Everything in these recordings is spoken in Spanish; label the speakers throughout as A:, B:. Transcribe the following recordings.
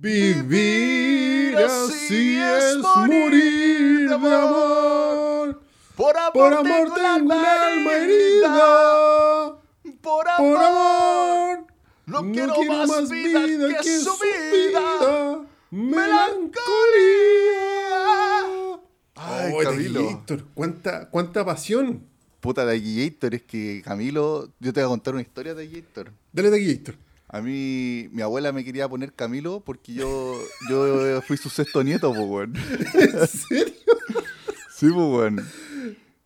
A: Vivir así es morir de amor. Por amor, Por amor tengo el alma herida. Por amor, Por amor no, quiero, más, vida, que, su vida. Melancolía. Ay, oh, Camilo. ¿cuánta, ¿cuánta pasión?
B: Puta, de Gator es que Camilo, yo te voy a contar una historia de Gator.
A: Dale de Gator.
B: A mí, mi abuela me quería poner Camilo porque yo, yo fui su sexto nieto, pues, weón.
A: ¿En serio?
B: Sí, pues, weón.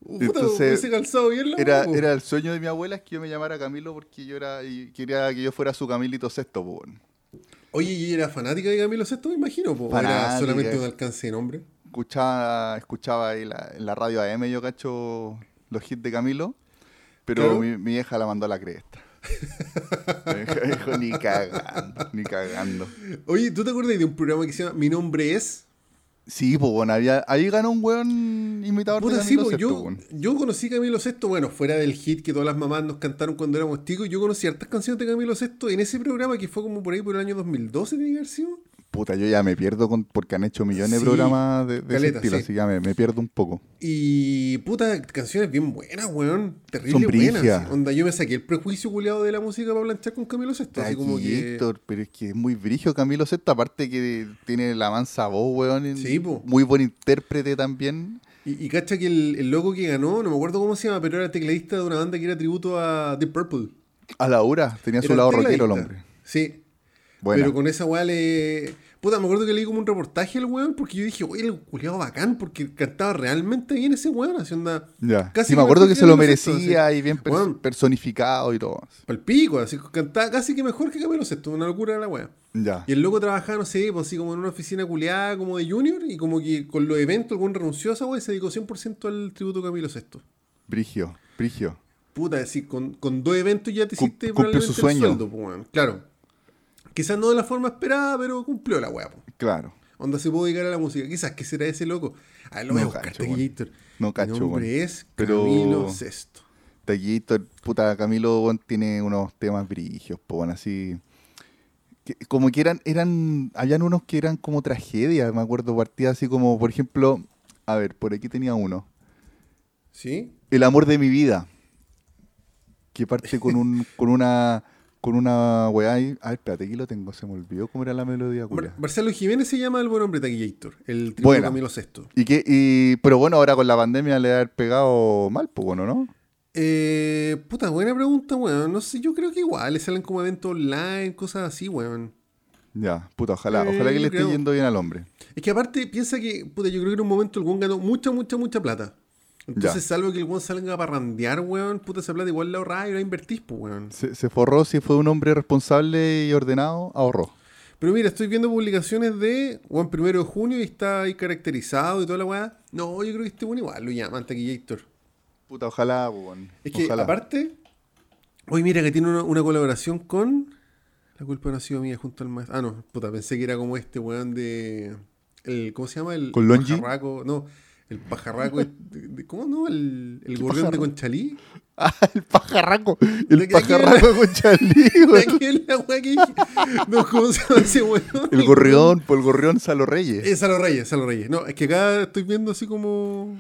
A: Entonces, bien
B: era, era el sueño de mi abuela es que yo me llamara Camilo porque yo era y quería que yo fuera su Camilito sexto, pues, weón.
A: Oye, ¿y era fanática de Camilo Sexto, me imagino? ¿O era solamente un alcance de nombre?
B: Escuchaba, escuchaba ahí la, en la radio AM, yo cacho los hits de Camilo, pero mi, mi, hija la mandó a la cresta. me dijo, ni cagando, ni cagando.
A: Oye, ¿tú te acuerdas de un programa que se llama Mi Nombre Es?
B: Sí, pues bueno, había, ahí ganó un weón imitador de Camilo sí,
A: yo, yo conocí a Camilo Sesto, bueno, fuera del hit que todas las mamás nos cantaron cuando éramos chicos, yo conocí hartas canciones de Camilo Sesto en ese programa que fue como por ahí por el año 2012, tiene que haber sido.
B: Puta, yo ya me pierdo con, porque han hecho millones de programas de, de ese estilo, así que ya me, pierdo un poco.
A: Y puta, canciones bien buenas, weón. Terrible buenas. Onda, yo me saqué el prejuicio culiado de la música para planchar con Camilo Sesto. Así como que...
B: Héctor, pero es que es muy brillo Camilo Sesto, aparte que tiene la mansa voz, weón. Sí, po. Muy buen intérprete también.
A: Y, y cacha que el, el, loco que ganó, no me acuerdo cómo se llama, pero era tecladista de una banda que era tributo a Deep Purple.
B: A la hora, tenía su lado rockero el hombre.
A: Sí. Pero con esa weá le Puta, me acuerdo que leí como un reportaje al weón porque yo dije, oye, el culiado bacán porque cantaba realmente bien ese weón. Onda.
B: Ya. Casi sí, me acuerdo que se lo merecía y bien personificado y todo.
A: Para el pico, así cantaba casi que mejor que Camilo Sesto, una locura la weón.
B: Ya.
A: Y el loco trabajaba, no sé, pues así como en una oficina culiada como de Junior y como que con los eventos el weón renunció a esa weón y se dedicó 100% al tributo a Camilo Sesto.
B: Brigio, brigio.
A: Puta, decir, con, con dos eventos ya te hiciste probablemente su sueño. el sueldo, pues, Claro. Quizás no de la forma esperada, pero cumplió la weá.
B: Claro.
A: Onda se puede dedicar a la música. Quizás, ¿qué será ese loco? A lo mejor
B: cacho, No cacho,
A: nombre es Camilo Sesto.
B: Taquillator, puta, Camilo tiene unos temas brigios, pues bueno, así... como que eran, eran, habían unos que eran como tragedias, me acuerdo, partida así como, por ejemplo, a ver, por aquí tenía uno.
A: ¿Sí?
B: El amor de mi vida. Que parte con un, con una con una weá ahí. A ver, espérate, aquí lo tengo, se me olvidó cómo era la melodía.
A: Marcelo Jiménez se llama el buen hombre Taquillator, el tributo bueno, Camilo Sexto.
B: ¿Y qué, y, pero bueno, ahora con la pandemia le ha pegado mal, pues bueno, ¿no?
A: Eh, puta, buena pregunta, weón. No sé, yo creo que igual le salen como eventos online, cosas así, weón.
B: Ya, puta, ojalá, ojalá que le esté yendo bien al hombre.
A: Es que aparte, piensa que, puta, yo creo que en un momento el weón ganó mucha, mucha, mucha plata. Entonces, salvo que el weón salga a parrandear, weón, puta esa plata igual la ahorrás y la invertís, pues, weón.
B: Se, forró, si fue un hombre responsable y ordenado, ahorró.
A: Pero mira, estoy viendo publicaciones de, weón, primero de junio y está ahí caracterizado y toda la weá. No, yo creo que este weón igual lo llaman Taquillator.
B: Puta, ojalá, weón.
A: Es que, aparte, hoy mira que tiene una, colaboración con. La culpa no ha sido mía junto al maestro. Ah, no, puta, pensé que era como este weón de. El, ¿Cómo se llama? El.
B: ¿Con Longi?
A: No el pajarraco, ¿cómo no? El, el gorrión de Conchalí.
B: Ah, el pajarraco. El pajarraco de Conchalí, güey.
A: No, ¿cómo se llama ese weón?
B: El gorrión, por el gorrión Salo Reyes.
A: Es Salo Reyes, Salo Reyes. No, es que acá estoy viendo así como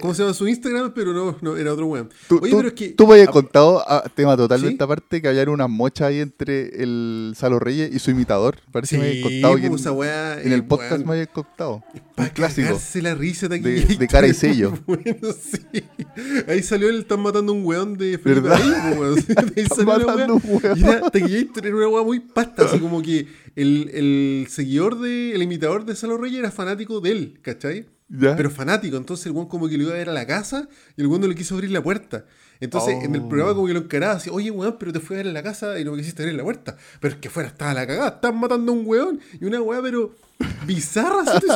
A: ¿Cómo se llama su Instagram? Pero no, no era otro weón.
B: Oye, pero es que. Tú me habías contado, ah, tema totalmente esta parte, que había una mocha ahí entre el Salo Reyes y su imitador. Parece que me habías contado.
A: Pues,
B: en, el podcast me habías contado.
A: Un clásico. la risa de,
B: de, de, cara y sello.
A: bueno, sí. Ahí salió él, están matando un weón de ¿Verdad? Ahí salió matando un weón. Y era, una weá muy pasta, así como que el, el seguidor de, el imitador de Salo Reyes era fanático de él, ¿cachai? Pero fanático, entonces el weón como que lo iba a ver a la casa y el weón no le quiso abrir la puerta. Entonces en el programa como que lo encaraba así, oye weón, pero te fue a ver en la casa y no me quisiste abrir la puerta. Pero es que fuera estaba la cagada, están matando a un weón y una weá pero bizarra, así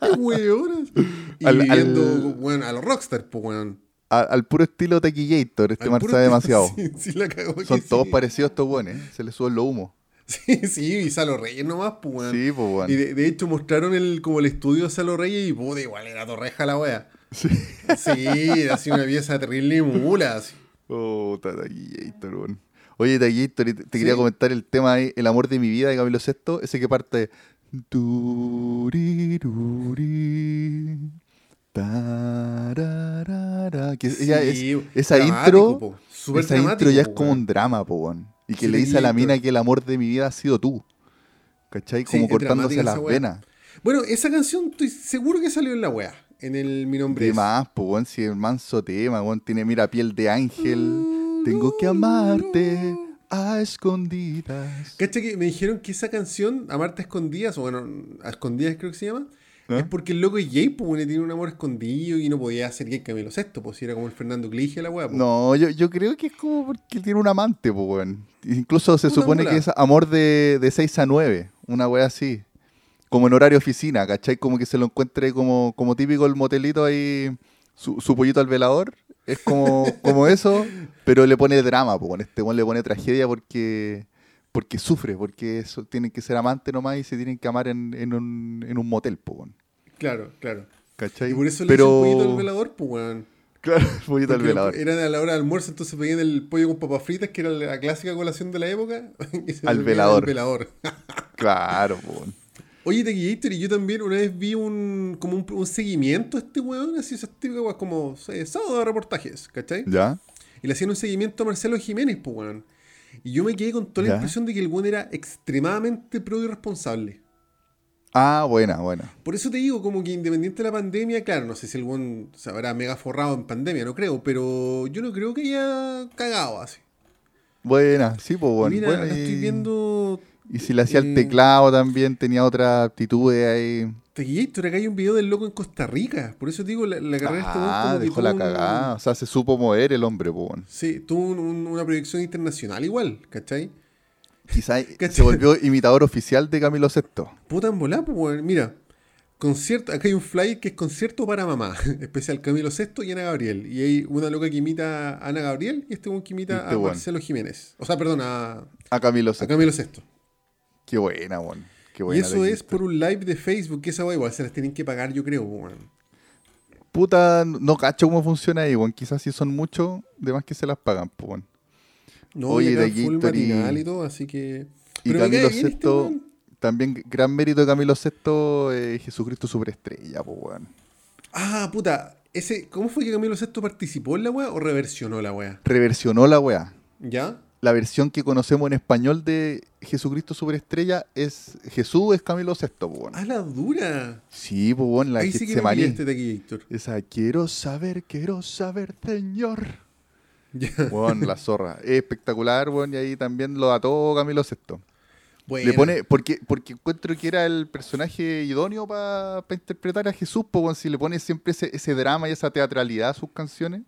A: te weón? Y al, viendo, bueno, a los rockstar, pues weón.
B: Al, puro estilo Tequillator, este marcha demasiado. Son todos parecidos estos weones, se les sube lo humo.
A: Sí, sí, y Salo Reyes nomás, pues, weón.
B: Sí, pues, weón.
A: Y de, hecho mostraron el, como el estudio de Salo Reyes y, pude, igual era torreja la wea. Sí. Sí, así una pieza terrible y mula, así.
B: Oh, Tataquillator, weón. Oye, Taquito, te, te quería comentar el tema ahí, El amor de mi vida de Camilo VI, ese que parte. Que
A: Sí,
B: ella es, esa intro, esa intro ya es como un drama, po, weón. Y que
A: Sí,
B: le dice a la mina que el amor de mi vida ha sido tú. ¿Cachai? Como cortándose las venas.
A: Bueno, esa canción estoy seguro que salió en la wea. En el Mi Nombre es.
B: más, pues, si el manso tema, tiene, mira, piel de ángel. Tengo que amarte a escondidas.
A: ¿Cacha que me dijeron que esa canción, Amarte a Escondidas, o bueno, a Escondidas creo que se llama, Es porque el loco es gay, pues, bueno, tiene un amor escondido y no podía hacer gay Camilo Sexto, pues, si era como el Fernando Clige la weá, pues.
B: No, yo, yo creo que es como porque tiene un amante, pues, weón. Incluso se
A: Una
B: supone que es amor de, de 6 a 9, una wea así. Como en horario oficina, ¿cachai? Como que se lo encuentre como, como típico el motelito ahí, su, su pollito al velador. Es como, como eso, pero le pone drama, pues, weón. Este weón le pone tragedia porque, porque sufre, porque eso, tienen que ser amantes nomás y se tienen que amar en, en un, en un motel, pues.
A: Claro, claro.
B: ¿Cachai?
A: Y por eso le
B: pero...
A: dicen pollito al velador, pues, weón.
B: Claro, pollito al velador.
A: Era a la hora de almuerzo, entonces pedían el pollo con papas fritas, que era la clásica colación de la época. y se
B: Al velador.
A: Al velador.
B: Claro, pues, weón.
A: Oye, Tequillator, y yo también una vez vi un como un, un seguimiento a este weón, así esas típicas como eh, sábado de reportajes, ¿cachai?
B: ¿Ya?
A: Y le hacían un seguimiento a Marcelo Jiménez, pues weón. Y yo me quedé con toda la
B: Ya.
A: impresión de que el weón era extremadamente pro irresponsable.
B: Ah, buena, buena.
A: Por eso te digo, como que independiente de la pandemia, claro, no sé si el weón se habrá mega forrado en pandemia, no creo, pero yo no creo que haya cagado así.
B: Buena, sí, pues bueno.
A: mira,
B: buena,
A: estoy viendo
B: y si le hacía
A: eh,
B: el teclado también, tenía otra actitud ahí.
A: Tequillator, acá hay un video del loco en Costa Rica. Por eso te digo, la, la carrera este
B: Ah,
A: que
B: dejó la
A: un-
B: cagada. O sea, se supo mover el hombre, pues bueno.
A: Sí, tuvo un- un- una proyección internacional igual, ¿cachai?
B: Quizás se volvió imitador oficial de Camilo VI.
A: Puta en volá, pues, weón. Mira, concierto, acá hay un flyer que es concierto para mamá, especial Camilo VI y Ana Gabriel. Y hay una loca que imita a Ana Gabriel y este que imita
B: Y este
A: a
B: weón.
A: Marcelo Jiménez. O sea, perdón, a,
B: A Camilo
A: a
B: VI.
A: Camilo VI.
B: Qué buena, weón. Qué
A: Y
B: buena.
A: eso es por un live de Facebook, que esa weá igual se las tienen que pagar, yo creo, weón.
B: Puta, no cacho cómo funciona ahí, weón. Quizás si son muchos, de más que se las pagan, pues bueno.
A: No,
B: Oye, de
A: full
B: y-
A: y todo, así que.
B: Y
A: Pero
B: Camilo
A: este
B: VI,
A: weón.
B: también gran mérito de Camilo VI, eh, Jesucristo superestrella, pues weón.
A: Ah, puta. Ese, ¿Cómo fue que Camilo VI participó en la weá o reversionó la weá?
B: Reversionó la weá.
A: ¿Ya?
B: la versión que conocemos en español de Jesucristo Superestrella es Jesús es Camilo VI, pues, weón.
A: ¡A la dura!
B: Sí, pues la
A: Ahí sí que me
B: Getsemaní.
A: pillaste de aquí, Héctor.
B: Esa quiero saber, quiero saber, Señor. Bueno, la zorra. Es espectacular, bueno, y ahí también lo ató Camilo VI.
A: Buena.
B: Le pone, porque, porque encuentro que era el personaje idóneo para interpretar a Jesús, pues weón, si le pone siempre ese, ese drama y esa teatralidad a sus canciones.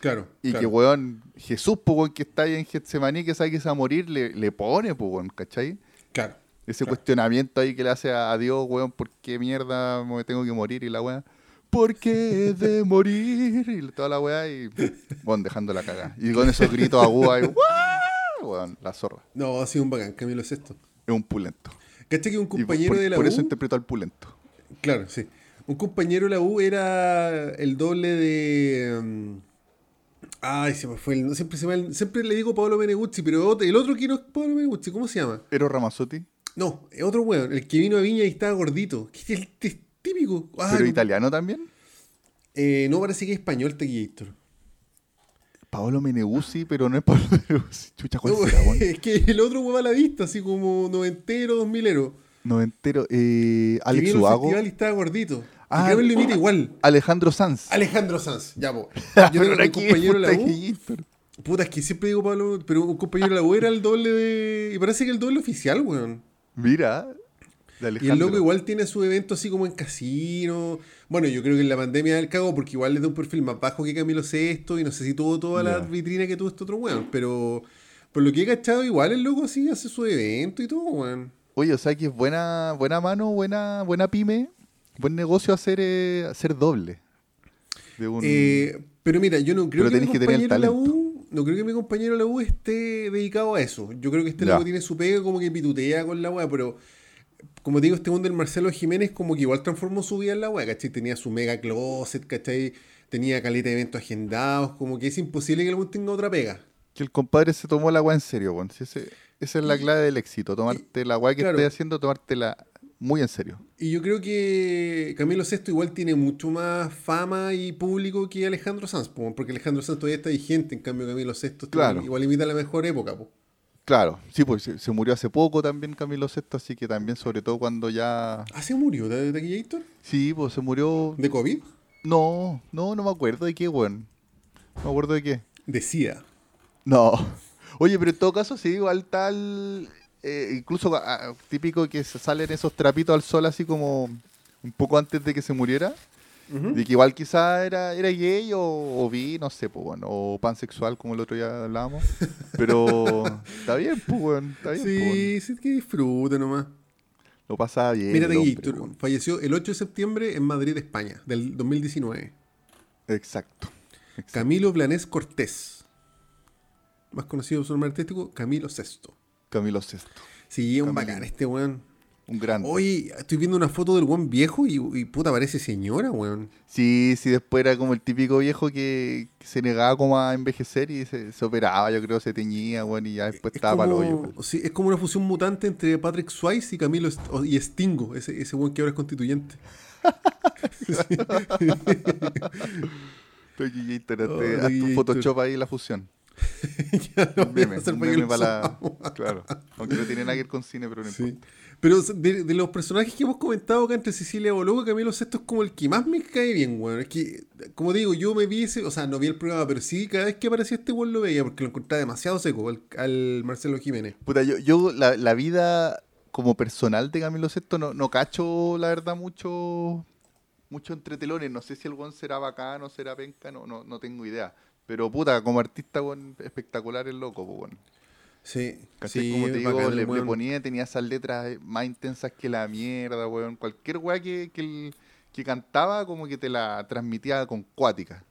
A: Claro.
B: Y
A: claro.
B: que, weón, Jesús, pues, weón, que está ahí en Getsemaní, que sabe que se va a morir, le, le pone, pues, weón, ¿cachai?
A: Claro.
B: Ese
A: Claro.
B: cuestionamiento ahí que le hace a, a Dios, weón, ¿por qué mierda me tengo que morir? Y la weá, ¿por qué he de morir? Y toda la weá, y, weón, dejando la cagada. Y con esos gritos agudos ¡guau! weón, la zorra.
A: No, ha sido un bacán, Camilo VI.
B: Es un pulento.
A: ¿Cachai que un
B: Y por-
A: compañero
B: por,
A: de la
B: por
A: U...
B: eso interpretó al pulento.
A: Claro, sí. Un compañero de la U era el doble de... mm, Ay, se me fue el... Siempre, se me- siempre le digo Pablo Meneguzzi, pero el otro que no es Pablo Meneguzzi, ¿cómo se llama?
B: Ero Ramazzotti,
A: No, es otro weón, el que vino a Viña y estaba gordito. El- típico. Ah,
B: pero
A: no-
B: italiano también.
A: eh, no, parece que es español, Tequillator.
B: Paolo Meneguzzi, pero no es Pablo Meneguzzi. Chucha, ¿cuál
A: No,
B: será, weón?
A: es que el otro weón a la vista, así como noventero, dos milero.
B: No entero. Eh, Alex
A: y estaba gordito.
B: Ah,
A: Ah, que lo imita igual.
B: Alejandro Sanz.
A: Alejandro Sanz, ya, po. Yo tengo un compañero de la U. Puta, es que siempre digo Pablo, pero un compañero de la U era el doble de. Y parece que el doble oficial, weón.
B: Mira.
A: Y el loco igual tiene su evento así como en casino. Bueno, yo creo que en la pandemia del cago, porque igual es de un perfil más bajo que Camilo Sesto y no sé si tuvo toda la vitrina que tuvo este otro weón. Pero por lo que he cachado, igual el loco así hace su evento y todo, weón.
B: Oye, o sea que es buena, buena mano, buena, buena pyme, buen negocio hacer, eh, hacer doble. De un...
A: Eh, pero mira, yo no creo
B: Pero
A: que mi
B: que tener el
A: la U, no creo que mi compañero la U esté dedicado a eso. Yo creo que este loco tiene su pega como que pitutea con la weá, pero como digo, este mundo del Marcelo Jiménez como que igual transformó su vida en la weá, ¿cachai? Tenía su mega closet, ¿cachai? Tenía caleta de eventos agendados, como que es imposible que el weón tenga otra pega.
B: Que el compadre se tomó la agua en serio, weón. esa es la clave del éxito, tomarte la agua que estés haciendo, tomártela muy en serio.
A: Y yo creo que Camilo VI igual tiene mucho más fama y público que Alejandro Sanz, porque Alejandro Sanz todavía está vigente, en cambio Camilo VI claro. igual imita la mejor época.
B: Claro, sí, pues se, murió hace poco también Camilo VI, así que también sobre todo cuando ya...
A: ¿Ah, se murió de, Héctor?
B: Sí, pues se murió...
A: ¿De COVID?
B: No, no, no me acuerdo de qué, weón. No me acuerdo de qué.
A: Decía.
B: No. Oye, pero en todo caso, sí, igual tal eh, incluso ah, típico que se salen esos trapitos al sol así como un poco antes de que se muriera. De que igual quizá era, era gay o, vi, no sé, pues bueno, o pansexual como el otro día hablábamos. Pero está bien, pues bueno, está bien.
A: Sí, sí, que disfrute nomás.
B: Lo pasa bien.
A: Mira, aquí, falleció el 8 de septiembre en Madrid, España, del 2019.
B: Exacto.
A: Camilo Blanés Cortés. Más conocido por su nombre artístico, Camilo VI.
B: Camilo VI.
A: Sí, un bacán este weón.
B: Un gran.
A: Oye, estoy viendo una foto del weón viejo y, puta, parece señora, weón.
B: Sí, sí, después era como el típico viejo que, se negaba como a envejecer y se, operaba, yo creo, se teñía, weón, y ya después estaba para el hoyo.
A: Sí, es como una fusión mutante entre Patrick Swayze y Camilo y Stingo, ese, ese weón que ahora es constituyente.
B: Estoy oh, Photoshop ahí la fusión. ya no meme, para Claro, aunque no tiene nada que ver con cine, pero no importa.
A: Pero de, los personajes que hemos comentado acá entre Cecilia Bologo, Camilo Sesto es como el que más me cae bien, weón. Es que, como digo, yo me vi ese, o sea, no vi el programa, pero sí, cada vez que aparecía este weón lo veía, porque lo encontraba demasiado seco, al, Marcelo Jiménez.
B: Puta, yo, yo la, la, vida como personal de Camilo Sesto no, no cacho, la verdad, mucho mucho entre telones. No sé si el weón será bacano, será penca, no, no, no tengo idea. Pero puta, como artista, weón, espectacular el loco, weón.
A: Sí,
B: sí como te digo, le, ponía, tenía esas letras más intensas que la mierda, weón. Cualquier weá que, que, que cantaba, como que te la transmitía con cuática.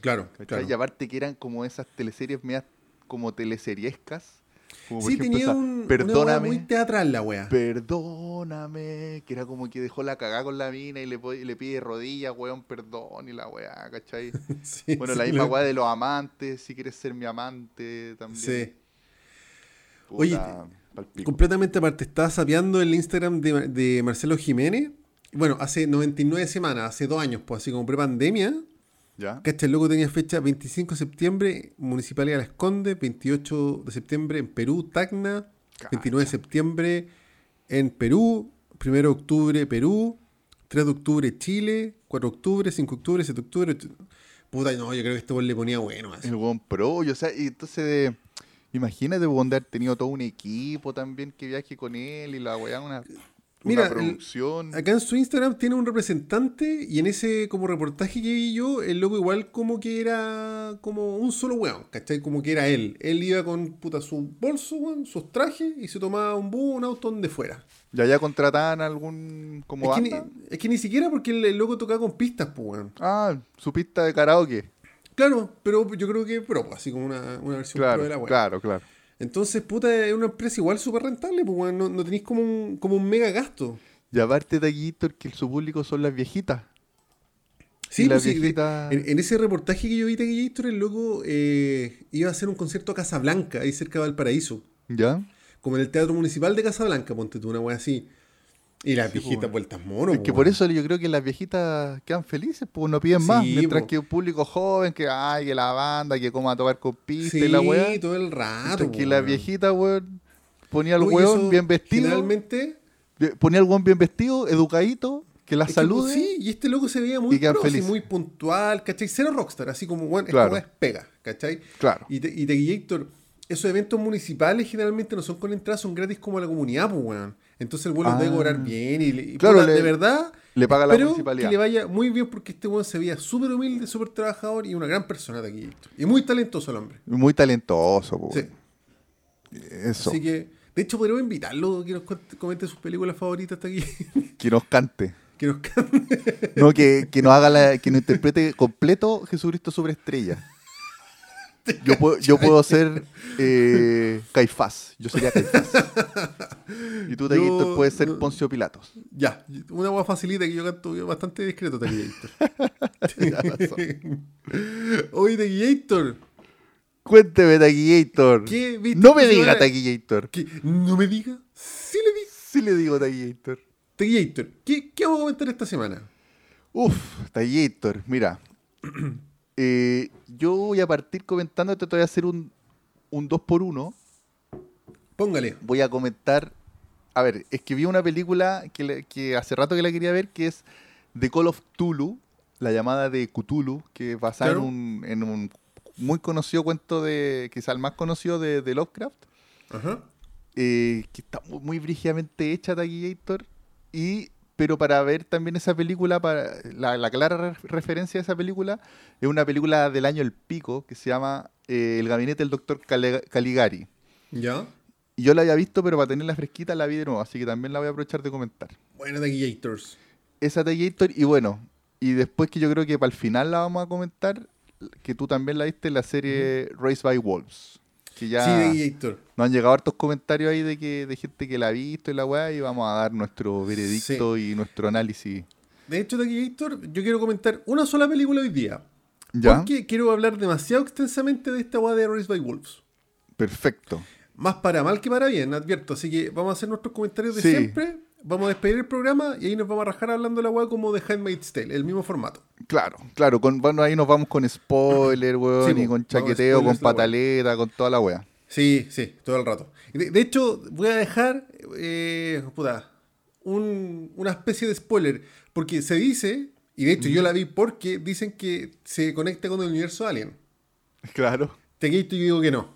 A: Claro, claro.
B: Y aparte que eran como esas teleseries medias como teleseriescas
A: sí, tenía un, perdóname, muy teatral la wea.
B: Perdóname, que era como que dejó la cagada con la mina y le, le pide rodillas, weón, perdón, y la weá, ¿cachai? bueno, la misma weá de los amantes, si quieres ser mi amante también. Sí.
A: Oye, completamente aparte, estaba sapeando el Instagram de, de Marcelo Jiménez. Bueno, hace 99 semanas, hace dos años, pues así como pre-pandemia ¿Ya? El loco tenía fecha 25 de septiembre, Municipalidad de La Esconde, 28 de septiembre en Perú, Tacna, 29 de septiembre en Perú, 1 de octubre Perú, 3 de octubre Chile, 4 de octubre, 5 de octubre, 7 de octubre. Puta, no, yo creo que este buen le ponía bueno.
B: El buen pro, o sea, y entonces imagínate, buen haber tenido todo un equipo también que viaje con él y la weá, una Mira, producción.
A: acá en su Instagram tiene un representante y en ese como reportaje que vi yo, el loco igual como que era como un solo weón, ¿cachai? Como que era él. Él iba con puta su bolso, weón, sus trajes y se tomaba un bus, un auto donde fuera.
B: ¿Ya ya contrataban algún como
A: es Que ni, es que ni siquiera porque el, loco tocaba con pistas, pues, weón.
B: Ah, su pista de karaoke.
A: Claro, pero yo creo que pro, así como una, una versión
B: claro,
A: de la weón.
B: Claro, claro.
A: Entonces, puta, es una empresa igual súper rentable, pues, no, no tenéis como un, como un mega gasto.
B: Y aparte de aquí, que su público son las viejitas.
A: Sí, pues en, ese reportaje que yo vi de Gator, el loco eh, iba a hacer un concierto a Casablanca, ahí cerca de Valparaíso.
B: ¿Ya?
A: Como en el Teatro Municipal de Casablanca, ponte tú una wea así. Y las viejitas pues, vueltas mono.
B: Es que por eso yo creo que las viejitas quedan felices, pues no piden más. Mientras que un público joven, que ay, que la banda, que coma a tocar con pista y la weá.
A: todo el rato.
B: que la viejita, weón, ponía al weón bien vestido.
A: Generalmente.
B: Ponía al weón bien vestido, educadito, que la salude.
A: sí, y este loco se veía muy pro, muy puntual, ¿cachai? Cero rockstar, así como, bueno, claro. es pega, ¿cachai?
B: Claro.
A: Y de, y de esos eventos municipales generalmente no son con entrada, son gratis como a la comunidad, pues, weón. Entonces el vuelo debe cobrar ah. bien y,
B: claro,
A: de verdad
B: le paga la pero municipalidad.
A: que le vaya muy bien porque este weón se veía súper humilde, súper trabajador y una gran persona de aquí. Y muy talentoso el hombre.
B: Muy talentoso. Sí. Eso.
A: Así que, de hecho, podríamos invitarlo que nos comente sus películas favoritas hasta aquí.
B: Que nos cante.
A: Que nos cante.
B: No, que, que nos haga la, que nos interprete completo Jesucristo sobre estrella. Yo puedo, yo puedo ser eh, Caifás. Yo sería Caifás. Y tú, Taquito, puedes ser Poncio Pilatos.
A: Ya, una voz facilita que yo canto bastante discreto, Taquillator. Oye, Taquillator.
B: Cuénteme, Taquillator.
A: ¿Qué viste
B: No me diga? Taquillator.
A: ¿No me diga? Sí le digo.
B: Sí le digo Taquillator.
A: Taquillator, ¿qué, ¿qué vamos a comentar esta semana?
B: Uf, Taquillator, mira. Eh, yo voy a partir comentándote, te voy a hacer un, un 2 por 1
A: Póngale.
B: Voy a comentar. A ver, es que vi una película que, le- que hace rato que la quería ver, que es The Call of Cthulhu, la llamada de Cthulhu, que es basada
A: Claro.
B: en, un, en un muy conocido cuento de, quizá el más conocido de, de Lovecraft,
A: Ajá.
B: eh, que está muy, muy brígidamente hecha, Taquillator, y pero para ver también esa película, para la, la clara re- referencia de esa película, es una película del año El Pico, que se llama eh, El Gabinete del Doctor Caligari.
A: ¿Ya?
B: Y yo la había visto, pero para tenerla fresquita la vi de nuevo, así que también la voy a aprovechar de comentar.
A: Bueno, Taquillators.
B: Esa Taquillator, y bueno, y después que yo creo que para el final la vamos a comentar, que tú también la viste, la serie Race by Wolves. Que ya
A: Sí,
B: nos han llegado hartos comentarios ahí de que de gente que la ha visto y la weá, y vamos a dar nuestro veredicto y nuestro análisis.
A: De hecho, Taquillator, yo quiero comentar una sola película hoy día.
B: ¿Ya?
A: Porque quiero hablar demasiado extensamente de esta weá de Race by Wolves.
B: Perfecto.
A: Más para mal que para bien, advierto. Así que vamos a hacer nuestros comentarios de
B: Sí.
A: siempre. Vamos a despedir el programa y ahí nos vamos a rajar hablando de la weá como de Handmaid's Tale, el mismo formato.
B: Claro, claro, con, bueno, ahí nos vamos con spoiler, weón,
A: Sí,
B: y con chaqueteo, con pataleta, con toda la weá.
A: Sí, sí, todo el rato. De, de hecho, voy a dejar, eh, puta, un- una especie de spoiler, porque se dice, y de hecho yo la vi porque dicen que se conecta con el universo Alien.
B: Claro.
A: Tequito yo digo que no.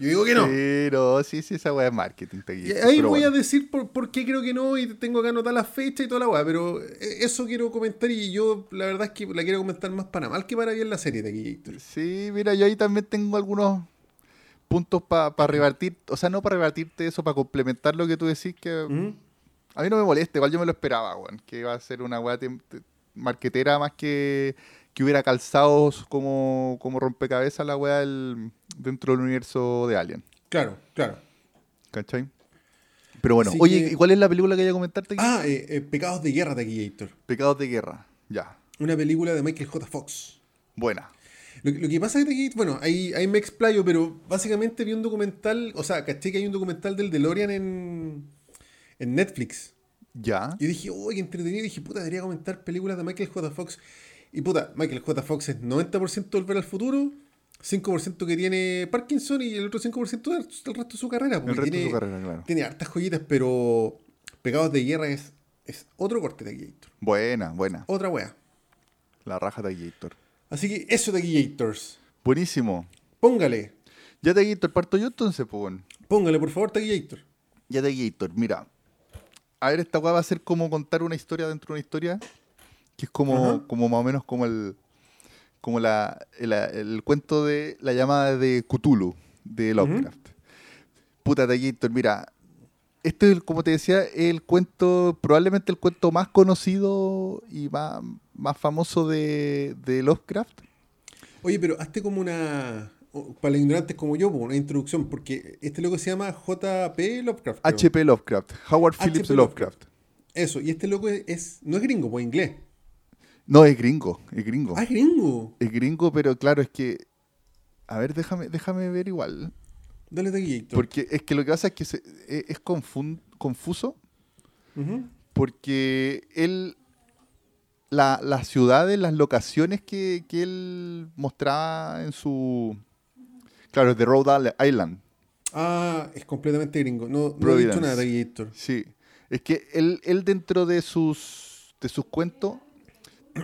A: Yo digo que no.
B: Sí, no, sí, sí, esa weá es marketing.
A: Y ahí voy a decir por, por qué creo que no y tengo que anotar la fecha y toda la weá, pero eh, eso quiero comentar y yo la verdad es que la quiero comentar más para mal que para bien la serie de Gator.
B: Sí, mira, yo ahí también tengo algunos puntos para rebatir, o sea, no para rebatirte eso, para complementar lo que tú decís, que a mí no me molesta, igual yo me lo esperaba, weón, que iba a ser una weá marquetera más que que hubiera calzado como, como rompecabezas la weá del- dentro del universo de Alien,
A: Claro, claro.
B: ¿cachai? Pero bueno,
A: Así
B: oye,
A: que-
B: ¿y cuál es la película que hay a comentarte?
A: Ah, eh, eh, Pecados de Guerra de Gator.
B: Pecados de Guerra, ya,
A: Una película de Michael J. Fox.
B: buena.
A: Lo, que- lo que pasa es que, bueno, ahí, ahí me explayo, pero básicamente vi un documental, o sea, caché que hay un documental del DeLorean en, en Netflix.
B: Ya,
A: Y dije, uy, qué entretenido. Y dije, puta, debería comentar películas de Michael J. Fox. Y puta, Michael J. Fox es 90% volver al futuro, 5% que tiene Parkinson y el otro 5% del, del resto de su carrera.
B: el resto
A: tiene,
B: de su carrera, claro.
A: tiene hartas joyitas, pero Pegados de Guerra es, es otro corte de Gator.
B: Buena, buena,
A: Otra wea.
B: la raja de Gator.
A: Así que eso de Gators.
B: Buenísimo.
A: Póngale,
B: Ya te Gator, parto yo entonces, pues
A: póngale por favor Taquillator.
B: Ya de Gator, mira. A ver, esta weá va a ser como contar una historia dentro de una historia. Que es como, como más o menos como el. Como la, el, el cuento de la llamada de Cthulhu de Lovecraft. Puta de Gator, mira. Este, es, como te decía, el cuento, probablemente el cuento más conocido y más, más famoso de, de Lovecraft.
A: Oye, pero hazte como una. Para los ignorantes como yo, pues, una introducción, porque este loco se llama J.P. Lovecraft.
B: H.P. Lovecraft, Howard. Phillips
A: Lovecraft.
B: Lovecraft.
A: Eso, y este loco es, es- no es gringo, pues inglés.
B: No, es gringo, es gringo.
A: Ah, es gringo.
B: Es gringo, pero claro, es que. A ver, déjame, déjame ver igual.
A: Dale taquillito.
B: Porque es que lo que pasa es que se- e- es confun- confuso. Porque él. La, las ciudades, las locaciones que, que él mostraba en su. Claro, es de Rhode Island.
A: Ah, es completamente gringo. No, no he dicho nada, taquillito.
B: Sí. Es que él, él dentro de sus, de sus cuentos,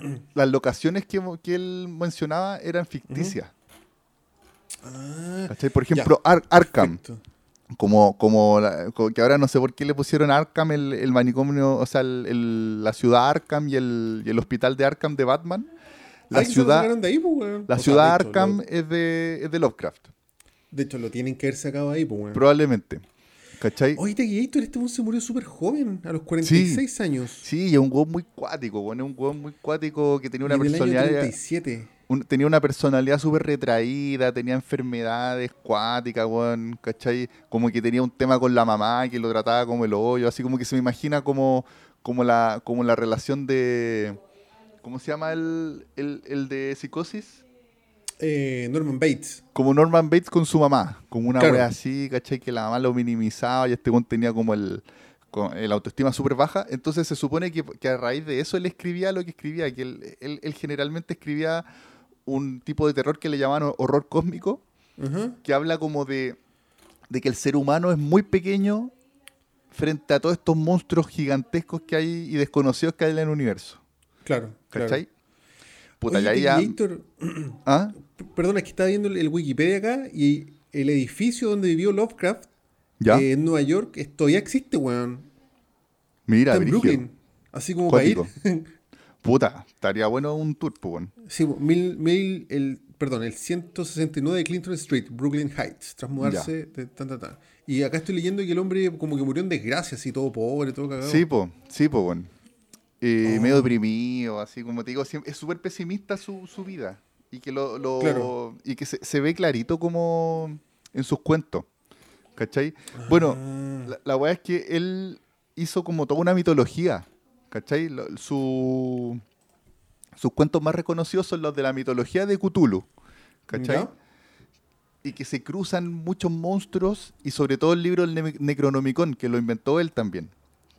B: las locaciones que, que él mencionaba eran ficticias.
A: Ah,
B: ¿Cachai? Por ejemplo, Ar- Arkham.
A: perfecto.
B: Como, como, la- como que ahora no sé por qué le pusieron a Arkham el, el manicomio, o sea, el- el- la ciudad Arkham y el, y el hospital de Arkham de Batman. La
A: lo
B: ciudad,
A: de ahí, pues,
B: la
A: O sea,
B: ciudad
A: de hecho,
B: Arkham
A: lo-
B: es, de, es de Lovecraft,
A: de hecho, lo tienen que haber sacado ahí, pues,
B: probablemente. ¿Cachai?
A: Oye, Taquillator, este weón se murió súper joven, a los 46 años.
B: Sí, es un hueón muy cuático, bueno, es un hueón muy cuático que tenía una
A: del año
B: personalidad.
A: 37.
B: un- tenía una personalidad súper retraída, tenía enfermedades cuáticas, weón, ¿cachai? Como que tenía un tema con la mamá que lo trataba como el hoyo, así como que se me imagina como, como, la, como la relación de... ¿Cómo se llama el, el, el de psicosis?
A: Eh, Norman Bates.
B: Como Norman Bates con su mamá. Como una wea así, ¿cachai? Que la mamá lo minimizaba y este weón tenía como el, el autoestima súper baja. Entonces se supone que, a raíz de eso él escribía lo que escribía. Que él, generalmente escribía un tipo de terror que le llamaban horror cósmico. Que habla como de, de que el ser humano es muy pequeño frente a todos estos monstruos gigantescos que hay y desconocidos que hay en el universo.
A: Claro.
B: ¿Cachai?
A: Puta, ya, ya... ¿Ah? Perdona, es que estaba viendo el Wikipedia acá y el edificio donde vivió Lovecraft eh, en Nueva York todavía existe, weón.
B: Mira,
A: Está en Brooklyn. Así como para ir.
B: Puta, estaría bueno un tour, pues,
A: weón. Sí, mil, mil, el, perdón, el 169 de Clinton Street, Brooklyn Heights, tras mudarse de tan, tan, tan. Y acá estoy leyendo que el hombre como que murió en desgracia, así todo pobre, todo cagado.
B: Sí, po, sí, po, bueno. Eh, oh. Medio deprimido, así como te digo, es súper pesimista su, su, vida. Y que, lo, y que se, ve clarito como en sus cuentos. ¿Cachai? Bueno, ah. la, la weá es que él hizo como toda una mitología. ¿Cachai? su, sus cuentos más reconocidos son los de la mitología de Cthulhu. ¿Cachai? y que se cruzan muchos monstruos y sobre todo el libro del Necronomicon, que lo inventó él también.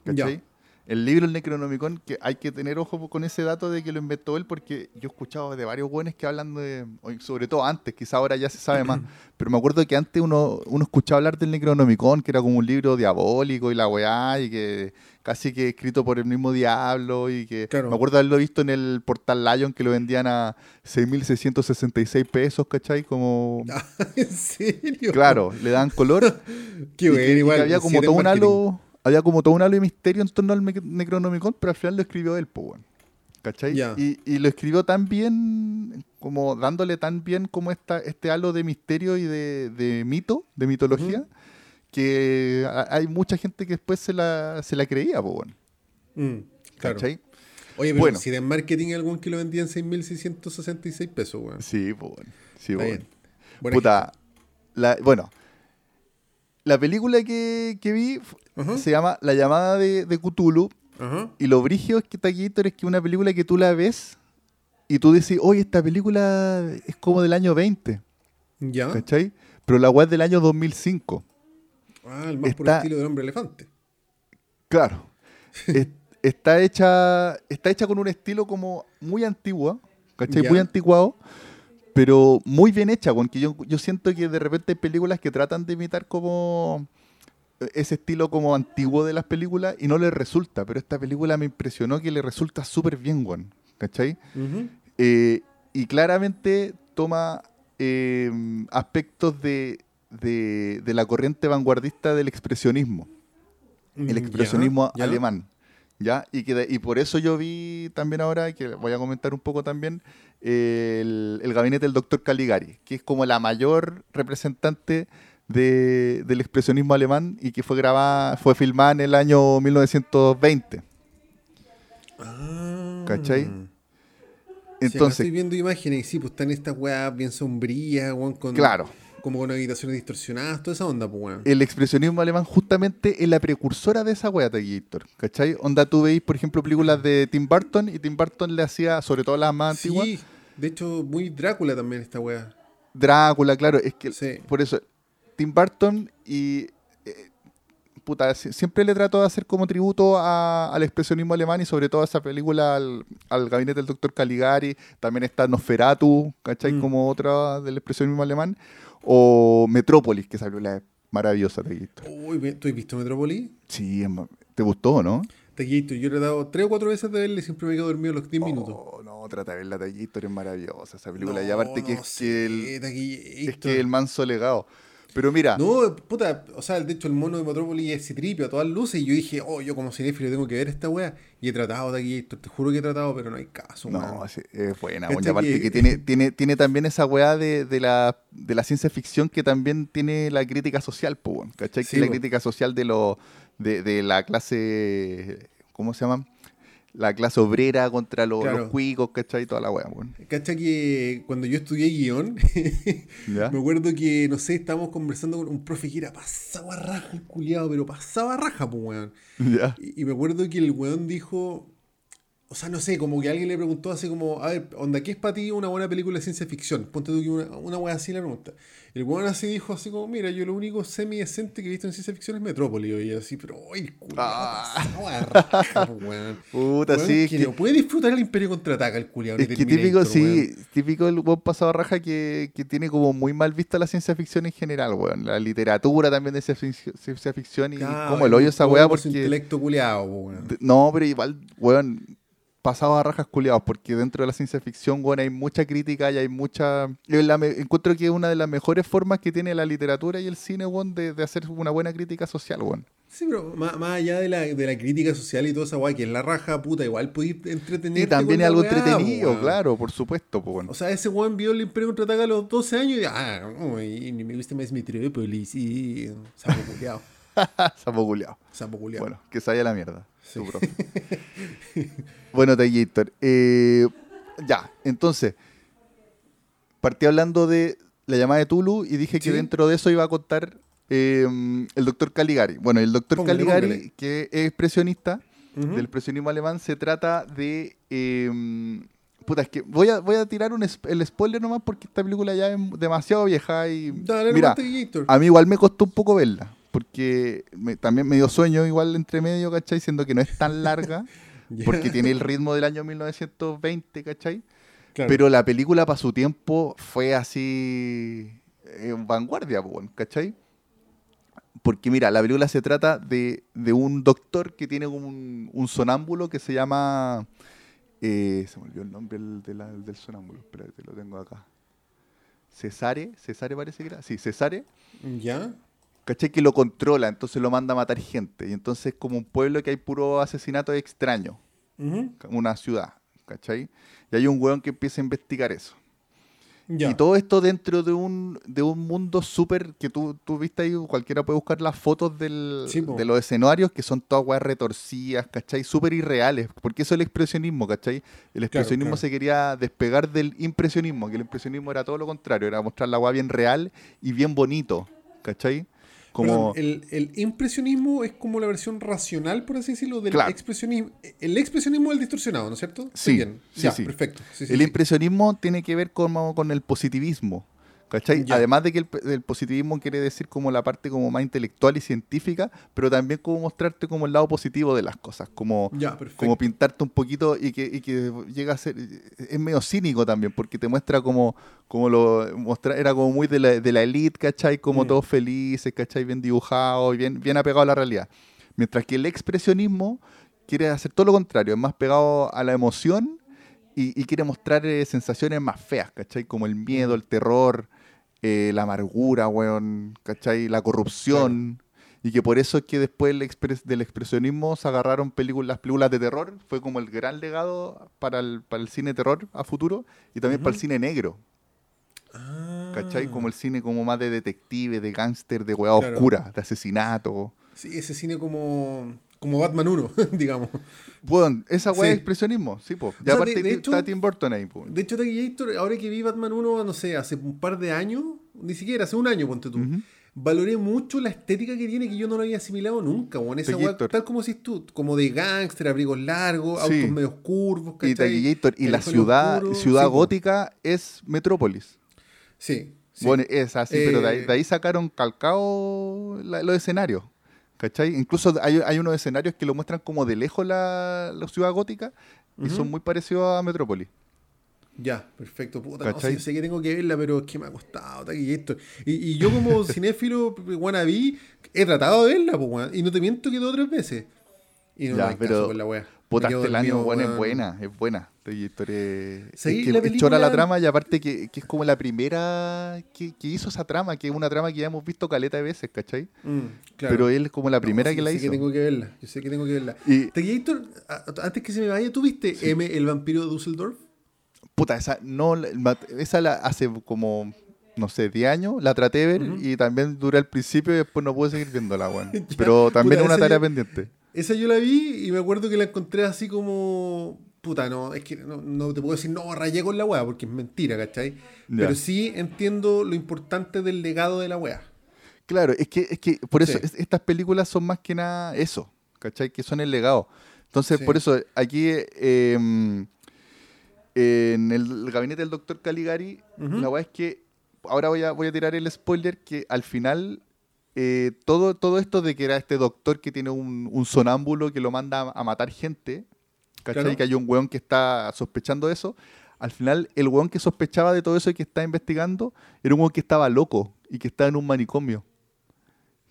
B: ¿Cachai? El libro El Necronomicon, que hay que tener ojo con ese dato de que lo inventó él, porque yo he escuchado de varios buenos que hablan de, sobre todo antes, quizá ahora ya se sabe más, pero me acuerdo que antes uno, uno escuchaba hablar del Necronomicon, que era como un libro diabólico y la weá, y que casi que escrito por el mismo diablo, y que me acuerdo haberlo visto en el portal Lion, que lo vendían a 6.666 pesos, ¿cachai? Como...
A: ¿En serio?
B: Claro, le dan color.
A: Qué bueno, igual.
B: había como todo un halo había como todo un halo de misterio en torno al Necronomicon, pero al final lo escribió él, pues, ¿cachai? Y, lo escribió tan bien, como dándole tan bien como esta, este halo de misterio y de, mito, de mitología, que hay mucha gente que después se la, se la creía, pues,
A: mm, ¿cachai? Oye, pero bueno. si de marketing algún que lo vendía en 6.666 pesos, weón.
B: Sí, pues, sí, bueno. Puta, bueno, la película que, vi se llama La llamada de, de Cthulhu. Y lo brigio es que Taquillator es que una película que tú la ves y tú dices, oye, esta película es como del año 20.
A: ¿Ya?
B: ¿Cachai? Pero la web es del año 2005.
A: Ah, el más por estilo del hombre elefante.
B: Claro. está, hecha, está hecha con un estilo como muy antiguo, ¿cachai? Muy anticuado pero muy bien hecha, porque yo, yo siento que de repente hay películas que tratan de imitar como ese estilo como antiguo de las películas y no les resulta, pero esta película me impresionó que le resulta súper bien, Juan, ¿cachai? Eh, y claramente toma eh, aspectos de, la corriente vanguardista del expresionismo, el mm, expresionismo alemán. ¿Ya? Y, que y por eso yo vi también ahora, que voy a comentar un poco también, el, gabinete del doctor Caligari, que es como la mayor representante del expresionismo alemán y que fue grabada, fue filmada en el año 1920. Ah. ¿Cachai?
A: Entonces. estoy viendo imágenes y sí, pues están estas weas bien sombrías, con.
B: Claro
A: como con habitaciones distorsionadas, toda esa onda, pues, weón.
B: El expresionismo alemán justamente es la precursora de esa weá, Taquillator, ¿cachai? Onda, tú veis, por ejemplo, películas de Tim Burton y Tim Burton le hacía, sobre todo las más antiguas. Sí,
A: de hecho, muy Drácula también esta weá.
B: Drácula, claro, es que por eso, Tim Burton y eh, puta, siempre le trato de hacer como tributo al expresionismo alemán y sobre todo a esa película, al, gabinete del doctor Caligari, también está Nosferatu, ¿cachai? Mm. Como otra del expresionismo alemán. O Metrópolis, que salió la maravillosa Taquito.
A: Uy, ¿tú has visto Metrópolis?
B: Sí, ¿te gustó, no?
A: Taquito, yo le he dado tres o cuatro veces de verle y siempre me quedo dormido los 10 minutos.
B: No, trata de verla, Taquito, es maravillosa esa película. y aparte que, es, que el, es que el manso legado. Pero mira.
A: No, puta, o sea, de hecho el mono de Metrópolis es citripio a todas luces. Y yo dije, oh, yo como cinéfilo tengo que ver esta wea. Y he tratado de aquí, te juro que he tratado, pero no hay caso.
B: No, es buena. Y aparte que, tiene, tiene, tiene también esa wea de, de, la, de la ciencia ficción que también tiene la crítica social, pues, ¿cachai? que la crítica social de, lo, de, de la clase. ¿Cómo se llama? La clase obrera contra los, cuicos, ¿cachai? Toda la weá, weón.
A: ¿Cachai? Que cuando yo estudié guion, me acuerdo que, no sé, estábamos conversando con un profe que era pasaba raja el culiado, pero pasaba raja, pues, weón. Y, me acuerdo que el weón dijo, o sea, no sé, como que alguien le preguntó así como, a ver, onda, ¿qué es para ti una buena película de ciencia ficción? Ponte tú que una, una wea así la pregunta. El weón así dijo así como, mira, yo lo único semi-decente que he visto en ciencia ficción es Metrópoli. Y así, pero, oye, culo, ah. weón. Puta, sí. Que, no puede disfrutar el Imperio Contraataca, el culiado.
B: Es que típico, sí, típico el buen pasado raja que, que, tiene como muy mal vista la ciencia ficción en general, weón. La literatura también de ciencia ficción y como el hoyo esa weá porque...
A: intelecto culiado, weón.
B: No, pero igual, weón pasado a rajas culiados, porque dentro de la ciencia ficción, bueno, hay mucha crítica y hay mucha... encuentro que es una de las mejores formas que tiene la literatura y el cine, bueno, de, hacer una buena crítica social, bueno.
A: Sí, pero más, allá de la, de la, crítica social y toda esa guay, que es la raja, puta, igual podéis entretener.
B: Y también es algo entretenido, claro, por supuesto. Pues, bueno.
A: O sea, ese weón vio el Imperio Contraataca a los 12 años y, ah, no, y, me gusta más mi Triópolis y sapo culiado.
B: sapo culiado.
A: Sapo culiado.
B: Bueno, que se vaya la mierda. Sí. Bueno, Tallator. Eh, ya, entonces, partí hablando de la llamada de Tulu y dije que dentro de eso iba a contar em, el doctor Caligari. Bueno, el doctor Caligari, que es expresionista, del expresionismo alemán, se trata de... Em, puta, es que voy a, voy a tirar un el spoiler nomás porque esta película ya es demasiado vieja y... mira, a mí igual me costó un poco verla porque también me dio sueño igual entre medio, ¿cachai? Siendo que no es tan larga. porque tiene el ritmo del año 1920, ¿cachai? Pero la película para su tiempo fue así en vanguardia, ¿cachai? Porque mira, la película se trata de, un doctor que tiene un, un sonámbulo que se llama... Eh, se me olvidó el nombre del, del sonámbulo, espérate, lo tengo acá. Cesare, Cesare parece que era. Sí, Cesare.
A: ¿Ya?
B: ¿Cachai? Que lo controla, entonces lo manda a matar gente. Y entonces es como un pueblo que hay puro asesinato extraño. Una ciudad, ¿cachai? Y hay un weón que empieza a investigar eso. Y todo esto dentro de un, de un mundo súper que tú, tú viste ahí, cualquiera puede buscar las fotos del, de los escenarios que son todas weas retorcidas, ¿cachai? Súper irreales, porque eso es el expresionismo, ¿cachai? El expresionismo se quería despegar del impresionismo, que el impresionismo era todo lo contrario, era mostrar la wea bien real y bien bonito, ¿cachai?
A: El, impresionismo es como la versión racional, por así decirlo, del expresionismo. El expresionismo es el distorsionado, ¿no es cierto?
B: Sí, sí,
A: perfecto.
B: el impresionismo tiene que ver con, con el positivismo. ¿Cachai? Además de que el, positivismo quiere decir como la parte como más intelectual y científica, pero también como mostrarte como el lado positivo de las cosas, como, como pintarte un poquito y que, que llega a ser, es medio cínico también, porque te muestra como, como lo, muestra, era como muy de la, de la elite, ¿cachai? Como mm. todos felices, ¿cachai? Bien dibujado, bien, bien apegado a la realidad. Mientras que el expresionismo quiere hacer todo lo contrario, es más pegado a la emoción y, quiere mostrar eh, sensaciones más feas, ¿cachai? Como el miedo, el terror, eh, la amargura, weón, ¿cachai? La corrupción. Y que por eso es que después del expresionismo se agarraron películas, las películas de terror. Fue como el gran legado para el, para el cine terror a futuro y también para el cine negro. Ah. ¿Cachai? Como el cine como más de detective, de gángster, de weá oscura, de asesinato.
A: Sí, ese cine como como Batman 1, digamos.
B: Bueno, esa weá es expresionismo, sí, pues. Ya aparte de, está Tim Burton ahí, pues.
A: De hecho, ahora que vi Batman 1, no sé, hace un par de años, ni siquiera, hace un año, ponte tú. Valoré mucho la estética que tiene que yo no lo había asimilado nunca, weón. Esa weá, tal como si tú, como de gángster, abrigos largos, autos medios curvos,
B: ¿cachai? Y, y la ciudad, ciudad gótica es Metrópolis.
A: Sí.
B: Bueno, es así, pero de ahí, eh, sacaron calcado los escenarios. ¿Cachai? Incluso hay, hay, unos escenarios que lo muestran como de lejos la, ciudad gótica y son muy parecidos a Metrópolis.
A: Ya, perfecto. Puta, no, sé, sé que tengo que verla, pero es que me ha costado. Y, esto. Y, yo como cinéfilo wannabe he tratado de verla, pues, y no te miento que dos o tres veces. Y no
B: ya, me pero, con la wea. Puta, este año, bueno, es buena, es buena. Historia, es que la película... la trama y aparte que, que, es como la primera que, que, hizo esa trama, que es una trama que ya hemos visto caleta de veces, ¿cachai? Mm, Pero él es como la primera que la hizo.
A: Yo sé que tengo que verla, yo sé que tengo que verla. Y, antes que se me vaya, ¿tú viste M, el vampiro de Dusseldorf?
B: Puta, esa no, esa la hace como no sé, 10 años, la traté de ver y también duré al principio y después no pude seguir viéndola, weón. Pero también es una tarea pendiente.
A: Esa yo la vi y me acuerdo que la encontré así como puta, no, es que no, te puedo decir, no, rayé con la weá, porque es mentira, ¿cachai? Pero sí entiendo lo importante del legado de la weá.
B: Claro, es que, es que por eso estas películas son más que nada eso, ¿cachai? Que son el legado. Entonces, por eso, aquí em, en el gabinete del doctor Caligari, la weá es que, ahora voy a, voy a tirar el spoiler, que al final eh, todo, todo esto de que era este doctor que tiene un, sonámbulo que lo manda a, matar gente, ¿cachai? Que hay un weón que está sospechando eso. Al final, el weón que sospechaba de todo eso y que está investigando era un weón que estaba loco y que estaba en un manicomio.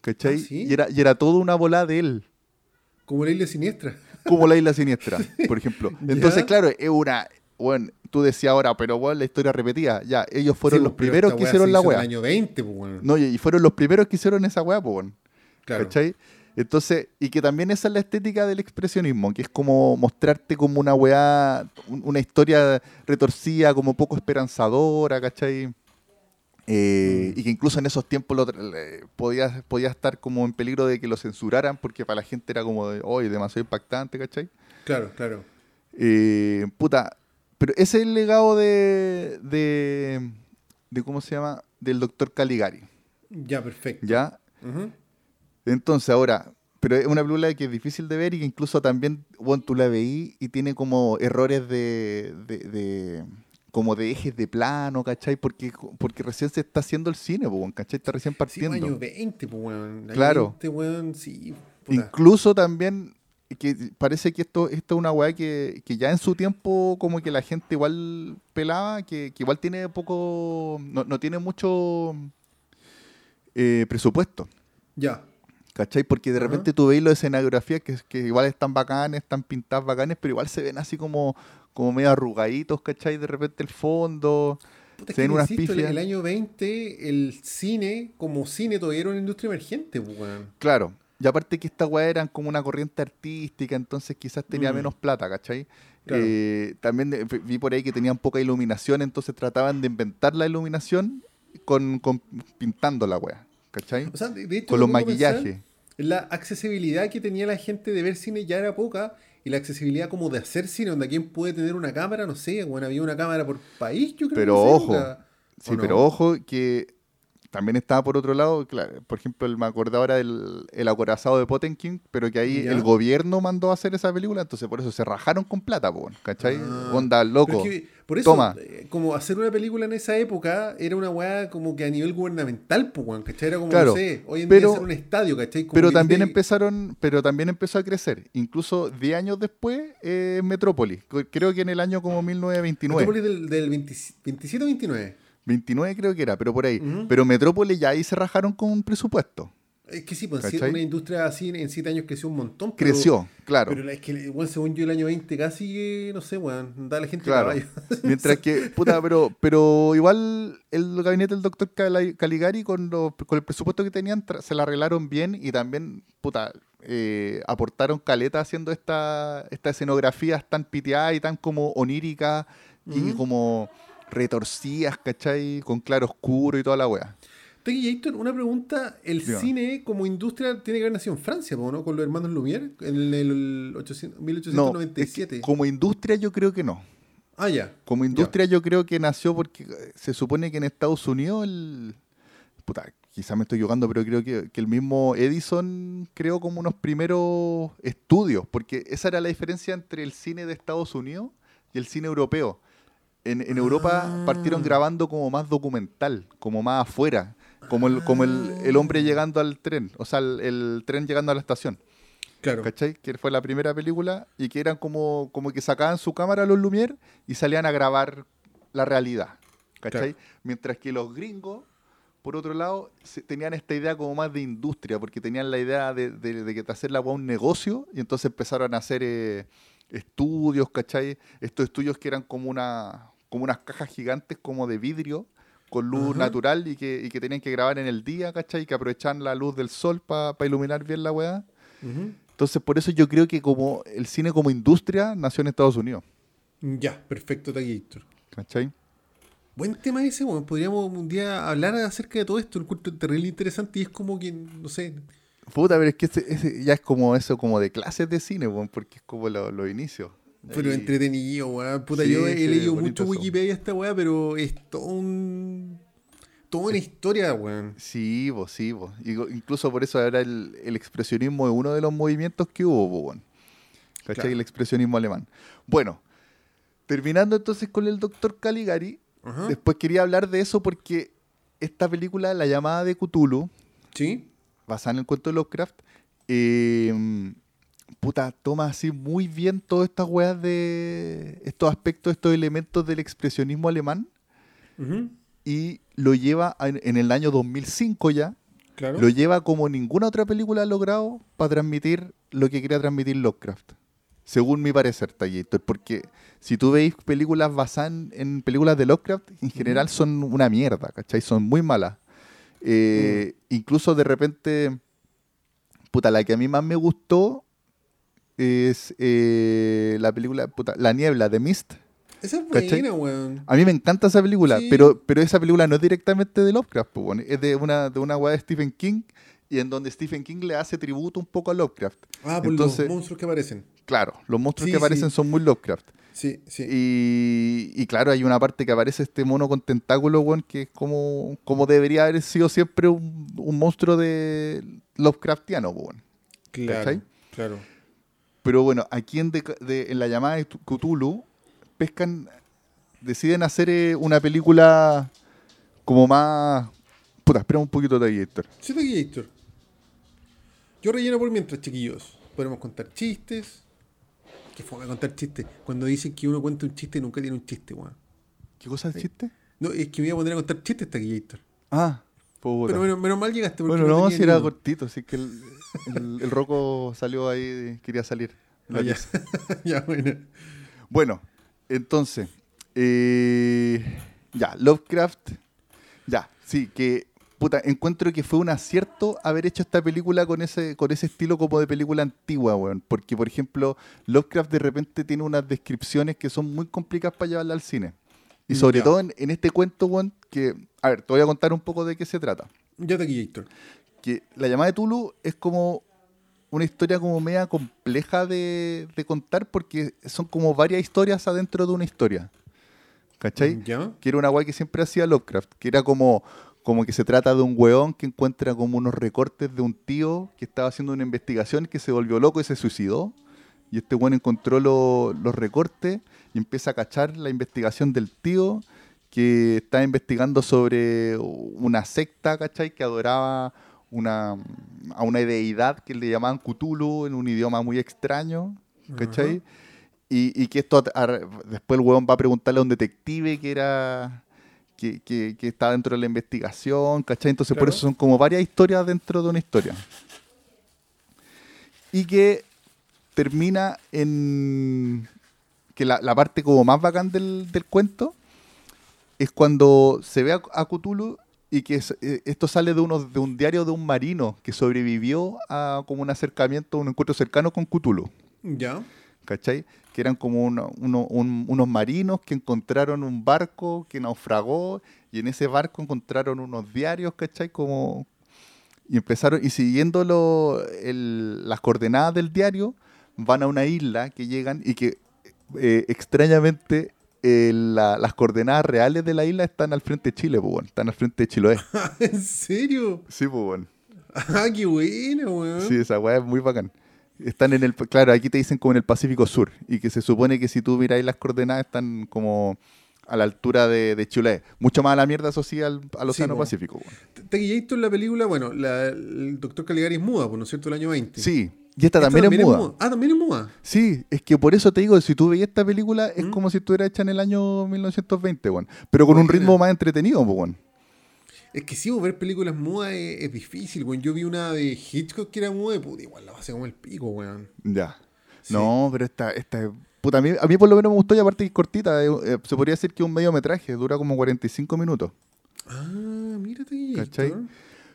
B: ¿Cachai? ¿Ah, y, era, y era toda una bola de él.
A: Como la isla siniestra.
B: Como la isla siniestra, por ejemplo. Entonces, claro, es una, bueno, tú decías ahora, pero bueno, la historia repetida. Ya, ellos fueron los pues, primeros que hicieron la weá.
A: En el año 20, pues, bueno.
B: No, y fueron los primeros que hicieron esa weá, pues, bueno. Claro. ¿Cachai? Entonces, y que también esa es la estética del expresionismo, que es como mostrarte como una weá, una historia retorcida, como poco esperanzadora, ¿cachai? Eh, mm. Y que incluso en esos tiempos lo, podía, podía estar como en peligro de que lo censuraran, porque para la gente era como, hoy demasiado impactante, ¿cachai?
A: Claro, claro.
B: Eh, puta, pero ese es el legado de, de, ¿cómo se llama? Del doctor Caligari.
A: Ya, perfecto.
B: ¿Ya? Entonces, ahora, pero es una película que es difícil de ver y que incluso también, bueno, tú la veí y tiene como errores de, de, como de ejes de plano, ¿cachai? Porque, porque recién se está haciendo el cine, ¿cachai? Está recién partiendo. Sí,
A: año 20, pues,
B: Claro.
A: 20, sí,
B: Incluso también que parece que esto, esto es una weá que, ya en su tiempo como que la gente igual pelaba, que, igual tiene poco, no, tiene mucho eh, presupuesto.
A: Ya.
B: ¿Cachai? Porque de repente tú veis de escenografías que, que igual están bacanes, están pintadas bacanes, pero igual se ven así como, como medio arrugaditos, ¿cachai? De repente el fondo. se ven unas
A: En el año 20 el cine, como cine, todavía era una industria emergente, pues,
B: Claro. Y aparte que esta weá eran como una corriente artística, entonces quizás tenía mm. menos plata, ¿cachai? Eh, también vi por ahí que tenían poca iluminación, entonces trataban de inventar la iluminación con, pintando la weá, ¿cachai? con los maquillajes.
A: La accesibilidad que tenía la gente de ver cine ya era poca y la accesibilidad como de hacer cine, donde quien puede tener una cámara, no sé, bueno, había una cámara por país, yo creo.
B: Pero ojo, sí, pero ojo que también estaba por otro lado, claro, por ejemplo, me acordé ahora del el acorazado de Potenkin, pero que ahí el gobierno mandó a hacer esa película, entonces por eso se rajaron con plata, ¿cachai? Ah. Onda, loco.
A: por eso, Toma. Eh, como hacer una película en esa época era una weá como que a nivel gubernamental, ¿cachai? Era como, no sé, hoy en día hacer un estadio, ¿cachai?
B: pero también empezaron, pero también empezó a crecer, incluso 10 años después, eh, Metrópolis, creo que en el año como 1929.
A: Metrópolis del, del 27 o 29.
B: 29 creo que era, pero por ahí. Pero Metrópolis ya ahí se rajaron con un presupuesto.
A: Es que sí, pues una industria así en 7 años creció un montón.
B: creció, claro.
A: Pero es que, bueno, según yo, el año 20 casi, no sé, weón, da la gente claro.
B: Mientras que, puta, pero, pero igual el gabinete del doctor Caligari con, con el presupuesto que tenían se la arreglaron bien y también, puta, eh, aportaron caleta haciendo esta, esta escenografías tan piteadas y tan como oníricas y como retorcidas, ¿cachai? Con claro oscuro y toda la weá.
A: Tegui una pregunta. El cine como industria tiene que haber nacido en Francia, ¿no? Con los hermanos Lumière en el 1897.
B: como industria yo creo que no.
A: Ah, ya.
B: Como industria yo creo que nació porque se supone que en Estados Unidos el... Puta, quizá me estoy equivocando, pero creo que, que, el mismo Edison creó como unos primeros estudios, porque esa era la diferencia entre el cine de Estados Unidos y el cine europeo en, Europa partieron ah. grabando como más documental, como más afuera, como el, como el, hombre llegando al tren, o sea, el, tren llegando a la estación.
A: Claro.
B: ¿Cachai? Que fue la primera película y que eran como, como que sacaban su cámara a los Lumière y salían a grabar la realidad. ¿Cachai? Mientras que los gringos, por otro lado, tenían esta idea como más de industria, porque tenían la idea de, de, que hacerla un negocio y entonces empezaron a hacer eh, estudios, ¿cachai? Estos estudios que eran como una, como unas cajas gigantes como de vidrio con luz natural y que, y que, tenían que grabar en el día, ¿cachai? Y que aprovechaban la luz del sol para iluminar bien la weá. Entonces, por eso yo creo que como el cine como industria nació en Estados Unidos.
A: Ya, perfecto, Taquito.
B: ¿Cachai?
A: Buen tema ese, bueno. Podríamos un día hablar acerca de todo esto. El culto terrible interesante y es como que, no sé.
B: Puta, pero es que ese, ya es como eso, como de clases de cine, bueno, porque es como los lo inicios.
A: Pero entretenido, weón. Puta, yo he leído mucho Wikipedia esta weá, pero es todo un. Toda una historia, weón.
B: Sí, vos, sí, vos. Incluso por eso ahora el, expresionismo es uno de los movimientos que hubo, weón. ¿cachai? El expresionismo alemán. Bueno, terminando entonces con el doctor Caligari, después quería hablar de eso porque esta película, La llamada de Cthulhu,
A: ¿Sí?
B: basada en el cuento de Lovecraft, eh, puta, toma así muy bien todas estas weas de estos aspectos, estos elementos del expresionismo alemán y lo lleva en, el año 2005 ya, lo lleva como ninguna otra película ha logrado para transmitir lo que quería transmitir Lovecraft. Según mi parecer, Tallator, porque si tú veis películas basadas en, películas de Lovecraft, en general son una mierda, ¿cachai? Son muy malas. Eh, mm. Incluso de repente, puta, la que a mí más me gustó es eh, la película, puta, La Niebla, de Mist.
A: Esa es buena, weón.
B: A mí me encanta esa película, pero, pero esa película no es directamente de Lovecraft, es de una, de una weá de Stephen King, y en donde Stephen King le hace tributo un poco a Lovecraft.
A: Ah, por los monstruos que aparecen.
B: Claro, los monstruos que aparecen son muy Lovecraft.
A: Sí, sí.
B: Y, claro, hay una parte que aparece este mono con tentáculo, weón, que es como, como debería haber sido siempre un, monstruo de Lovecraftiano, weón.
A: Claro, claro.
B: Pero bueno, aquí en, en la llamada de Cthulhu, pescan, deciden hacer eh, una película como más... Puta, espera un poquito de Héctor.
A: Sí, de. Yo relleno por mientras, chiquillos. Podemos contar chistes. Que fue contar chistes. Cuando dicen que uno cuenta un chiste, nunca tiene un chiste, weón.
B: ¿Qué cosa es chiste?
A: No, es que me iba a poner a contar chistes hasta aquí, Héctor.
B: Ah.
A: Pero menos, mal llegaste.
B: Bueno, no, si era cortito, así que el, el, roco salió ahí, quería salir.
A: Ah, ya. ya, bueno.
B: Bueno, entonces, eh, ya, Lovecraft, ya, sí, que puta, encuentro que fue un acierto haber hecho esta película con ese, con ese estilo como de película antigua, weón. Porque, por ejemplo, Lovecraft de repente tiene unas descripciones que son muy complicadas para llevarla al cine. Y sobre todo en, este cuento, weón, que, a ver, te voy a contar un poco de qué se trata.
A: Ya te Héctor.
B: Que la llamada de Tulu es como una historia como media compleja de, contar porque son como varias historias adentro de una historia. ¿Cachai? Que era una guay que siempre hacía Lovecraft, que era como, como que se trata de un weón que encuentra como unos recortes de un tío que estaba haciendo una investigación que se volvió loco y se suicidó. Y este weón encontró los recortes y empieza a cachar la investigación del tío que está investigando sobre una secta, ¿cachai? Que adoraba una, a una deidad que le llamaban Cthulhu en un idioma muy extraño, ¿cachai? y, y, que esto, después el huevón va a preguntarle a un detective que era... Que, que, está dentro de la investigación, ¿cachai? Entonces por eso son como varias historias dentro de una historia. Y que termina en... que la, parte como más bacán del, del cuento es cuando se ve a, a Cthulhu y que eh, esto sale de, uno, de un diario de un marino que sobrevivió a como un acercamiento, un encuentro cercano con Cthulhu.
A: Ya.
B: ¿Cachai? Que eran como unos marinos que encontraron un barco que naufragó y en ese barco encontraron unos diarios, ¿cachai? Como, y empezaron, y siguiendo las coordenadas del diario, van a una isla que llegan y que eh, extrañamente eh, las coordenadas reales de la isla están al frente de Chile, pues, Están al frente de Chiloé.
A: ¿En serio?
B: Sí, pues,
A: Ah, qué bueno, weón.
B: Sí, esa weá es muy bacán. Están en el, claro, aquí te dicen como en el Pacífico Sur. Y que se supone que si tú miráis las coordenadas están como a la altura de, de Chile. Mucho más a la mierda, eso sí, al, Océano Pacífico.
A: Te en la película, bueno, el doctor Caligari es muda, ¿no es cierto? El año 20.
B: Sí, y esta, también, es, muda.
A: Ah, también es muda.
B: Sí, es que por eso te digo, si tú veías esta película, es ¿Mm? como si estuviera hecha en el año 1920, bueno, pero con un ritmo más entretenido, bueno.
A: Es que sí, ver películas mudas es, difícil, weón. Yo vi una de Hitchcock que era muda y puta, igual la base como el pico, weón.
B: Ya. No, pero esta, esta puta, a mí, a mí por lo menos me gustó y aparte que es cortita. Eh, eh, se podría decir que es un mediometraje, dura como 45 minutos.
A: Ah, mírate.
B: ¿Cachai?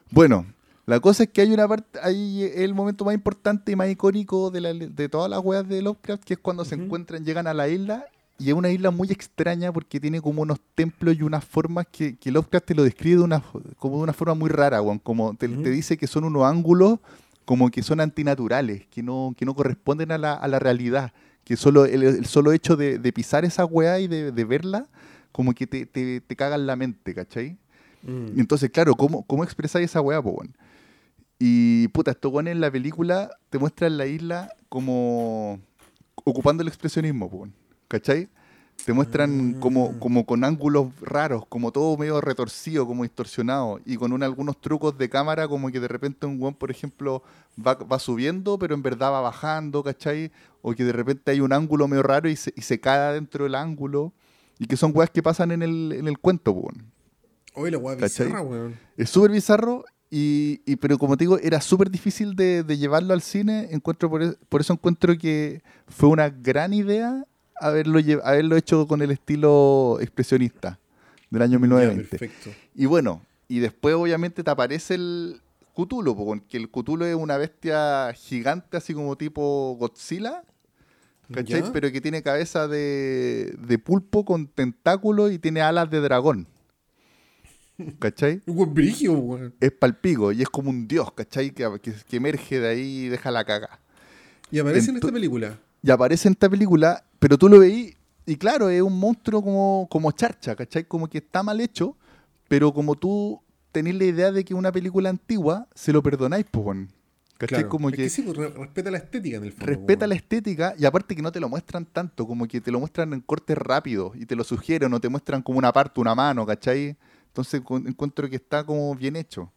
B: Bueno, la cosa es que hay una parte, hay el momento más importante y más icónico de, de todas las weas de Lovecraft, que es cuando se encuentran, llegan a la isla, y es una isla muy extraña porque tiene como unos templos y unas formas que, que Lovecraft te lo describe de una, como de una forma muy rara, como te, dice que son unos ángulos como que son antinaturales, que no, que no corresponden a la, a la realidad, que solo el, solo hecho de, pisar esa wea y de, verla, como que te, te, te cagan la mente, ¿cachai? Mm. Entonces, claro, ¿cómo, cómo expresáis esa weá, po, y puta, esto bueno en la película te muestran la isla como, ocupando el expresionismo, pues, ¿cachai? Te muestran como,
A: Mm.
B: como con ángulos raros, como todo medio retorcido, como distorsionado, y con un- algunos trucos de cámara, como que de repente un weón, por ejemplo, va, va subiendo, pero en verdad va bajando, ¿cachai? O que de repente hay un ángulo medio raro y se, y se cae dentro del ángulo, y que son weas que pasan en el, en el cuento, pues.
A: Oye, la
B: ¿Cachai?
A: bizarra, weón.
B: Es súper bizarro, y, y- pero como te digo, era súper difícil de, de llevarlo al cine. Encuentro por, e- por eso encuentro que fue una gran idea haberlo, haberlo hecho con el estilo expresionista del año
A: Ya,
B: 1920.
A: perfecto.
B: y bueno, y después obviamente te aparece el Cthulhu, po, porque el Cthulhu es una bestia gigante, así como tipo Godzilla. ¿Cachai? Pero que tiene cabeza de, de pulpo con tentáculos y tiene alas de dragón. ¿Cachai?
A: Un buen brigio, weón.
B: es palpigo y es como un dios, ¿cachai? Que, que, que emerge de ahí y deja la caga.
A: Y aparece en
B: Ento-
A: esta película.
B: Y aparece en esta película, pero tú lo veí y claro, es un monstruo como, como charcha, ¿cachai? Como que está mal hecho, pero como tú tenés la idea de que una película antigua, se lo perdonáis, pues. ¿cachai?
A: Claro.
B: Como
A: Es
B: que,
A: sí, pues, re- respeta la estética en el fondo.
B: respeta
A: weón.
B: la estética y aparte que no te lo muestran tanto, como que te lo muestran en cortes rápidos y te lo sugieren o te muestran como una parte, una mano, ¿cachai? Entonces encuentro que está como bien hecho.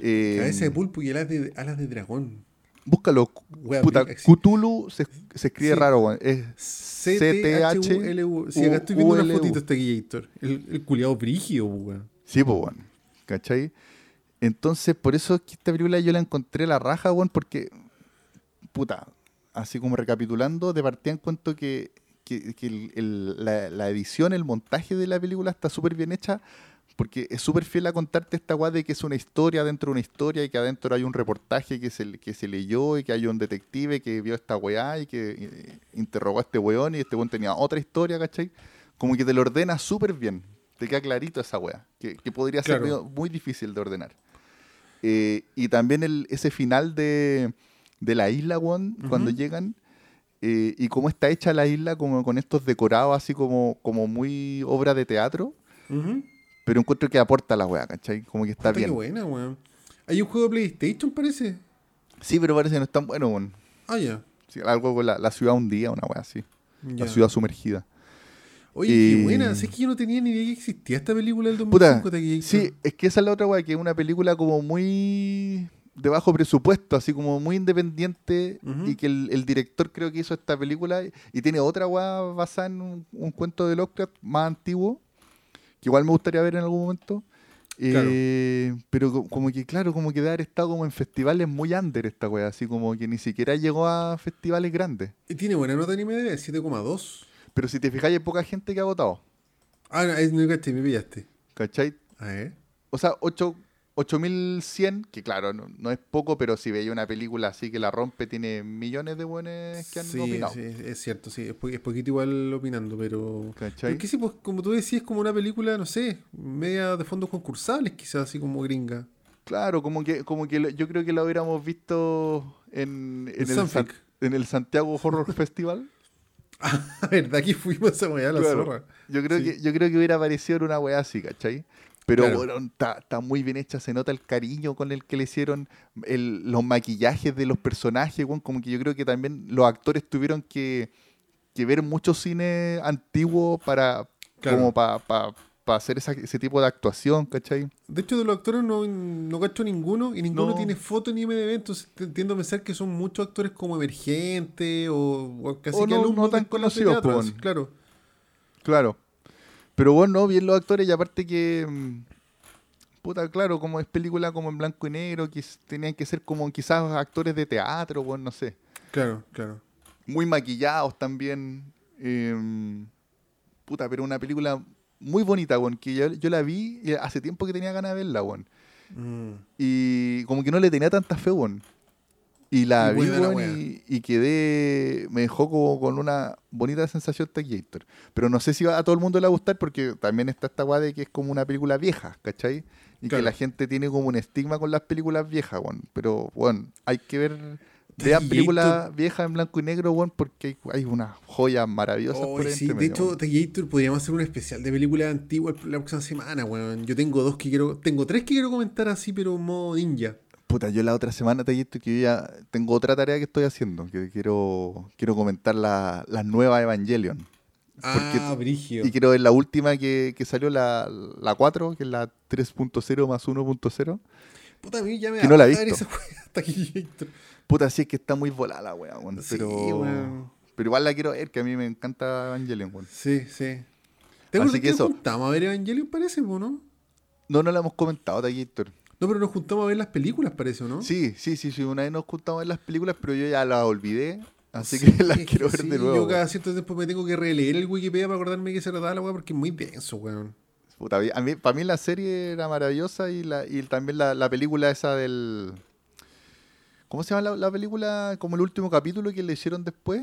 B: Eh,
A: Cabeza de pulpo y alas de, alas de dragón.
B: Búscalo.
A: Wea,
B: Puta. Cthulhu se, se escribe
A: Sí.
B: raro, weón. Es
A: C-T-H-U-L-U. Sí, acá estoy viendo una
B: U-L-U.
A: fotito de este Gator. El, el culiado brigio, weón.
B: Sí, pues, weón. ¿Cachai? Entonces, por eso es que esta película yo la encontré la raja, weón, porque, puta, así como recapitulando, de partida encuentro que, que, que el- el- la, la edición, el montaje de la película está súper bien hecha, porque es súper fiel a contarte esta weá de que es una historia dentro de una historia y que adentro hay un reportaje que se, que se leyó y que hay un detective que vio esta weá y que eh, interrogó a este weón y este weón tenía otra historia, ¿cachai? Como que te lo ordena súper bien. Te queda clarito esa weá, que, que podría ser
A: Claro.
B: medio- muy difícil de ordenar. Eh, y también el, ese final de, de la isla, weón, cuando
A: Ujú.
B: llegan, eh, y cómo está hecha la isla, como con estos decorados así como, como muy obra de teatro,
A: Ujú.
B: Pero encuentro que aporta la weá, ¿cachai? Como que está
A: Puta, qué
B: bien.
A: buena, weón. Hay un juego de PlayStation, parece.
B: Sí, pero parece que no es tan bueno, weón.
A: Ah, ya.
B: Sí, algo con la, la ciudad un día, una weá así. La ciudad sumergida.
A: Oye, qué buena. Sé que yo no tenía ni idea que existía esta película del
B: Puta,
A: 2005. Taquilla Gator.
B: sí, es que esa es la otra weá, que es una película como muy de bajo presupuesto, así como muy independiente, y que el, el director creo que hizo esta película, y tiene otra weá basada en un, un cuento de Lovecraft más antiguo, que igual me gustaría ver en algún momento. Eh, Pero co- como que, claro, como que haber estado como en festivales muy under esta weá, así como que ni siquiera llegó a festivales grandes.
A: Y tiene buena nota en IMDb, 7,2.
B: Pero si te fijáis, hay poca gente que ha votado,
A: Ah, no, es, no me pillaste.
B: ¿cachai?
A: A ver.
B: O sea, 8 8100, que claro, no, no es poco, pero si veis una película así que la rompe, tiene millones de buenos que han
A: Sí,
B: opinado.
A: sí, es cierto, sí. Es, po- es poquito igual opinando, pero.
B: ¿Cachai?
A: Porque sí, pues, como tú decías, como una película, no sé, media de fondos concursables, quizás, así como gringa.
B: Claro, como que, como que lo- yo creo que la hubiéramos visto en, en, el, San- en el Santiago Horror Festival.
A: Ah, ¿verdad que fuimos a esa weá, la
B: Claro.
A: zorra?
B: Yo creo,
A: Sí.
B: que, yo creo que hubiera aparecido en una weá así, ¿cachai? Pero
A: Claro.
B: bueno, está muy bien hecha, se nota el cariño con el que le hicieron el- los maquillajes de los personajes, weón, como que yo creo que también los actores tuvieron que, que ver mucho cine antiguo para
A: Claro.
B: como para hacer esa- ese tipo de actuación, ¿cachai?
A: De hecho, de los actores no, no cacho ninguno y ninguno
B: No.
A: tiene foto ni IMDb, entonces te- tiendo a pensar que son muchos actores como emergentes o, o casi
B: O
A: que
B: no-
A: alumnos
B: no tan conocidos,
A: así, claro.
B: Claro. Pero bueno, bien los actores y aparte que... mm, Puta, claro, como es película como en blanco y negro, que tenían que ser como quizás actores de teatro, bueno, no sé.
A: Claro, claro.
B: muy maquillados también. eh, puta, pero una película muy bonita, weón, que yo, yo la vi y hace tiempo que tenía ganas de verla, weón.
A: Mm.
B: Y como que no le tenía tanta fe, weón. Y la
A: Y
B: vi,
A: wea.
B: y, y quedé, me dejó como con una bonita sensación Taquillator. Pero no sé si a todo el mundo le va a gustar porque también está esta weá de que es como una película vieja, ¿cachai? Y
A: Claro.
B: que la gente tiene como un estigma con las películas viejas, weón. Pero, weón, hay que ver... Vean películas viejas en blanco y negro, weón, porque hay, unas joyas maravillosas
A: Oh,
B: por
A: sí,
B: entre
A: de
B: medio,
A: hecho,
B: weón.
A: Taquillator podríamos hacer un especial de películas antiguas la próxima semana, weón. Yo tengo dos que quiero, tengo tres que quiero comentar así, pero en modo ninja.
B: Puta, yo la otra semana te que yo ya tengo otra tarea que estoy haciendo, que quiero, quiero comentar la, la nueva Evangelion.
A: ah, Brigio.
B: Y quiero ver la última que, que salió, la, la 4, que es la 3.0 más 1.0.
A: Puta, a mí ya me
B: Que no la he visto.
A: hasta aquí.
B: Puta, sí es que está muy volada la wea, weón.
A: Sí,
B: Pero,
A: weón.
B: pero igual la quiero ver, que a mí me encanta Evangelion, weón.
A: Sí, sí. ¿Te
B: Así que
A: que
B: eso.
A: a ver Evangelion, parece, no?
B: No, no la hemos comentado, Taquillator.
A: No, pero nos juntamos a ver las películas, parece, ¿o no?
B: Sí, sí, sí, sí. Una vez nos juntamos en las películas, pero yo ya las olvidé. Así que las quiero ver
A: sí,
B: de nuevo.
A: Yo cada cierto tiempo me tengo que releer el Wikipedia para acordarme que se trataba la weá porque es muy denso, weón.
B: Puta, a mí, para mí la serie era maravillosa y, la, y también la, la película esa del... ¿Cómo se llama la, la película? Como el último capítulo que le hicieron después.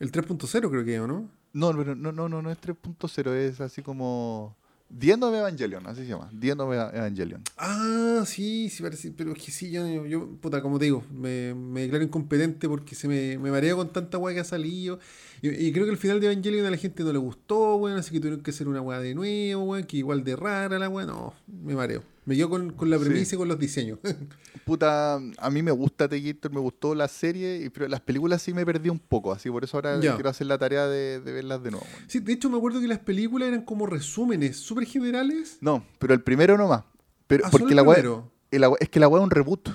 A: El 3.0 creo que, ¿o no?
B: No, pero no, no, no, no es 3.0, es así como... The End Evangelion, así se llama. The Evangelion.
A: Ah, sí, sí parece, pero es que sí, yo, yo puta, como te digo, me, me declaro incompetente porque se me, me mareo con tanta weá que ha salido. Y, y creo que el final de Evangelion a la gente no le gustó, weón, así que tuvieron que hacer una weá de nuevo, weón, que igual de rara la weá, no, me mareo. Me quedo con, con la
B: Sí.
A: premisa y con los diseños.
B: Puta, a mí me gusta Tequillator, me gustó la serie, y- pero las películas sí me perdí un poco, así por eso ahora
A: Ya.
B: quiero hacer la tarea de, de verlas de nuevo.
A: sí, de hecho me acuerdo que las películas eran como resúmenes súper generales.
B: No, pero el primero nomás. Pero,
A: Ah,
B: porque la
A: primero.
B: el agua- es que la weá es un reboot.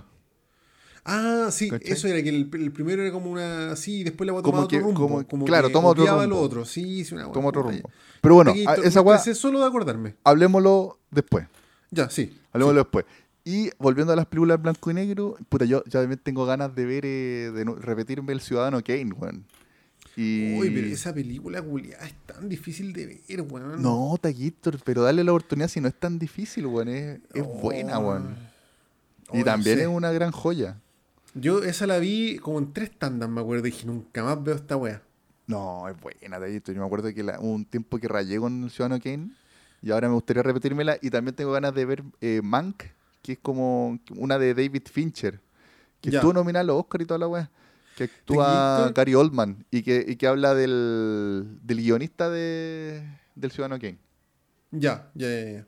A: Ah, sí,
B: ¿Cachai?
A: eso era que el, el primero era como una así y después la
B: Como
A: tomaba otro
B: que-
A: rumbo.
B: como-
A: Como,
B: claro,
A: que
B: toma otro rumbo.
A: lo otro. Sí, sí, una.
B: Toma otro rumbo. Pero bueno, a- esa weá,
A: solo de acordarme.
B: hablemoslo después.
A: Ya, sí.
B: Hablemoslo después. Y volviendo a las películas blanco y negro, puta, yo ya también tengo ganas de ver, eh, de repetirme el Ciudadano Kane, weón. Y...
A: Uy, pero esa película culiada es tan difícil de ver, weón.
B: No, Taquito, pero dale la oportunidad si no es tan difícil, weón. Es, es buena, weón.
A: Oh,
B: Y
A: no
B: también
A: sé.
B: es una gran joya.
A: Yo esa la vi como en tres tandas, me acuerdo. Y dije, nunca más veo esta wea.
B: No, es buena, Taquito. Yo me acuerdo que la- hubo un tiempo que rayé con el Ciudadano Kane y ahora me gustaría repetírmela. Y también tengo ganas de ver eh, Mank, que es como una de David Fincher, que
A: Ya.
B: estuvo nominada a los Oscar y toda la weá. Que actúa. Gary Oldman y que, y que habla del, del guionista de, del Ciudadano Kane.
A: Ya, ya, ya, ya.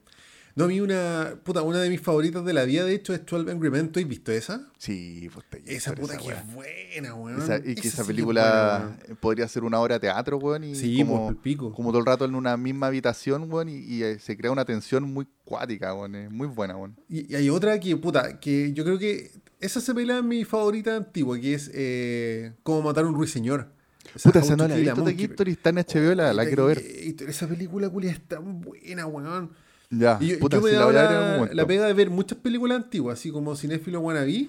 A: No, a mí una, puta, una de mis favoritas de la vida, de hecho, es 12 Angry Men. ¿Tú has visto esa?
B: Sí, pues
A: Esa puta que es buena, weón.
B: Esa- y que esa,
A: sí es
B: película podría ser una obra de teatro, weón. Y.
A: Sí,
B: como,
A: por el pico.
B: como todo el rato en una misma habitación, weón. Y, y, eh, se crea una tensión muy cuática, weón. Es muy buena, weón.
A: Y, y hay otra que, puta, que yo creo que esa se pelea en mi favorita antigua, que es eh, Cómo matar a un ruiseñor.
B: Puta, esa no la he visto,
A: Monkey.
B: Taquito, y está en HBO, la, la quiero ver.
A: Esa película culia es tan buena, weón.
B: Ya,
A: Y yo,
B: puta,
A: yo me he
B: la voy a ver en algún
A: la, pega de ver muchas películas antiguas, así como Cinéfilo Wannabe.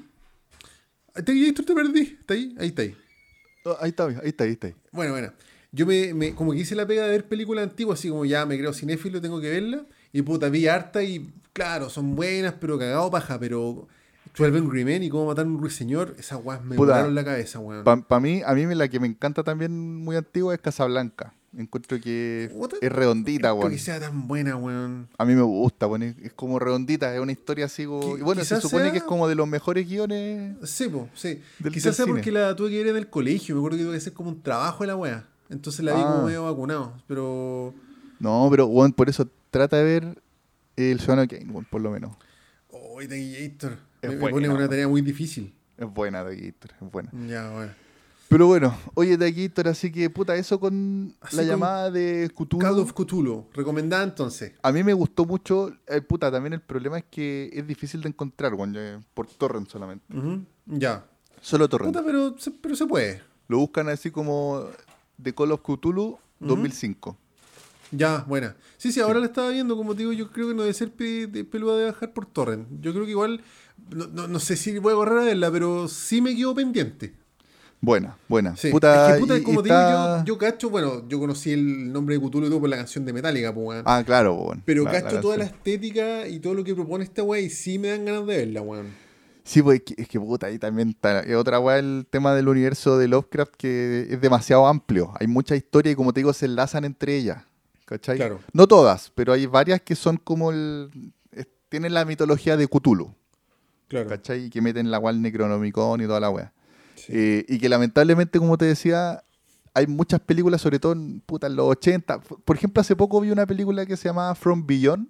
A: ¿Te, te perdí? ¿Está ahí? Ahí está ahí.
B: Oh, ahí está, ahí está, ahí está.
A: Bueno, bueno. Yo me, me- como que hice la pega de ver películas antiguas, así como ya me creo cinéfilo, tengo que verla. Y puta, vi harta y claro, son buenas, pero cagado paja, pero 12 Angry Men y cómo matar a un ruiseñor, esas weas me volaron la cabeza, weón.
B: Para mí, a mí la que me encanta también muy antigua es Casablanca. Encuentro que es redondita, weón.
A: que sea tan buena, weón.
B: A mí me gusta, weón. Es, como redondita, es una historia así como... Y bueno, se supone
A: sea-
B: que es como de los mejores guiones...
A: Sí, po, sí.
B: Del-
A: Quizás
B: del
A: sea
B: cine.
A: porque la tuve que ver en el colegio, me acuerdo que tuve que hacer como un trabajo de la wea. Entonces la vi
B: Ah.
A: como medio vacunado, pero...
B: No, pero, weón, por eso trata de ver el Ciudadano Kane, weón, por lo menos.
A: Uy, Gator.
B: Es
A: Me, me
B: buena,
A: pone una tarea muy difícil.
B: Es buena, Taquillator, es buena.
A: Ya, bueno.
B: Pero bueno, oye, Taquillator, así que, puta, eso con
A: Así
B: la
A: con
B: llamada de Cthulhu.
A: Call of Cthulhu, recomendada entonces.
B: A mí me gustó mucho, eh, puta, también el problema es que es difícil de encontrar, eh, por torrent solamente.
A: Ya.
B: Solo torrent.
A: Puta, pero, se- pero se puede.
B: Lo buscan así como The Call of Cthulhu 2005.
A: Ya, buena. Sí, sí, ahora la estaba viendo, como te digo, yo creo que no debe ser pe- de peluda de bajar por torrent. Yo creo que igual, no, no- no sé si voy a correr a verla, pero sí me quedo pendiente.
B: Buena, buena.
A: Sí.
B: Puta,
A: es que, puta,
B: y-
A: como te digo,
B: está-
A: yo, yo cacho, bueno, yo conocí el nombre de Cthulhu y todo por la canción de Metallica, pues, weón.
B: Ah, claro, weón.
A: pero
B: La- la
A: cacho toda la estética y todo lo que propone esta weá y sí me dan ganas de verla, weón.
B: Sí, pues es que, es que, puta, ahí también está. Es otra weá el tema del universo de Lovecraft que es demasiado amplio. Hay mucha historia y, como te digo, se enlazan entre ellas. ¿Cachai?
A: Claro.
B: No todas, pero hay varias que son como el. tienen la mitología de Cthulhu.
A: Claro.
B: ¿Cachai? Y que meten la cual Necronomicon y toda la weá.
A: Sí.
B: Eh, y que lamentablemente, como te decía, hay muchas películas, sobre todo en, puta, en los 80. Por ejemplo, hace poco vi una película que se llamaba From Beyond,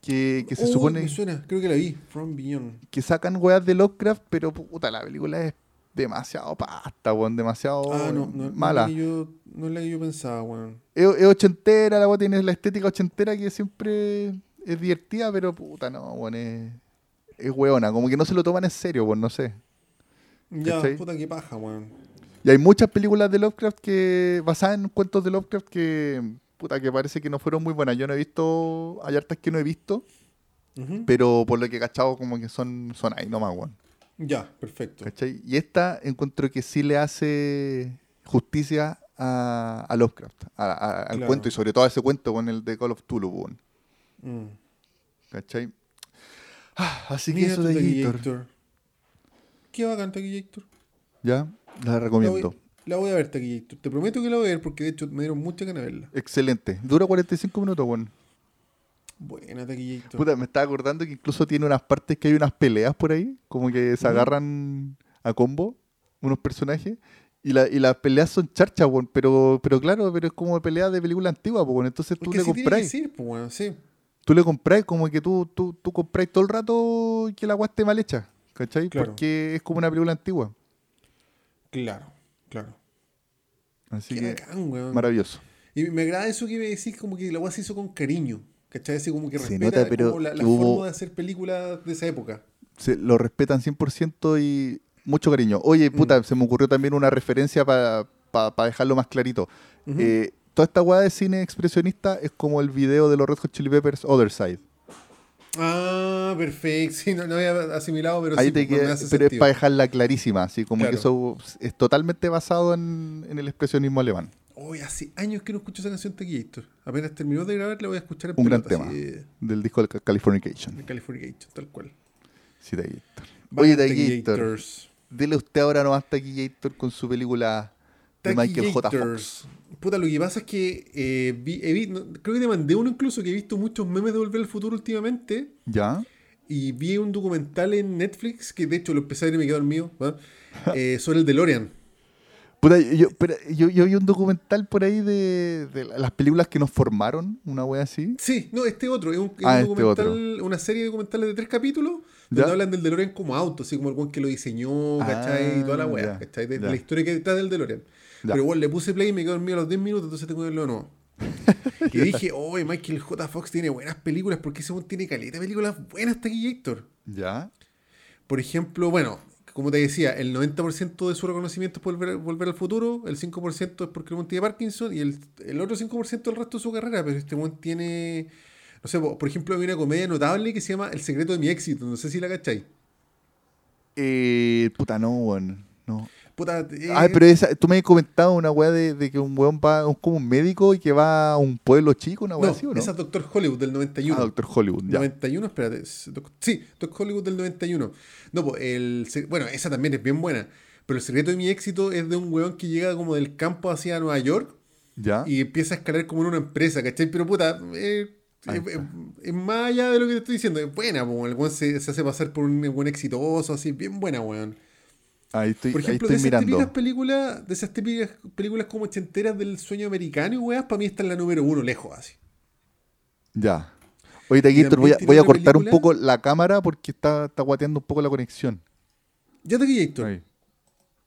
B: que, que se
A: Uy,
B: supone
A: Me suena, creo que la vi. From Beyond.
B: que sacan weas de Lovecraft, pero puta, la película es demasiado pasta, weón, demasiado
A: ah, no, no,
B: mala.
A: No es, la que yo, no es la que yo pensaba, weón.
B: Es, es ochentera, la wea tiene la estética ochentera que siempre es divertida, pero puta, no, weón, es, es weona. Como que no se lo toman en serio, weón, no sé.
A: Ya,
B: ¿Cachai?
A: puta que paja, weón.
B: Y hay muchas películas de Lovecraft que basadas en cuentos de Lovecraft que puta que parece que no fueron muy buenas. Yo no he visto, hay hartas que no he visto, pero por lo que he cachado como que son son ahí nomás, weón.
A: Ya, perfecto.
B: ¿Cachai? Y esta encuentro que sí le hace justicia a, a Lovecraft, a- a- al
A: Claro.
B: cuento y sobre todo a ese cuento con el de Call of Cthulhu, weón.
A: Mm.
B: ¿Cachai? Ah, así que eso de. Gator.
A: Qué bacán Taquillator.
B: Ya, la
A: La
B: recomiendo.
A: voy, la voy a ver, Taquillator. Te prometo que la voy a ver porque de hecho me dieron mucha ganas de verla.
B: Excelente. Dura 45 minutos, weón.
A: Buena Taquillator.
B: Puta, me estaba acordando que incluso tiene unas partes que hay unas peleas por ahí, como que se agarran a combo unos personajes. Y, la, y las peleas son charchas, weón, pero, pero claro, pero es como peleas de película antigua, weón. Entonces tú le
A: que
B: compráis.
A: ser, pues, bueno, sí.
B: Tú le compráis como que tú, tú, tú compráis todo el rato que la agua esté mal hecha, ¿cachai?
A: Claro.
B: Porque es como una película antigua.
A: Claro, claro.
B: Así
A: Qué
B: que
A: bacán, weón.
B: maravilloso.
A: Y me agrada eso que me decís, como que la weá se hizo con cariño. ¿Cachai? Así como que
B: Se
A: respeta
B: nota, pero
A: como la, la
B: que hubo-
A: forma de hacer películas de esa época.
B: Se, lo respetan 100% y mucho cariño. Oye,
A: Mm.
B: puta, se me ocurrió también una referencia para dejarlo más clarito. Eh, toda esta weá de cine expresionista es como el video de los Red Hot Chili Peppers Other Side.
A: Ah, perfecto. Sí, no, no había asimilado, pero
B: Ahí
A: sí,
B: te
A: pues, me
B: queda-
A: hace
B: pero es para dejarla clarísima, así como que eso es totalmente basado en, en el expresionismo alemán.
A: Hoy hace años que no escucho esa canción Taquillator. Apenas terminó de grabar, la voy a escuchar en
B: Un gran tema.
A: así,
B: Del disco de Californication.
A: de Californication, tal cual.
B: Sí, Taquillator. Oye,
A: Taquillators.
B: dile usted ahora nomás Taquillator con su película de Michael J. Fox.
A: Puta, lo que pasa es que eh, vi- he vi- no, creo que te mandé uno incluso que he visto muchos memes de Volver al Futuro últimamente.
B: ¿Ya?
A: Y vi un documental en Netflix, que de hecho lo empecé a ver y me quedó dormido. Eh, sobre el DeLorean.
B: Puta, yo, pero yo, yo vi un documental por ahí de, de las películas que nos formaron, una wea así.
A: Sí, no, este otro, es un, es
B: Ah,
A: un
B: este
A: documental, una serie de documentales de tres capítulos, donde
B: ¿Ya?
A: hablan del DeLorean como auto, así como el buen que lo diseñó, ¿cachai? y toda la
B: Ah, ya,
A: ¿cachai? De, de la historia que está del DeLorean.
B: Ya.
A: Pero igual le puse play y me quedé dormido a los 10 minutos, entonces tengo que verlo de nuevo. y dije, oye, Michael J. Fox tiene buenas películas, porque ese tiene caleta de películas buenas Taquillator.
B: ¿Ya?
A: Por ejemplo, bueno, como te decía, el 90% de su reconocimiento es por volver, volver al futuro, el 5% es porque el tiene Parkinson y el, el otro 5% del resto de su carrera, pero este weón tiene, no sé, po- por ejemplo, hay una comedia notable que se llama El secreto de mi éxito, no sé si la cachai.
B: Eh, puta, no, weón. No.
A: Puta, eh,
B: Ay, pero esa, tú me has comentado una weá de, de que un weón va, es como un médico y que va a un pueblo chico, una weá
A: no,
B: así, ¿o no?
A: esa es Doctor Hollywood del 91.
B: Ah, Doctor Hollywood, ya.
A: 91, espérate. Doc- Sí, Doctor Hollywood del 91. No, pues, el, bueno, esa también es bien buena. Pero el secreto de mi éxito es de un weón que llega como del campo hacia Nueva York
B: ¿Ya?
A: y empieza a escalar como en una empresa, ¿cachai? Pero puta, eh, eh, eh, es más allá de lo que te estoy diciendo. Es buena, po, el weón se, se hace pasar por un buen exitoso, así, bien buena, weón.
B: Ahí estoy,
A: Por ejemplo,
B: ahí
A: de esas típicas
B: mirando.
A: películas, de esas típicas películas como ochenteras del sueño americano y weas, para mí está en la número uno, lejos así.
B: Ya. Oye, Taquito, voy a, voy cortar un poco la cámara porque está, está guateando un poco la conexión.
A: Ya te aquí, Héctor.
B: Ahí.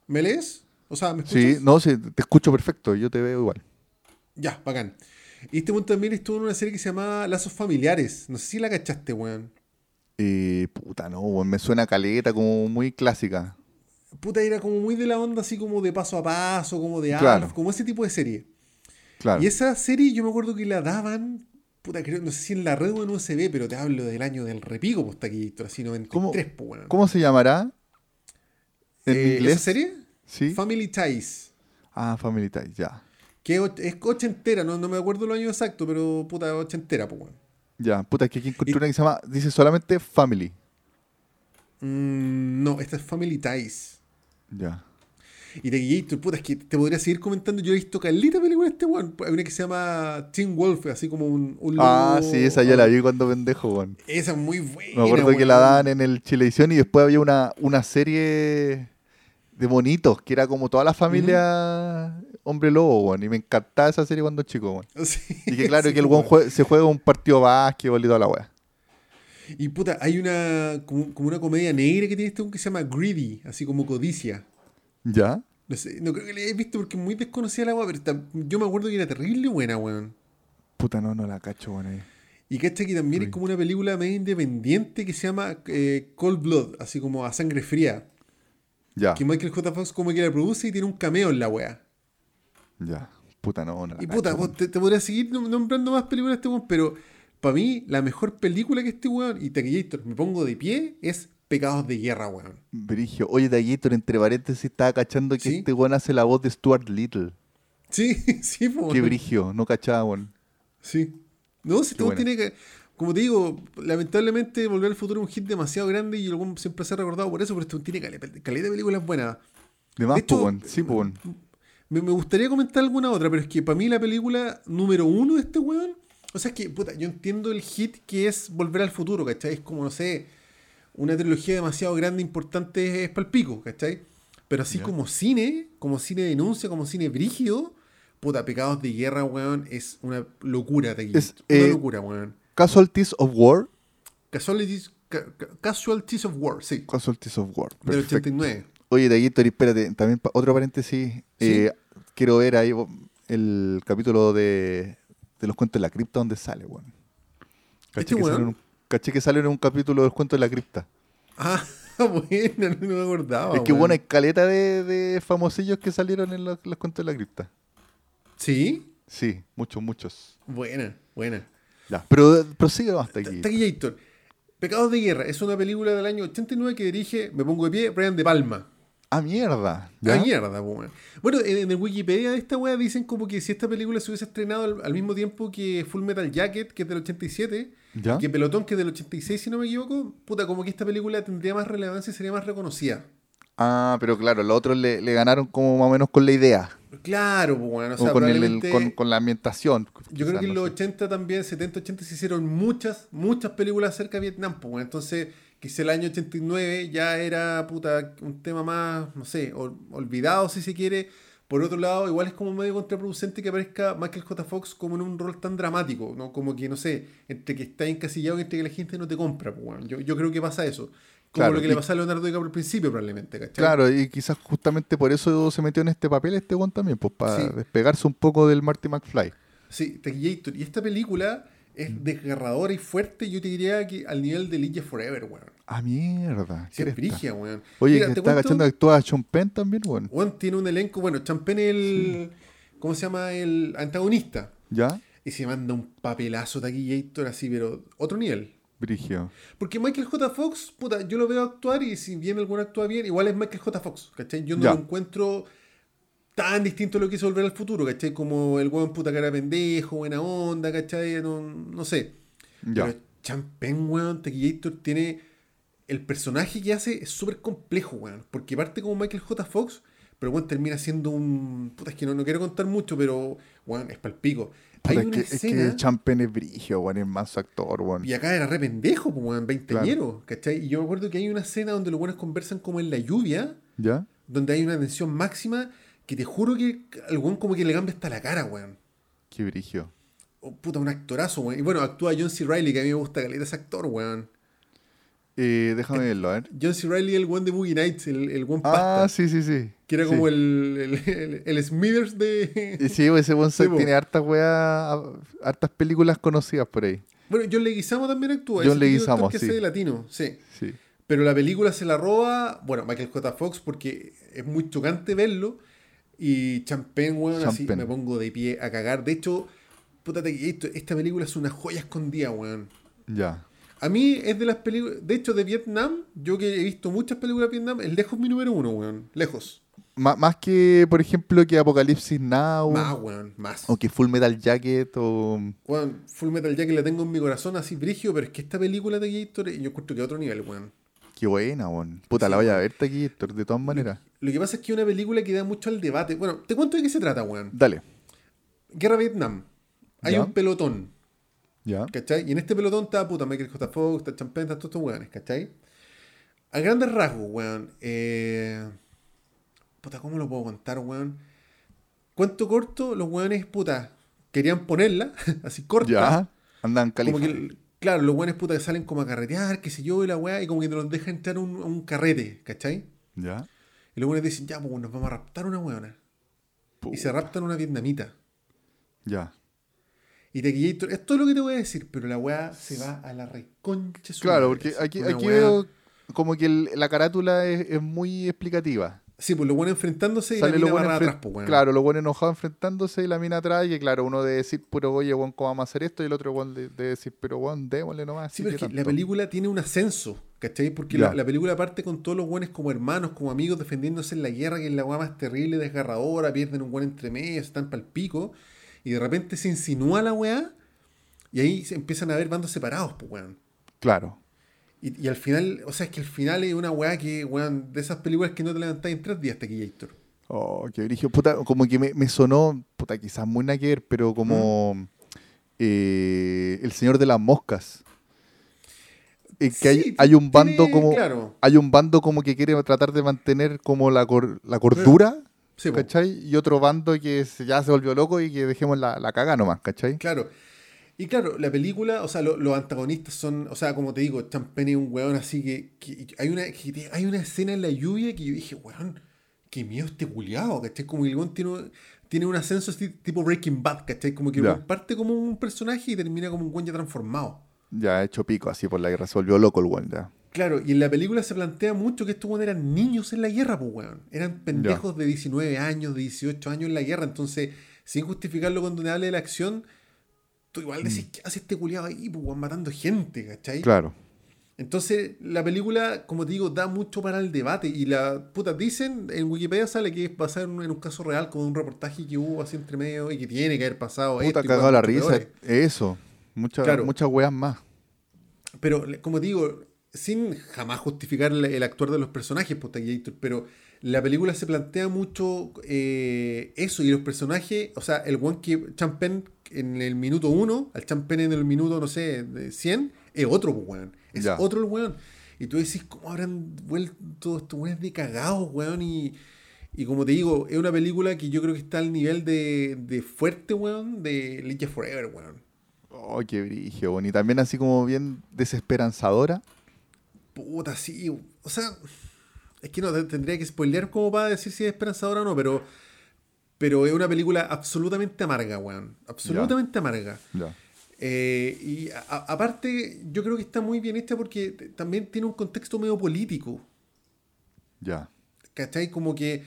A: ¿Me lees? O sea, ¿me escuchas?
B: Sí, no, sí, te escucho perfecto, yo te veo igual.
A: Ya, bacán. Y este weón también estuvo en una serie que se llama Lazos Familiares. No sé si la cachaste, weón.
B: Eh, puta, no, weón, me suena caleta, como muy clásica.
A: Puta, era como muy de la onda, así como de paso a paso, como de
B: Claro.
A: Alf, como ese tipo de serie.
B: Claro.
A: Y esa serie yo me acuerdo que la daban, puta, creo, no sé si en la red o en USB, pero te hablo del año del repico, pues, aquí, así 93, pues, weón.
B: ¿Cómo se llamará? ¿En
A: Eh,
B: inglés?
A: ¿Esa serie?
B: Sí.
A: Family Ties.
B: ah, Family Ties, ya.
A: Que es och- es ochentera, no, no me acuerdo los años exactos, pero puta, ochentera, pues, weón.
B: Ya, puta, es que aquí encontré
A: Y-
B: una que se llama, dice solamente Family.
A: Mm, no, esta es Family Ties.
B: Ya.
A: Y de Gator, puta, es que te podría seguir comentando. Yo he visto calita película de este weón. Hay una que se llama Teen Wolf, así como un, un
B: Ah, sí, esa ya la vi cuando pendejo, weón.
A: Esa es muy buena.
B: Me acuerdo que la daban en el Chilevisión y después había una, una serie de monitos que era como toda la familia hombre lobo, weón. Y me encantaba esa serie cuando chico, weón.
A: Sí,
B: Y que claro,
A: sí,
B: que el
A: weón.
B: jue- se juega un partido básquetbol y toda la weá.
A: Y puta, hay una como, una comedia negra que tiene este que se llama Greedy, así como codicia.
B: ¿Ya?
A: No sé, no creo que la hayas visto porque es muy desconocida la agua, pero yo me acuerdo que era terrible buena, weón.
B: Puta, no, no la cacho, weón.
A: Y cacha que también es como una película medio independiente que se llama eh, Cold Blood, así como a sangre fría.
B: Ya.
A: Que Michael J. Fox como que la produce y tiene un cameo en la wea.
B: Ya. Puta, no, no
A: Y puta, te, podría seguir nombrando más películas de este weón, pero para mí la mejor película que este weón, y Taquillator, me pongo de pie, es Pecados de Guerra, weón.
B: Brigio. Oye, Taquillator, entre paréntesis, estaba cachando que este weón hace la voz de Stuart Little.
A: Sí, sí,
B: pues. Qué brigio, no cachaba, weón.
A: Sí. No, si todo tiene que. Como te digo, lamentablemente Volver al Futuro es un hit demasiado grande y el siempre se ha recordado por eso, pero esto tiene calidad de películas buenas.
B: De más, de sí, pues.
A: Me, gustaría comentar alguna otra, pero es que para mí la película número uno de este weón. O sea, es que, puta, yo entiendo el hit que es Volver al Futuro, ¿cachai? Es como, no sé, una trilogía demasiado grande, importante, es palpico, ¿cachai? Pero así como cine, como cine denuncia, como cine brígido, puta, Pecados de Guerra, weón, es una locura, de
B: Es
A: una
B: eh,
A: locura, weón.
B: Casualties of War.
A: Casualties, Casualties of War, sí.
B: Casualties of War.
A: Del 89.
B: Oye, Daguito, espérate, también otro paréntesis. Eh, quiero ver ahí el capítulo de, de los cuentos de la cripta donde sale, weón.
A: Caché, ¿Este que
B: caché que sale en un capítulo de los cuentos de la cripta.
A: Ah, bueno, no me acordaba.
B: Es que bueno, hay caleta de, de famosillos que salieron en los, cuentos de la cripta.
A: ¿Sí?
B: Sí, muchos, muchos.
A: Buena, buena.
B: Ya, pero prosigue hasta aquí.
A: Héctor. Pecados de Guerra es una película del año 89 que dirige, me pongo de pie, Brian De Palma.
B: Ah, mierda.
A: Ah, mierda, weón. Bueno, en, el Wikipedia de esta weá dicen como que si esta película se hubiese estrenado al, mismo tiempo que Full Metal Jacket, que es del 87, ¿Ya? que Pelotón, que es del 86, si no me equivoco, puta, como que esta película tendría más relevancia y sería más reconocida.
B: Ah, pero claro, los otros le, ganaron como más o menos con la idea.
A: Claro, bueno, o sea,
B: con, con, la ambientación.
A: Yo creo que en los 80 también, 70, 80 se hicieron muchas, muchas películas acerca de Vietnam, pues bueno, entonces quizá el año 89 ya era puta, un tema más, no sé, olvidado si se quiere. Por otro lado, igual es como medio contraproducente que aparezca Michael J. Fox como en un rol tan dramático, ¿no? Como que, no sé, entre que está encasillado y entre que la gente no te compra, pues, bueno. yo, yo creo que pasa eso. Como lo que le pasó a Leonardo DiCaprio al principio, probablemente, ¿cachai?
B: Claro, y quizás justamente por eso se metió en este papel este one también, pues para despegarse un poco del Marty McFly.
A: Sí. Y esta película es mm. desgarradora y fuerte, yo te diría que al nivel de Ligia Forever, weón.
B: Ah, mierda.
A: Sí, es brigia, weón.
B: Oye, que está agachando actúa Penn también, weón.
A: Weón tiene un elenco, bueno, Penn es el, ¿cómo se llama? El antagonista.
B: ¿Ya?
A: Y se manda un papelazo Taquillator así, pero otro nivel.
B: Brigio.
A: Porque Michael J. Fox, puta, yo lo veo actuar y si bien alguno actúa bien, igual es Michael J. Fox, ¿cachai? Yo no lo encuentro tan distinto a lo que hizo Volver al Futuro, ¿cachai? Como el weón puta cara pendejo, buena onda, ¿cachai? No, no sé. Ya. Pero Champen, weón, Tequillator tiene... El personaje que hace es súper complejo, weón. Porque parte como Michael J. Fox, pero weón termina siendo un... Puta, es que no, no quiero contar mucho, pero, weón, es palpico.
B: Hay una es, que, escena, es que Champen es brigio, weón, es más actor, weón.
A: Y acá era re pendejo, weón, veinteñero, ¿cachai? Y yo me acuerdo que hay una escena donde los buenos conversan como en la lluvia,
B: ¿ya?
A: Donde hay una tensión máxima que te juro que al weón como que le cambia hasta la cara, weón.
B: Qué brigio.
A: Oh, puta, un actorazo, weón. Y bueno, actúa John C. Reilly, que a mí me gusta caleta ese actor, weón.
B: Eh, déjame verlo, a ver.
A: John C. Reilly, el one de Boogie Nights, el, el one
B: ah, pasta. Ah, sí, sí, sí.
A: Que era como el, el, el, Smithers de.
B: Sí, ese one tiene hartas weas, hartas películas conocidas por ahí.
A: Bueno, John Leguizamo también actúa.
B: John Leguizamo,
A: sí.
B: Que
A: de latino, sí.
B: sí.
A: Pero la película se la roba, bueno, Michael J. Fox, porque es muy chocante verlo. Y Champagne, weón, así me pongo de pie a cagar. De hecho, puta, esta película es una joya escondida, weón.
B: Ya.
A: A mí es de las películas. De hecho, de Vietnam, yo que he visto muchas películas de Vietnam, es lejos mi número uno, weón. Lejos.
B: más que, por ejemplo, que Apocalipsis Now.
A: Más, weón, más.
B: O que Full Metal Jacket o.
A: Weón, Full Metal Jacket la tengo en mi corazón así brigio, pero es que esta película de Gator, yo encuentro que a otro nivel, weón.
B: Qué buena, weón. Puta, la voy a ver, Gator, de todas maneras.
A: Lo, que pasa es que es una película que da mucho al debate. Bueno, te cuento de qué se trata, weón.
B: Dale.
A: Guerra Vietnam. Hay un pelotón
B: ¿Ya?
A: ¿Cachai? Y en este pelotón está puta Michael J. Fox, está Champagne, está todos estos weones, ¿cachai? A grandes rasgos, weón. Eh... Puta, ¿cómo lo puedo contar, weón? Cuento corto, los weones, puta, querían ponerla, así corta.
B: Ya, andan
A: como que, Claro, los buenos puta que salen como a carretear, qué sé yo, y la weá, y como que te los deja entrar a un, a un carrete, ¿cachai?
B: Ya.
A: Y los buenos dicen, ya, pues nos vamos a raptar una weona. Y se raptan una vietnamita.
B: Ya.
A: Y Tequillator, es todo lo que te voy a decir, pero la weá se va a la reconcha
B: Claro, porque aquí,
A: Una
B: aquí
A: weá-
B: veo como que el- la carátula es, es muy explicativa.
A: Sí, pues los buenos enfrentándose y
B: Sale
A: la
B: lo
A: mina
B: bueno
A: atrás, pues weón.
B: Claro, los buenos enojados enfrentándose y la mina atrás. Y claro, uno debe decir, pero oye, weón, ¿cómo vamos a hacer esto? Y el otro weón de- debe decir, pero weón, démosle nomás.
A: Sí, pero es que la
B: tanto".
A: película tiene un ascenso, ¿cachai? Porque la, la película parte con todos los buenos como hermanos, como amigos, defendiéndose en la guerra, que es la weá más terrible, desgarradora, pierden un buen entre medio, están pa'l pico, y de repente se insinúa la weá, y ahí se empiezan a ver bandos separados, pues weón.
B: Claro.
A: Y, y al final, o sea, es que al final es una weá que, weón, de esas películas que no te levantás en tres días, Tequillator.
B: Oh, qué brillo. Puta, como que me, me sonó, puta, quizás muy nada que ver, pero como eh, El Señor de las Moscas. Eh, que hay,
A: Sí,
B: hay un
A: tiene-
B: bando como
A: claro.
B: hay un bando como que quiere tratar de mantener como la, cor- la cordura,
A: Sí.
B: ¿cachai? Y otro bando que se- ya se volvió loco y que dejemos la, la caga nomás, ¿cachai?
A: Claro. Y claro, la película, o sea, lo- los antagonistas son, o sea, como te digo, Champagne es un weón así que, que hay, una, que hay una escena en la lluvia que yo dije, weón, qué miedo este culiado, ¿cachai? Como que el weón tiene, tiene un ascenso así, tipo Breaking Bad, ¿cachai? Como que weón parte como un personaje y termina como un weón ya transformado.
B: Ya hecho pico así por la guerra, se volvió loco el weón ya.
A: Claro, y en la película se plantea mucho que estos weones eran niños en la guerra, pues weón. Eran pendejos de 19 años, de 18 años en la guerra, entonces, sin justificarlo cuando te hable de la acción, tú igual decís, ¿qué hace este culiado ahí, pues matando gente, ¿cachai?
B: Claro.
A: Entonces, la película, como te digo, da mucho para el debate. Y la puta, dicen, en Wikipedia sale que es basada en un, caso real, con un reportaje que hubo así entre medio y que tiene que haber pasado.
B: Puta,
A: esto
B: cagado la risa.
A: peores.
B: Eso. Muchas
A: Claro.
B: muchas weas más.
A: Pero, como te digo, sin jamás justificar el, el actuar de los personajes, puta, pero la película se plantea mucho eh, eso y los personajes, o sea, el one que Champen en el minuto 1, al Champen en el minuto, no sé, de 100, es otro, pues, weón. Es
B: Ya.
A: otro el weón. Y tú decís, ¿cómo habrán vuelto estos weones de cagados, weón? Y, y como te digo, es una película que yo creo que está al nivel de, de fuerte, weón, de Ninja Forever, weón.
B: Oh, qué brillo, weón. Y también así como bien desesperanzadora.
A: Puta, sí. O sea, es que no, te- tendría que spoilear como para decir si es esperanzadora o no, pero, pero es una película absolutamente amarga, weón. Absolutamente amarga.
B: Ya.
A: Eh, y a- a- aparte, yo creo que está muy bien hecha porque también tiene un contexto medio político.
B: Ya.
A: ¿Cachai? Como que.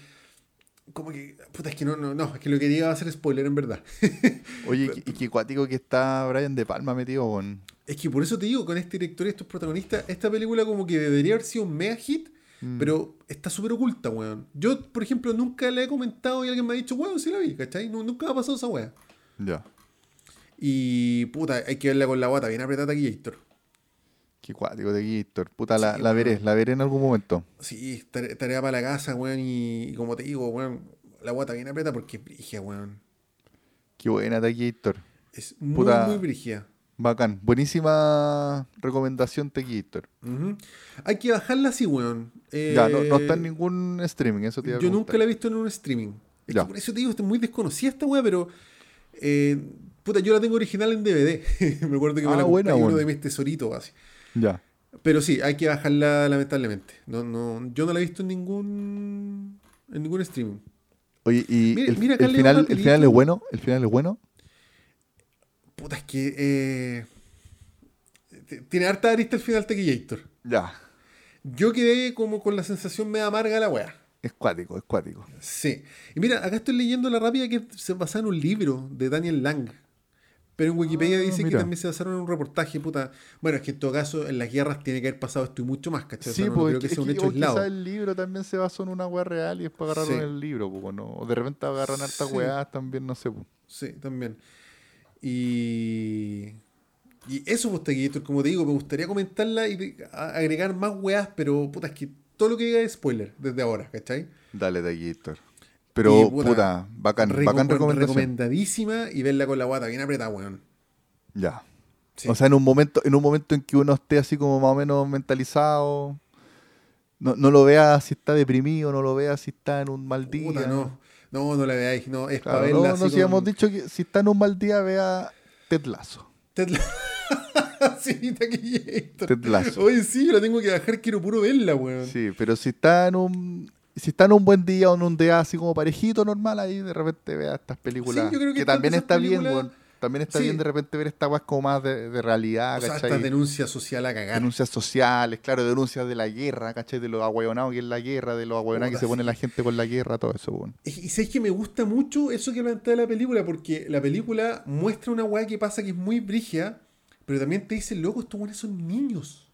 A: Como que. Puta, es que no, no, no, es que lo que quería hacer spoiler en verdad.
B: Oye, y qué cuático que está Brian De Palma metido con.
A: Es que por eso te digo, con este director y estos protagonistas, esta película como que debería haber sido un mega hit, pero está súper oculta, weón. Yo, por ejemplo, nunca le he comentado y alguien me ha dicho, weón, sí la vi, ¿cachai? Nu- Nunca me ha pasado esa weá.
B: Ya.
A: Y, puta, hay que verla con la guata bien apretada aquí, Héctor.
B: Qué cuático de Gator. Puta, la,
A: Sí,
B: la veré, la veré en algún momento.
A: Sí, tare- tarea para la casa, weón, y, y como te digo, weón, la guata bien apretada porque es brigia, weón.
B: Qué buena de Gator.
A: Es muy,
B: Puta.
A: muy brigia.
B: Bacán. Buenísima recomendación Gator.
A: Ujú. Hay que bajarla así, weón.
B: Ya, no, no
A: Eh,
B: está en ningún streaming, eso te iba a
A: Yo nunca la he visto en un streaming. Es
B: Ya.
A: que por eso te digo, está muy desconocida esta weá, pero. eh, puta, yo la tengo original en DVD. me acuerdo que me
B: Ah,
A: la
B: buena,
A: compré uno de mis tesoritos así.
B: Ya.
A: Pero sí, hay que bajarla lamentablemente. No, no, yo no la he visto en ningún. en ningún streaming.
B: Oye, y
A: Mira-
B: el,
A: mira,
B: el final, el final es bueno, el final es bueno.
A: Puta, es que. eh, tiene harta arista el final Tequillator.
B: Ya.
A: Yo quedé como con la sensación media amarga de la weá.
B: Es cuático, es cuático.
A: Sí. Y mira, acá estoy leyendo la rápida que se basa en un libro de Daniel Lang. Pero en Wikipedia
B: Ah,
A: dice que también se basaron en un reportaje, puta. Bueno, es que en todo caso, en las guerras tiene que haber pasado esto y mucho más, ¿cachai? O sea,
B: Sí,
A: no
B: pues
A: creo que
B: es
A: sea un hecho
B: o quizás
A: aislado.
B: el libro también se basó en una weá real y después agarraron
A: Sí.
B: el libro, pues, ¿no? O de repente agarran hartas
A: Sí.
B: weás también, no sé, pues.
A: Sí, también. Y. Y eso, pues, Tequillator, como te digo, me gustaría comentarla y agregar más weas, pero puta, es que todo lo que diga es spoiler desde ahora, ¿cachai?
B: Dale, Gator. Pero,
A: Y, puta,
B: puta, bacán,
A: Recom-
B: bacán recomendación.
A: Recomendadísima y verla con la guata bien apretada, weón.
B: Ya.
A: Sí.
B: O sea, en un momento, en un momento en que uno esté así como más o menos mentalizado, no, no lo vea si está deprimido, no lo vea si está en un mal día.
A: Puta, no. No, no la veáis, no, es
B: Claro,
A: para
B: no,
A: verla
B: no,
A: así
B: si hemos
A: con-
B: dicho que si está en un mal día, vea Ted Lasso.
A: Ted La- sí.
B: Ted Lasso.
A: Oye, sí, yo la tengo que bajar, quiero puro verla, weón.
B: Sí, pero si está en un si está en un buen día o en un día así como parejito, normal, ahí de repente vea estas películas.
A: Sí, yo creo que
B: que también está bien, weón. También está
A: Sí.
B: bien de repente ver esta weas como más de, de realidad,
A: O sea,
B: ¿cachai?
A: esta denuncia social a cagar.
B: Denuncias sociales, claro, denuncias de la guerra, ¿cachai? De los ahueonados que es la guerra, de los ahueonados que se pone la gente con la guerra, todo eso, weón.
A: Y y sabes que me gusta mucho eso que plantea la película, porque la película muestra una weá que pasa que es muy brigia, pero también te dice, loco, estos weones son niños.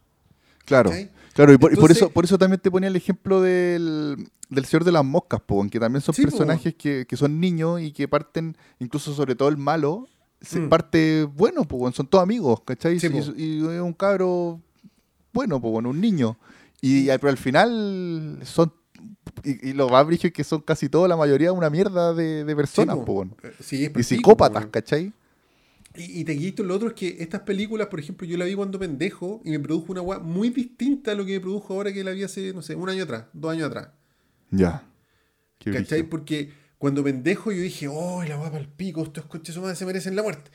B: Claro,
A: ¿Cachai?
B: claro, y por, y por
A: Entonces-
B: eso, por eso también te ponía el ejemplo del, del Señor de las Moscas, po, que también son
A: Sí,
B: personajes que, que son niños y que parten, incluso sobre todo el malo, se
A: Mm.
B: parte bueno, pues, son todos amigos, ¿cachai?
A: Sí,
B: y, es un cabro bueno, pues, bueno, un niño. Y, pero al final son, y, y lo más brígido es que son casi todos, la mayoría, una mierda de, de personas,
A: Sí, po. Eh, sí,
B: Y psicópatas. ¿cachai?
A: Y, y te quito lo otro es que estas películas, por ejemplo, yo la vi cuando pendejo y me produjo una weá muy distinta a lo que me produjo ahora que la vi hace, no sé, un año atrás, dos años atrás.
B: Ya. Qué
A: ¿Cachai? Porque cuando pendejo yo dije, oh, la para el pico, estos coches humanos se merecen la muerte.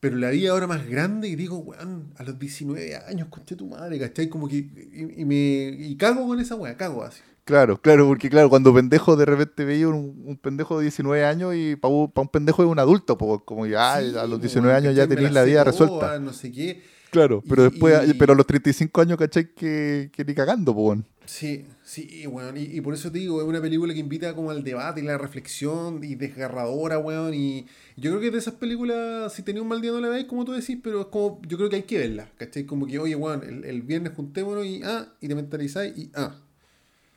A: Pero la vi ahora más grande y digo, weón, a los 19 años, conche tu madre, ¿cachai? Como que. Y, y me. Y cago con esa weá, cago así.
B: Claro, claro, porque claro, cuando pendejo de repente veía un, un pendejo de 19 años y para un, pa' un pendejo es un adulto, po, como ya
A: Sí,
B: a los
A: po,
B: 19 años ya tenéis
A: las
B: la vida resuelta.
A: No sé qué.
B: Claro, pero
A: Y-
B: después,
A: y-
B: pero a los 35 años, ¿cachai? Que, que ni cagando, weón.
A: Sí, sí, weón. Y, y por eso te digo, es una película que invita como al debate y la reflexión y desgarradora, weón. Y yo creo que de esas películas, si tenía un mal día no la veis, como tú decís, pero es como, yo creo que hay que verla, ¿cachai? Como que, oye, weón, el, el viernes juntémonos y, ah, y te mentalizáis y, ah.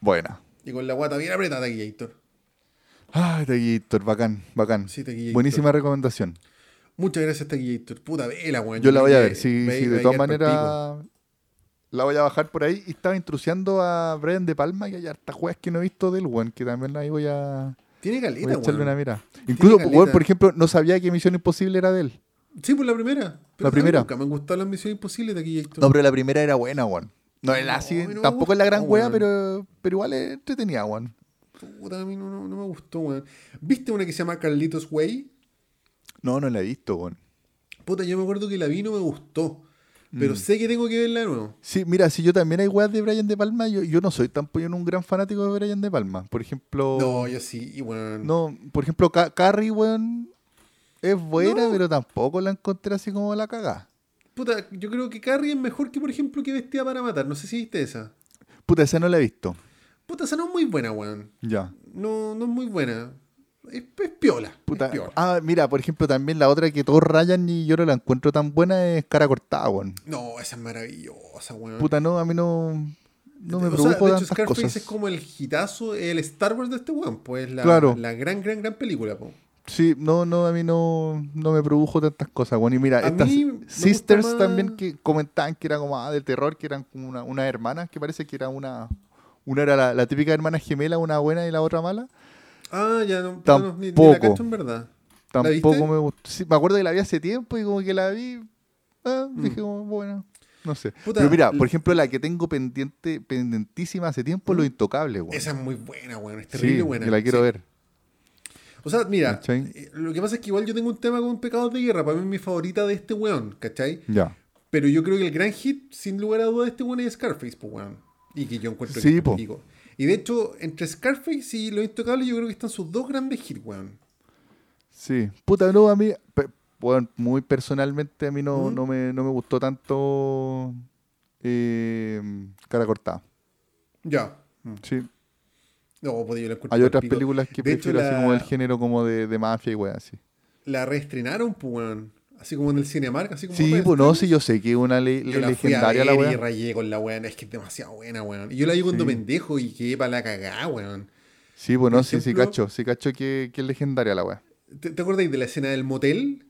B: Buena.
A: Y con la guata bien apretada, Gator.
B: Ay, Taquillator, bacán, bacán.
A: Sí.
B: Buenísima recomendación.
A: Muchas gracias, Taquillator. Puta vela, weón.
B: Yo la voy a ver,
A: que
B: sí, sí, de todas maneras la voy a bajar por ahí. Y estaba intrusiando a Brian De Palma y hay hartas weas que no he visto del weón, que también ahí voy a,
A: Tiene
B: voy a
A: caleta,
B: echarle
A: weón.
B: una mira. Incluso,
A: caleta.
B: weón, por ejemplo, no sabía que Misión Imposible era de él.
A: Sí, pues la primera. Pero
B: La primera.
A: Nunca me gustado las misiones imposibles de Taquillator.
B: No, pero la primera era buena, weón. No es
A: No,
B: así,
A: no
B: tampoco es la gran
A: weón.
B: pero, pero igual es entretenida, weón.
A: Puta, a mí no, no- no me gustó, weón. ¿Viste una que se llama Carlitos Way?
B: No, no la he visto, weón.
A: Puta, yo me acuerdo que la vi y no me gustó. Pero
B: Mm.
A: sé que tengo que verla de nuevo.
B: Sí, mira, si yo también hay weas de Brian De Palma, yo, yo no soy tampoco yo no un gran fanático de Brian De Palma. Por ejemplo,
A: No, yo sí, y weón.
B: no, por ejemplo, Ca- Carrie, weón, es buena,
A: No.
B: pero tampoco la encontré así como la cagá.
A: Puta, yo creo que Carrie es mejor que, por ejemplo, que Vestida para Matar. No sé si viste esa.
B: Puta, esa no la he visto.
A: Puta, esa no es muy buena, weón.
B: Ya.
A: No, no es muy buena. Es, es piola. es
B: Puta.
A: piola.
B: Ah, mira, por ejemplo, también la otra que todos rayan y yo no la encuentro tan buena es Cara Cortada, weón.
A: No, esa es maravillosa, weón.
B: Puta, no, a mí no, no me
A: O sea,
B: produjo
A: de hecho, Scarface
B: cosas.
A: es como el hitazo, el Star Wars de este weón. Pues la,
B: Claro.
A: la gran, gran, gran película, po.
B: Sí, no, no, a mí no, no me produjo tantas cosas, weón. Y mira,
A: A
B: estas Sisters
A: más-
B: también que comentaban que era como ah, de terror, que eran como una, una hermana, que parece que era una. Una era la, la típica hermana gemela, una buena y la otra mala.
A: Ah, ya no, puta, no, ni, ni la
B: Tampoco.
A: cacho en verdad. ¿La
B: Tampoco me gustó. Sí, me acuerdo que la vi hace tiempo y como que la vi. ah,
A: Mm.
B: Dije como, bueno, no sé.
A: Puta,
B: Pero mira, por ejemplo, la que tengo pendiente, pendentísima hace tiempo, Lo
A: ¿Mm?
B: Intocable, weón.
A: Esa es muy buena, weón. Es terrible
B: Sí,
A: buena.
B: que la quiero
A: Sí.
B: ver.
A: O sea, mira,
B: ¿Cachai?
A: eh, lo que pasa es que igual yo tengo un tema con Pecados de Guerra. Para mí es mi favorita de este weón, ¿cachai?
B: Ya.
A: Pero yo creo que el gran hit, sin lugar a dudas, de este weón es Scarface, pues weón. Y que yo encuentro
B: Sí,
A: que
B: po.
A: Y de hecho, entre Scarface y Los Intocables, yo creo que están sus dos grandes hits, weón.
B: Sí. Puta, no, a mí, pe- bueno, muy personalmente a mí no,
A: ¿Mm?
B: no, me, no me gustó tanto eh, Cara Cortada.
A: Ya. Mm.
B: Sí.
A: No, encuentro
B: Hay otras
A: pico.
B: películas que
A: De hecho,
B: prefiero así
A: la-
B: como del género como de, de mafia y weá así.
A: La reestrenaron, pues weón. Así como en el Cinemark, así como
B: Sí, pues no, sí, yo sé que es una le-
A: Yo la fui a
B: legendaria la
A: ver y rayé con la weón. Es que es demasiado buena, weón. Y yo la vi cuando
B: Sí.
A: pendejo y quedé para la cagada, weón.
B: Sí, pues no, sí, sí cacho, sí cacho que, que es legendaria la weá.
A: ¿Te, te acordáis de la escena del motel?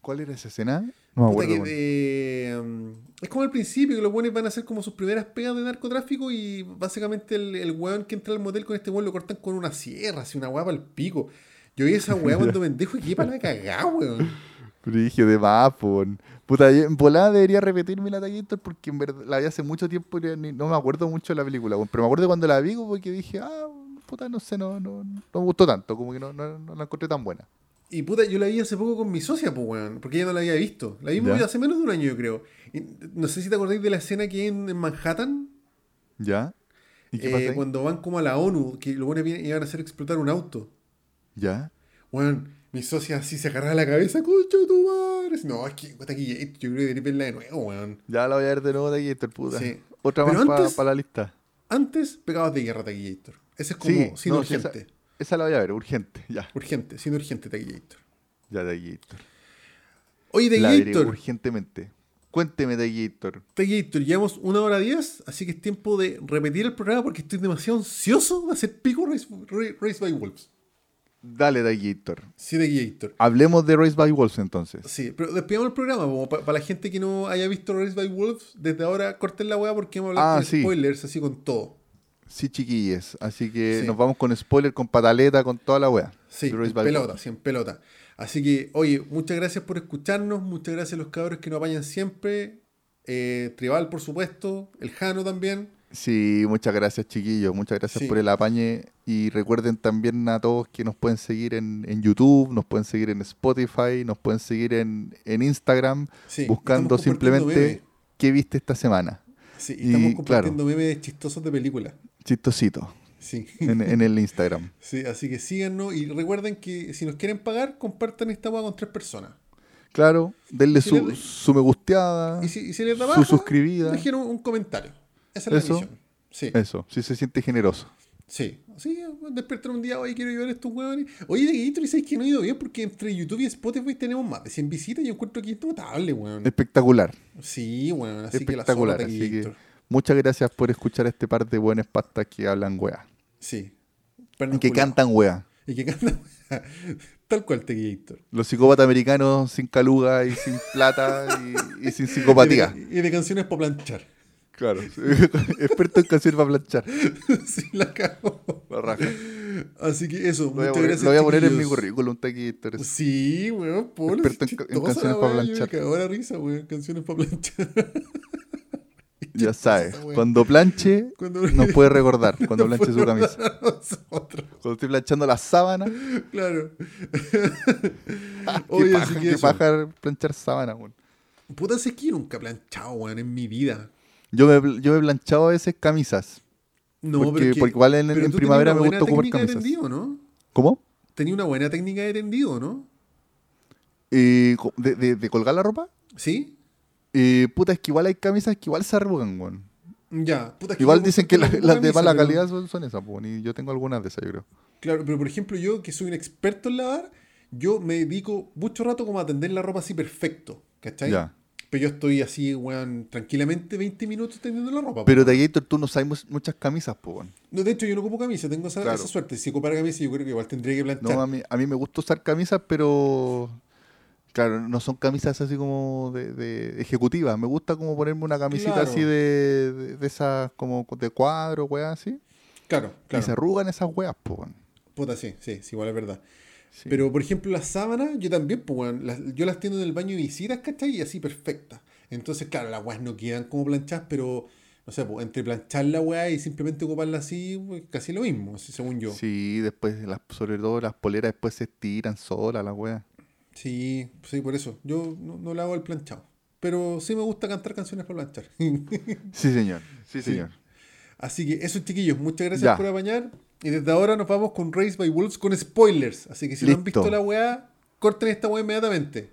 B: ¿Cuál era esa escena? No me
A: Puta
B: acuerdo.
A: que,
B: weón.
A: eh, um, es como al principio, que los buenos van a hacer como sus primeras pegas de narcotráfico y básicamente el, el weón que entra al motel con este weón lo cortan con una sierra, así una weá para el pico. Yo vi esa weá cuando pendejo y quedé para la cagada, weón.
B: Brigio de po. Puta, en volada debería repetirme la taquita porque en verdad la vi hace mucho tiempo y no me acuerdo mucho de la película. Pero me acuerdo cuando la vi porque dije, ah, puta, no sé, no, no, no me gustó tanto, como que no, no, no la encontré tan buena.
A: Y puta, yo la vi hace poco con mi socia, pues, weón, porque ella no la había visto. La vimos
B: Ya.
A: hace menos de un año, yo creo. Y no sé si te acordáis de la escena que hay en, en Manhattan,
B: ¿Ya? ¿Y qué
A: eh,
B: pasa ahí?
A: cuando van como a la ONU, que buenos vienen- iban a hacer explotar un auto.
B: ¿Ya?
A: Weón, mi socia así se agarraba la cabeza, concha tu madre. No, es que puta, aquí, yo creo que debería verla de nuevo, weón.
B: Ya la voy a ver de nuevo Gator, puta.
A: Sí.
B: Otra
A: Pero
B: más para la lista.
A: Antes, Pecados de Guerra, Taquillator. Ese es como
B: Sí,
A: sin
B: no, esa,
A: urgente.
B: esa la voy a ver, urgente. Ya,
A: Urgente, sin urgente, Taquillator.
B: ya Gator.
A: Oye, Taquillator.
B: urgentemente. Cuénteme Gator.
A: Taquillator, llevamos una hora diez, así que es tiempo de repetir el programa porque estoy demasiado ansioso de hacer pico Race, Ra- Race by Wolves.
B: Dale, de Gator.
A: Sí, Taquillator.
B: Hablemos de Race by Wolves entonces.
A: Sí, pero despidamos el programa, como para la gente que no haya visto Race by Wolves, desde ahora corten la weá porque vamos a hablar
B: Ah,
A: con
B: sí.
A: spoilers, así con todo.
B: Sí, chiquilles. Así que
A: Sí.
B: nos vamos con spoiler, con pataleta, con toda la wea.
A: Sí,
B: de
A: en pelota,
B: Wolves.
A: sí, en pelota. Así que, oye, muchas gracias por escucharnos, muchas gracias a los cabros que nos apañan siempre. Eh, Tribal, por supuesto, el Jano también.
B: Sí, muchas gracias, chiquillos. Muchas gracias
A: Sí.
B: por el apañe. Y recuerden también a todos que nos pueden seguir en, en YouTube, nos pueden seguir en Spotify, nos pueden seguir en, en Instagram,
A: Sí,
B: buscando simplemente qué viste esta semana.
A: Sí, y
B: y,
A: estamos compartiendo memes chistosos de películas.
B: Chistosito.
A: Sí.
B: En, en el Instagram.
A: sí, así que síganos y recuerden que si nos quieren pagar, compartan esta weá con tres personas.
B: Claro, denle
A: Si
B: su, su me gusteada.
A: Y si, y si les da
B: Su
A: baja,
B: suscribida.
A: dejen un, un comentario. Esa es la
B: Eso.
A: misión. Sí,
B: Eso, si se siente generoso.
A: sí. Sí, despiertan un día, oye, quiero ayudar a estos huevones. Oye, de Gator, ¿y sabes que no ha ido bien? Porque entre YouTube y Spotify tenemos más de 100 visitas y yo encuentro que es notable, weón.
B: Espectacular.
A: Sí, weón. Así
B: espectacular.
A: que la
B: Así que muchas gracias por escuchar este par de buenas pastas que hablan wea.
A: Sí.
B: Y que cantan wea.
A: Y que cantan. Tal cual, Tequillator.
B: Los psicópatas americanos sin caluga y sin plata y, y sin psicopatía.
A: Y de, y de canciones para planchar.
B: Claro. Experto en canciones para planchar.
A: sí, la cago.
B: La raja.
A: Así que eso,
B: Lo voy a
A: muchas
B: poner,
A: gracias.
B: lo voy a poner en mi
A: chiquillos.
B: currículum. taquito.
A: Sí, weón, ponlo.
B: Experto en canciones para planchar.
A: La risa, weón. Canciones para planchar.
B: Ya sabes.
A: esa wea.
B: Cuando planche,
A: Cuando-
B: nos puede recordar. Cuando planche su camisa.
A: nosotros,
B: Cuando estoy planchando la sábana.
A: Claro.
B: Qué
A: Oye,
B: paja,
A: así que
B: qué
A: eso.
B: paja planchar sábana, weón.
A: Puta, sé que yo nunca he planchado, weón, en mi vida.
B: Yo me, yo me he planchado a veces camisas.
A: No,
B: Porque-
A: pero que-
B: porque igual en- primavera me gusta ocupar
A: de
B: camisas.
A: tendido, ¿no?
B: ¿Cómo?
A: Tenía una buena técnica de tendido, ¿no?
B: Eh, de, de- de colgar la ropa?
A: ¿Sí?
B: Eh, puta, es que igual hay camisas que igual se arrugan, weón.
A: Ya. Puta, es que
B: Igual dicen que la- las de mala
A: pero-
B: calidad son, son esas, weón. Y yo tengo algunas de esas, yo creo.
A: Claro, pero por ejemplo, yo que soy un experto en lavar, yo me dedico mucho rato como a tender la ropa así perfecto, ¿cachai?
B: Ya.
A: Pero yo estoy así, weón, tranquilamente 20 minutos tendiendo la ropa.
B: Pero Tallator, tú no sabes mu- muchas camisas, po, weón.
A: No, de hecho, yo no ocupo camisa, tengo esa,
B: Claro.
A: esa suerte. Si ocupara camisa, yo creo que igual tendría que planchar.
B: No, a mí, a mí me gusta usar camisas, pero. Claro, no son camisas así como de, de ejecutivas. Me gusta como ponerme una camisita
A: Claro.
B: así de, de, de esas como de cuadro, weas así.
A: Claro,
B: Y
A: claro.
B: se arrugan esas weas, po, weón.
A: Puta, sí, sí, sí, igual es verdad.
B: Sí.
A: Pero, por ejemplo, las sábanas, yo también, pues, las- yo las tiendo en el baño de visitas, ¿cachai? Y así perfectas. Entonces, claro, las weas no quedan como planchadas, pero, no sé, pues, entre planchar la wea y simplemente ocuparla así, pues, casi lo mismo, así, según yo.
B: Sí, después, las, sobre todo las poleras después se estiran solas, las weas.
A: Sí, sí, por eso. Yo no, no le hago el planchado. Pero sí me gusta cantar canciones para planchar.
B: Sí, señor. Sí,
A: Sí.
B: señor.
A: Así que eso, chiquillos, muchas gracias
B: Ya.
A: por apañar. Y desde ahora nos vamos con Race by Wolves con spoilers. Así que si no han visto la weá, corten esta weá inmediatamente.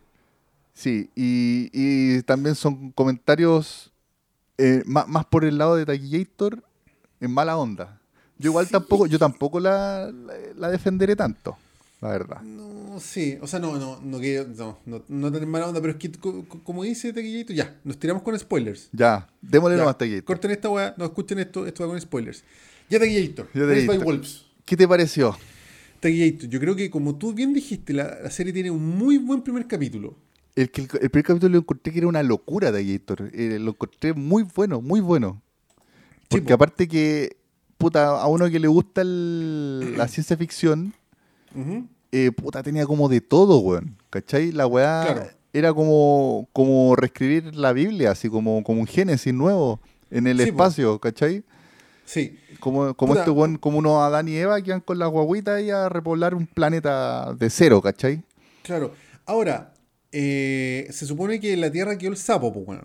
B: Sí, y, y también son comentarios eh, más, más por el lado de Taquillator en mala onda. Yo igual
A: Sí.
B: tampoco, yo tampoco la, la, la defenderé tanto, la verdad.
A: No, sí. O sea, no, no, no, que, no, no, no tener mala onda, pero es que, co- co- como dice Tequillito, ya, nos tiramos con spoilers.
B: Ya, démosle
A: Ya,
B: nomás Taquillator.
A: corten esta weá, no escuchen esto, esto va con spoilers. Ya by
B: Taquillator.
A: Wolves.
B: ¿Qué te pareció?
A: Tequillito, yo creo que como tú bien dijiste, la, la serie tiene un muy buen primer capítulo.
B: El, primer capítulo lo encontré que era una locura Taquillator. Eh, lo encontré muy bueno, muy bueno. Porque
A: po.
B: aparte que, puta, a uno que le gusta el- la ciencia ficción, eh, puta, tenía como de todo, weón. ¿Cachai? La weá
A: Claro.
B: era como, como reescribir la Biblia, así como, como un Génesis nuevo en el
A: Sí, po.
B: espacio, ¿cachai?
A: Sí,
B: Como, como
A: Puta.
B: este weón, como unos Adán y Eva que van con las guaguitas y a repoblar un planeta de cero, ¿cachai?
A: Claro. Ahora, eh, se supone que la Tierra quedó el sapo, pues, bueno.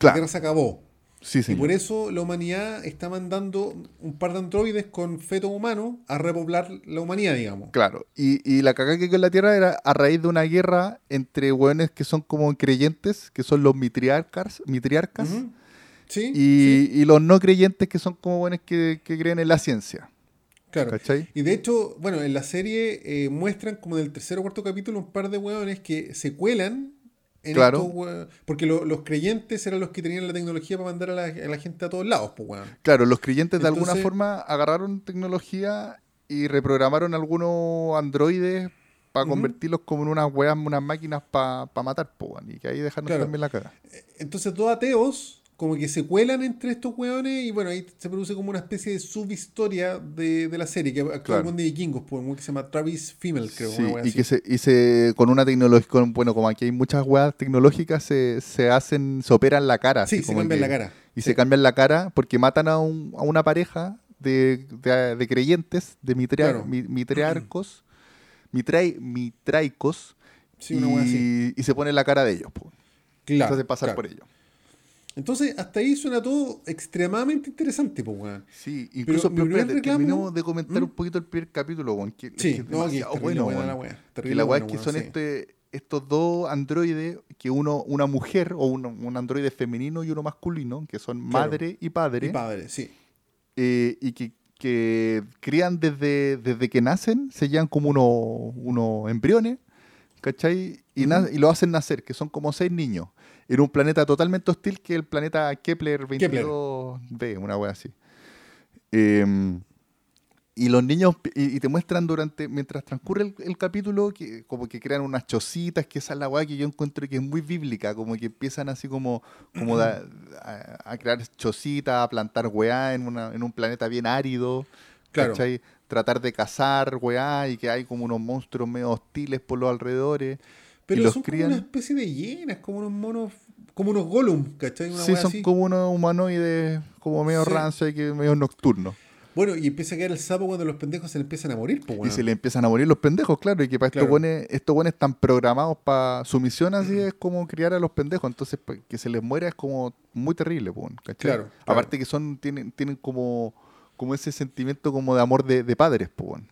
A: La Tierra se acabó.
B: Sí,
A: y por eso la humanidad está mandando un par de androides con feto humano a repoblar la humanidad, digamos.
B: Claro. Y, y la cagada que quedó en la Tierra era a raíz de una guerra entre hueones que son como creyentes, que son los mitriarcas. mitriarcas
A: ¿Sí?
B: Y, los no creyentes, que son como hueones que, que creen en la ciencia.
A: Claro. ¿Cachai? Y de hecho, bueno, en la serie eh, muestran como en el tercer o cuarto capítulo un par de hueones que se cuelan
B: claro.
A: porque los creyentes eran los que tenían la tecnología para mandar a la, gente a todos lados, pues,
B: Claro, los creyentes de alguna forma agarraron tecnología y reprogramaron algunos androides para convertirlos como en unas weas, unas máquinas para matar, pues, y que ahí dejaron también la cara.
A: Entonces, dos ateos como que se cuelan entre estos weones y bueno, ahí se produce como una especie de subhistoria de, de la serie, que actúa claro. de vikingos, pues, que se llama Travis Fimmel, creo.
B: Sí, y que se, y se, con una tecnología, bueno, como aquí hay muchas weas tecnológicas, se, se hacen, se operan la cara.
A: Sí, se cambian la cara.
B: Y se cambian la cara porque matan a, un, a una pareja de, de, creyentes, de mitriarcos, mitraicos,
A: sí, una
B: y, y se pone la cara de ellos. Pues. Claro. Se pasar por ellos.
A: Entonces, hasta ahí suena todo extremadamente interesante, pues, weón.
B: Sí, incluso pero, pero espérate, terminamos de comentar ¿Mm? un poquito el primer capítulo, weón. Que,
A: sí, es no, aquí, bueno,
B: la weá. Que la weá es que son este, estos dos androides, que uno, una mujer, o un androide femenino y uno masculino, que son madre y padre.
A: Y padre, sí.
B: Eh, y que, que crían desde, desde que nacen, se llevan como unos uno embriones, ¿cachai? Y, y lo hacen nacer, que son como seis niños en un planeta totalmente hostil que el planeta Kepler 22b, una wea así. Em, y los niños, y, te muestran durante, mientras transcurre el, capítulo, que como que crean unas chocitas, que esa es la weá que yo encuentro que es muy bíblica, como que empiezan así como, como a, crear chocitas, a plantar weá en, en un planeta bien árido.
A: Claro.
B: Tratar de cazar weá y que hay como unos monstruos medio hostiles por los alrededores.
A: Pero son como una especie de hienas, como unos monos, como unos Gollum, ¿cachai?
B: sí, son como unos humanoides, como medio sí. y que medio nocturnos.
A: Bueno, y empieza a quedar el sapo cuando los pendejos se le empiezan a morir, pues,
B: Y se le empiezan a morir los pendejos, claro, y que para estos buenos, estos buenos están programados para su misión así es como criar a los pendejos, entonces que se les muera es como muy terrible, pues, ¿cachai?
A: Claro,
B: Aparte que son, tienen, tienen como, como ese sentimiento como de amor de, de padres, pues,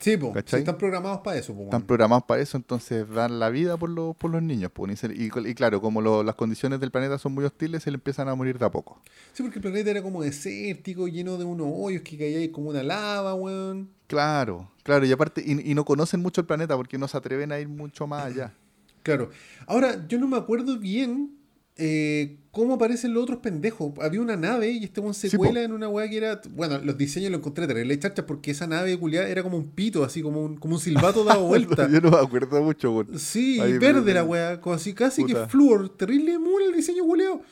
A: Sí, pues, están programados para eso.
B: están programados para eso, entonces dan la vida por, por los niños. y, y, claro, como las condiciones del planeta son muy hostiles, se le empiezan a morir de a poco.
A: Sí, porque el planeta era como desértico, lleno de unos hoyos que caía como una lava, weón.
B: Claro, claro, y aparte, y, no conocen mucho el planeta porque no se atreven a ir mucho más allá.
A: Claro. Ahora, yo no me acuerdo bien eh, cómo aparecen los otros pendejos. Había una nave y este one se cuela en una weá que era. Bueno, los diseños lo encontré terrible chacha porque esa nave culiada era como un pito, así como un, como un silbato dado vuelta.
B: Yo no me acuerdo mucho, weón.
A: Sí, verde la weá, así casi que flúor. Terrible muy el diseño culeado.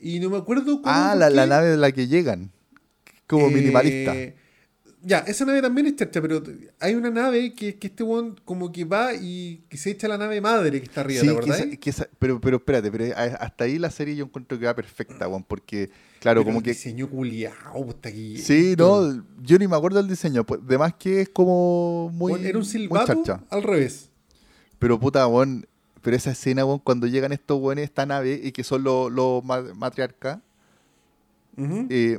A: Y no me acuerdo
B: cómo. Ah, la, la, nave de la que llegan. Como eh, minimalista.
A: Ya, esa nave también es chacha, pero hay una nave que, que este one como que va y que se echa la nave madre que está arriba, sí, ¿verdad?
B: pero, pero espérate, pero hasta ahí la serie yo encuentro que va perfecta, one, porque, claro, como que...
A: diseño culiao, está aquí.
B: Sí, no, yo ni me acuerdo del diseño, pues, además que es como muy...
A: era un silbato al revés.
B: Pero puta, bueno, pero esa escena, bueno, cuando llegan estos buenos, esta nave, y que son los lo matriarcas, eh,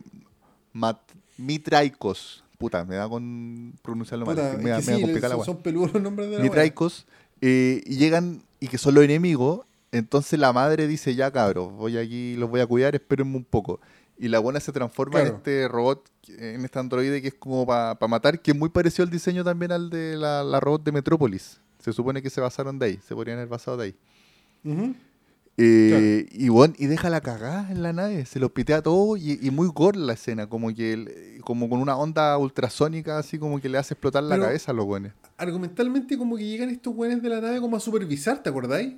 B: mitraicos, Puta, me da con pronunciarlo mal. Me, da,
A: la Son peludos los nombres de la
B: Nitraicos. Eh, y llegan y que son los enemigos. Entonces la madre dice, ya cabros, voy aquí, los voy a cuidar, espérenme un poco. Y la buena se transforma en este robot, en este androide que es como para matar, que es muy parecido al diseño también al de la, robot de Metrópolis. Se supone que se basaron de ahí, se podrían haber basado de ahí. Eh, y bueno, y deja la cagada en la nave, se lo pitea todo y, muy gore la escena, como que como con una onda ultrasónica, así como que le hace explotar la cabeza a los buenos.
A: Argumentalmente, como que llegan estos buenos de la nave como a supervisar, ¿te acordáis?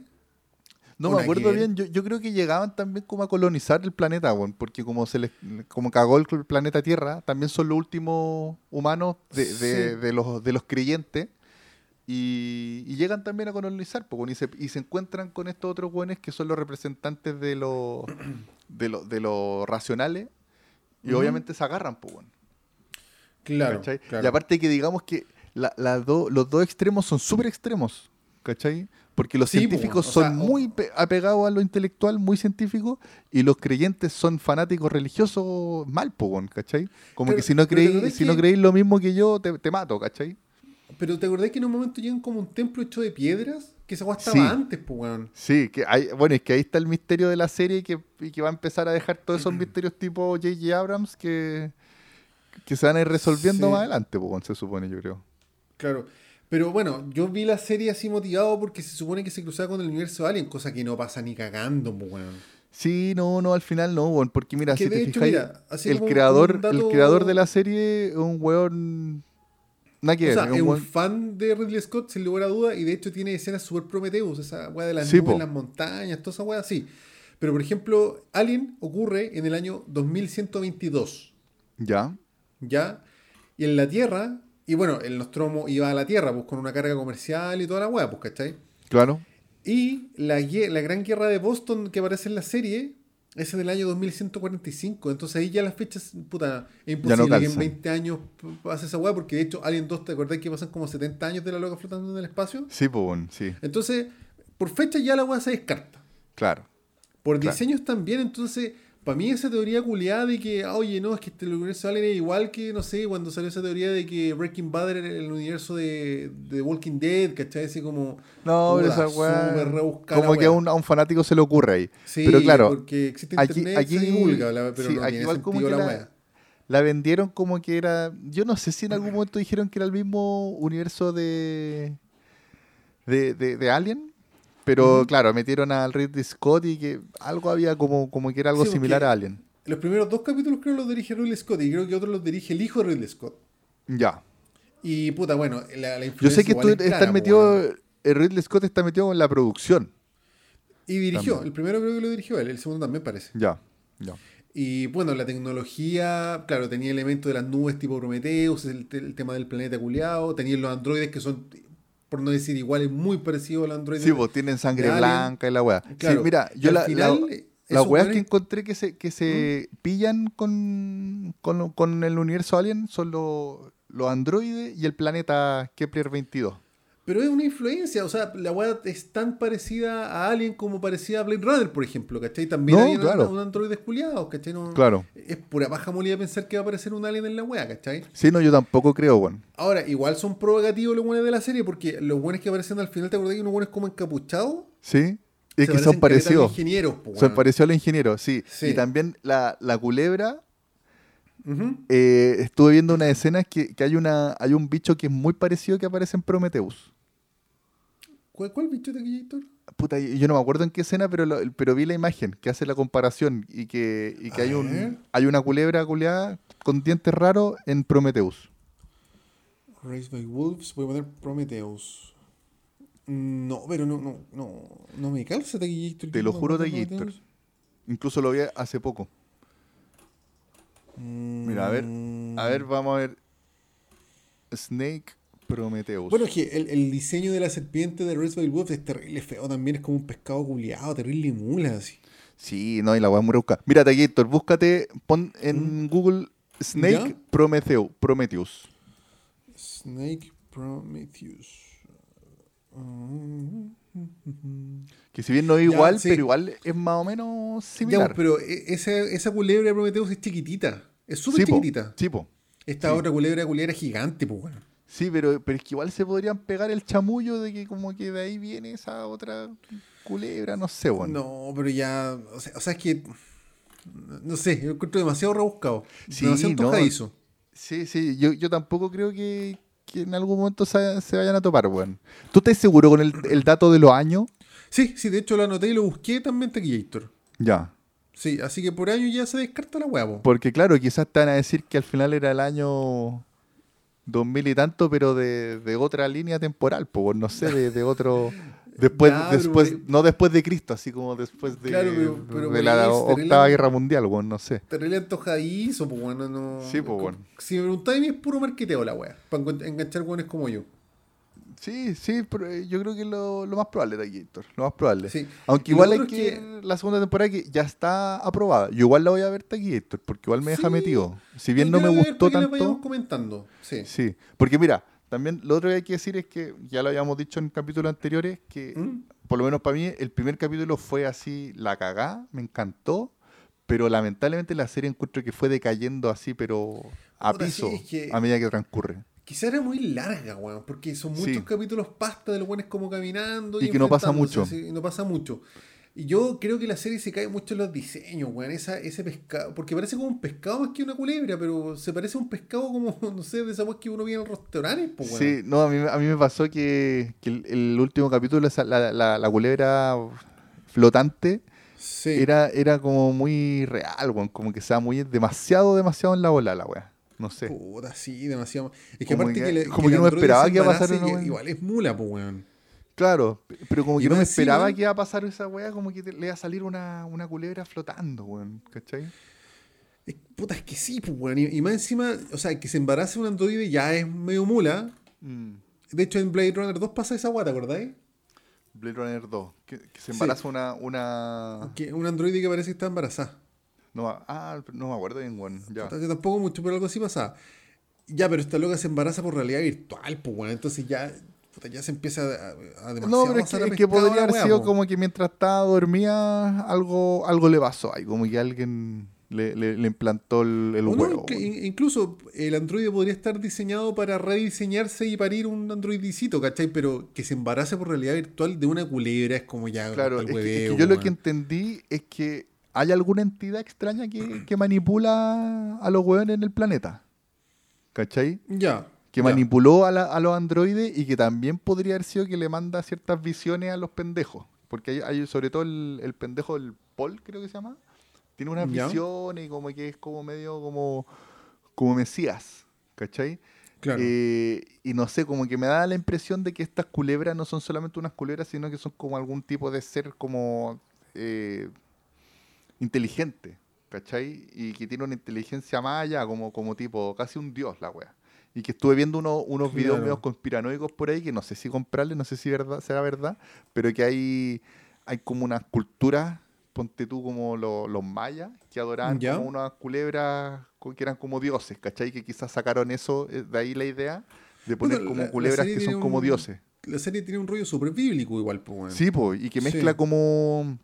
B: No me acuerdo bien, yo, yo, creo que llegaban también como a colonizar el planeta, bueno, porque como se les como cagó el planeta Tierra, también son los últimos humanos de, de los, de los creyentes y, llegan también a colonizar, y, se, y se encuentran con estos otros buenos que son los representantes de los de los de los racionales y obviamente se agarran, pues bueno.
A: Claro,
B: Y aparte que digamos que la, los dos extremos son súper extremos. ¿cachai? Porque los científicos son muy apegados a lo intelectual, muy científicos, y los creyentes son fanáticos religiosos mal, po, ¿cachai? Como que si no creéis si no creéis lo mismo que yo, te, te mato, ¿cachai?
A: Pero ¿te acordás que en un momento llegan como un templo hecho de piedras? Que esa estaba antes, pues, weón.
B: Sí, que hay, bueno, es que ahí está el misterio de la serie que, y que va a empezar a dejar todos esos misterios tipo J.J. Abrams que, que se van a ir resolviendo más adelante, pues, se supone, yo creo.
A: Claro. Pero bueno, yo vi la serie así motivado porque se supone que se cruzaba con el universo Alien, cosa que no pasa ni cagando, weón.
B: Sí, no, no, al final no, weón, porque mira, si te fijas, el, creador, el creador de la serie es un weón...
A: Nada que o sea, es un, fan de Ridley Scott, sin lugar a duda, y de hecho tiene escenas super Prometheus, esa weá de las nubes, las montañas, toda esa weá así. Pero por ejemplo, Alien ocurre en el año 2122.
B: Ya.
A: Ya. Y en la Tierra y bueno, el Nostromo iba a la Tierra, pues con una carga comercial y toda la weá, pues, ¿cachai?
B: Claro.
A: Y la, la gran guerra de Boston que aparece en la serie es en el año 2145. Entonces ahí ya las fechas, puta, es imposible que en 20 años pase esa weá, porque de hecho Alien 2, ¿te acordás que pasan como 70 años de la loca flotando en el espacio?
B: Sí, pues bueno, sí.
A: Entonces, por fecha ya la weá se descarta.
B: Claro.
A: Por diseños también, entonces para mí esa teoría culiada de que, ah, oye, no, es que este, el universo Alien es igual que, no sé, cuando salió esa teoría de que Breaking Bad era el universo de, de Walking Dead, ¿cachai? Así como...
B: No, pero esa weá... Como que a un, a un, fanático se le ocurre ahí. Sí, pero claro,
A: porque existe internet, aquí, aquí, se divulga, pero no aquí igual como que
B: la, la, vendieron como que era... Yo no sé si en algún momento dijeron que era el mismo universo de... de, de, de Alien pero claro, metieron al Ridley Scott y que algo había como, como que era algo similar a Alien.
A: Los primeros dos capítulos creo los dirige Ridley Scott y creo que otros los dirige el hijo de Ridley Scott.
B: Ya.
A: Y puta, bueno, la, la
B: Yo sé que tú estás metido, el Ridley Scott está metido en la producción.
A: Y dirigió, el primero creo que lo dirigió él, el segundo también parece.
B: Ya, ya.
A: Y bueno, la tecnología, claro, tenía elementos de las nubes tipo Prometheus, el, tema del planeta culiado, tenía los androides que son por no decir igual, es muy parecido al Android.
B: Sí, pues tienen sangre blanca y la weá. sí, mira, yo la, final, la, la que encontré que se, que se ¿Mm? pillan con, con, el universo Alien son los, los androides y el planeta Kepler 22.
A: Pero es una influencia, o sea, la weá es tan parecida a Alien como parecida a Blade Runner, por ejemplo, ¿cachai? También hay un android desculiado, ¿cachai?
B: claro.
A: Es pura baja molida pensar que va a aparecer un Alien en la weá, ¿cachai?
B: Sí, no, yo tampoco creo, weón.
A: Ahora, igual son provocativos los buenos de la serie, porque los buenos que aparecen al final, ¿te acordás que unos buenos como encapuchados?
B: Sí. Es que son parecidos. Son parecidos a los ingenieros, sí. Y también la, la culebra eh, estuve viendo una escena que, que, hay una hay un bicho que es muy parecido que aparece en Prometheus.
A: ¿Cuál, bicho de Gator?
B: Puta, yo no me acuerdo en qué escena, pero, pero vi la imagen que hace la comparación y que, y que hay, un, hay una culebra culeada con dientes raros en Prometheus.
A: Raised by Wolves, voy a poner Prometheus. No, pero no, no, no, no me calza Gator.
B: Te lo juro Gator. Incluso lo vi hace poco. Mira, a ver, a ver, mm. vamos a ver. Snake Prometheus.
A: Bueno, es que el, diseño de la serpiente de Resident Wolf es terrible feo también, es como un pescado culiado, terrible mula, así.
B: Sí, no, y la voy a buscar. Mira, Taguitor, búscate, pon en ¿Mm? Google Snake Prometheus. Prometheus.
A: Snake Prometheus.
B: Que si bien no es igual, pero igual es más o menos similar.
A: pero e, esa, esa culebra de Prometheus es chiquitita. Es súper chiquitita.
B: Sí, po.
A: Esta otra culebra, culebra gigante, pues bueno.
B: Sí, pero, pero es que igual se podrían pegar el chamullo de que como que de ahí viene esa otra culebra, no sé, bueno.
A: No, pero ya, o sea, o sea es que, no sé, yo encuentro demasiado rebuscado, sí, demasiado
B: sí, sí, yo, yo tampoco creo que, que en algún momento se, se, vayan a topar, weón. ¿Tú estás seguro con el, el, dato de los años?
A: Sí, sí, de hecho lo anoté y lo busqué también Tequillator.
B: Ya.
A: Sí, así que por año ya se descarta la huevo.
B: Porque claro, quizás te van a decir que al final era el año 2000 y tanto, pero de, de otra línea temporal, pues no sé, de, de otro... Después, después, no después de Cristo, así como después de, de la octava guerra mundial, bueno, no sé.
A: Terrible antojadizo, pues bueno, no.
B: Sí, pues bueno.
A: Si me preguntáis, es puro marqueteo la wea, para enganchar buenos como yo.
B: Sí, sí, pero eh, yo creo que lo, lo más probable de Gator, lo más probable. Sí. Aunque igual hay que, la segunda temporada que ya está aprobada. Yo igual la voy a ver Gator, porque igual me deja metido. Si bien no me gustó tanto.
A: comentando. Sí.
B: sí, porque mira, también lo otro que hay que decir es que, ya lo habíamos dicho en capítulos anteriores, que
A: ¿Mm?
B: por lo menos para mí el primer capítulo fue así, la cagá, me encantó, pero lamentablemente la serie encuentro que fue decayendo así, pero a
A: Puta,
B: piso,
A: sí, es que-
B: a medida que transcurre.
A: Quizá era muy larga, weón, porque son muchos
B: Sí.
A: capítulos pasta de los buenos como caminando.
B: Y que no pasa mucho.
A: sí, y no pasa mucho. Y yo creo que la serie se cae mucho en los diseños, weón. Esa, ese pescado. Porque parece como un pescado más que una culebra, pero se parece a un pescado como, no sé, de esa weá que uno ve en restaurantes, pues, weón.
B: Sí, no, a mí, a mí me pasó que, que el, el último capítulo, la, la, la culebra flotante,
A: Sí.
B: era, era como muy real, weón, como que sea muy demasiado, demasiado en la bola la wea. No sé.
A: Puta, sí, demasiado. Es que
B: Como
A: aparte
B: que-
A: que, le,
B: como que no me esperaba
A: se
B: que iba a pasar una weá.
A: Igual es mula, pues, weón.
B: Claro, pero como
A: Y
B: que no me
A: encima-
B: esperaba que iba a pasar esa wea, como que te- le iba a salir una, una culebra flotando, weón, ¿cachai?
A: Es- puta, es que sí, pues, weón. Y, y más encima, o sea, que se embarace un androide ya es medio mula.
B: Mm.
A: De hecho, en Blade Runner 2 pasa esa guata, ¿acordáis?
B: Blade Runner 2, que, que se
A: Sí.
B: embaraza una, una...
A: Que un androide que parece que está embarazada.
B: No, me- ah, no me acuerdo bien, weón, ya.
A: Yo tampoco mucho, pero algo así pasaba. Ya, pero esta loca se embaraza por realidad virtual, pues, weón. Entonces ya, puta, ya se empieza a, a demasiado
B: No, pero es que, es que podría haber sido
A: po.
B: como que mientras estaba dormía algo, algo le pasó ahí, como que alguien le, le- le implantó el, el huevo.
A: incluso el androide podría estar diseñado para rediseñarse y parir un androidicito, ¿cachai? Pero que se embarace por realidad virtual de una culebra es como ya
B: Claro,
A: el
B: es que, es que
A: hueveo,
B: yo lo que entendí es que hay alguna entidad extraña que, que manipula a los hueones en el planeta. ¿Cachai?
A: Ya.
B: Que manipuló a, la- a los androides y que también podría haber sido que le manda ciertas visiones a los pendejos. Porque hay, hay sobre todo el, el pendejo del Paul, creo que se llama. Tiene unas visiones y como que es como medio como, como Mesías. ¿Cachai?
A: Claro.
B: Eh, y no sé, como que me da la impresión de que estas culebras no son solamente unas culebras, sino que son como algún tipo de ser como eh, inteligente, ¿cachai? Y que tiene una inteligencia maya, como, como tipo, casi un dios la wea. Y que estuve viendo uno- unos videos
A: Claro.
B: medio conspiranoicos por ahí, que no sé si comprarle, no sé si verdad, será verdad, pero que hay, hay como unas culturas, ponte tú como lo- los mayas, que adoraban
A: Ya.
B: como unas culebras que eran como dioses, ¿cachai? Que quizás sacaron eso, eh, de ahí la idea de poner como
A: la-
B: culebras que son como dioses.
A: La serie tiene un rollo súper bíblico igual, pues.
B: Sí, pues, y que mezcla
A: Sí.
B: como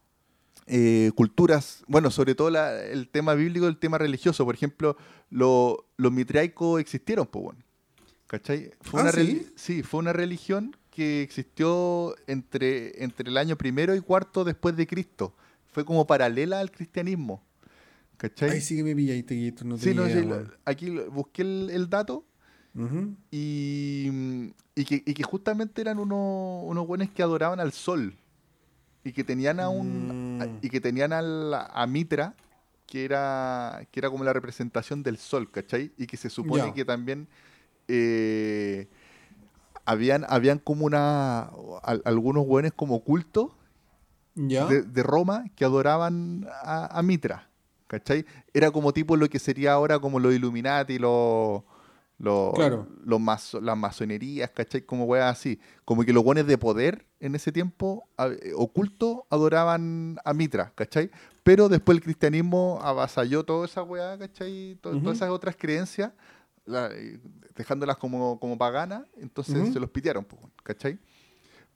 B: eh, culturas, bueno, sobre todo la- el tema bíblico el tema religioso. Por ejemplo, lo- los mitraicos existieron, pues, bueno. ¿Cachai? Fue
A: Ah,
B: una
A: ¿sí?
B: fue una religión que existió entre, entre el año primero y cuarto después de Cristo. Fue como paralela al cristianismo. ¿Cachai?
A: Ay, sí que me pillaste, Guito, no
B: sí,
A: tenía
B: no,
A: idea,
B: sí, lo-
A: weón.
B: aquí lo- busqué el, el dato y, y que, y que justamente eran unos, unos buenos que adoraban al sol y que tenían a un
A: Mm.
B: a- y que tenían al- a Mitra que era que era como la representación del sol ¿cachai? y que se supone que también eh, habían habían como una al- algunos buenos como cultos de, de Roma que adoraban a, a Mitra, ¿cachai? Era como tipo lo que sería ahora como los Illuminati, los,
A: Claro.
B: maso- las masonerías, ¿cachai? Como weas así. Como que los buenos de poder en ese tiempo a- eh, oculto adoraban a Mitra, ¿cachai? Pero después el cristianismo avasalló toda esa weá, ¿cachai? Todas esas otras creencias, la- eh, dejándolas como, como paganas, entonces se los pitearon, ¿cachai?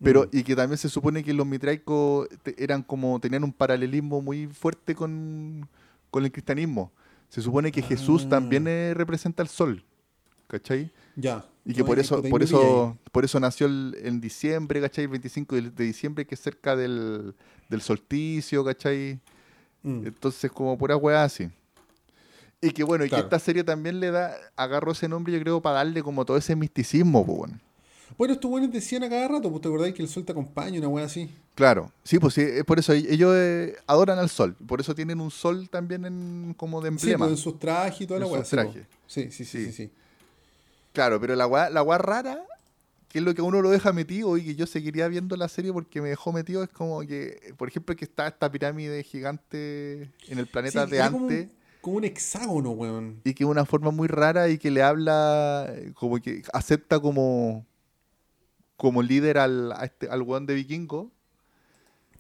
B: Pero,
A: Mm.
B: y que también se supone que los mitraicos eran como, tenían un paralelismo muy fuerte con, con el cristianismo. Se supone que Jesús
A: Ah.
B: también eh, representa el sol, ¿cachai?
A: Ya.
B: Y que
A: No,
B: por eso, por eso, por eso nació el- en diciembre, ¿cachai? El 25 de, de diciembre, que es cerca del, del solsticio, ¿cachai?
A: Mm.
B: Entonces, como pura weá así. Y que bueno, y que esta serie también le da, agarró ese nombre, yo creo, para darle como todo ese misticismo, pues bueno.
A: Bueno, estos buenos decían a cada rato, pues te acordáis que el sol te acompaña, una weá así.
B: Claro, sí, pues sí, es por eso ellos eh, adoran al sol, por eso tienen un sol también en, como de
A: Sí,
B: emblema.
A: pues en sus trajes y toda
B: En
A: la weá.
B: sus
A: sí,
B: trajes.
A: Sí, sí, sí,
B: Sí.
A: sí, sí.
B: Claro, pero la weá, la rara, que es lo que a uno lo deja metido y que yo seguiría viendo la serie porque me dejó metido, es como que, por ejemplo, que está esta pirámide gigante en el planeta
A: Sí,
B: de antes.
A: como un hexágono, weón.
B: Y que es una forma muy rara y que le habla, como que acepta como, como líder al, a este, al weón de vikingo,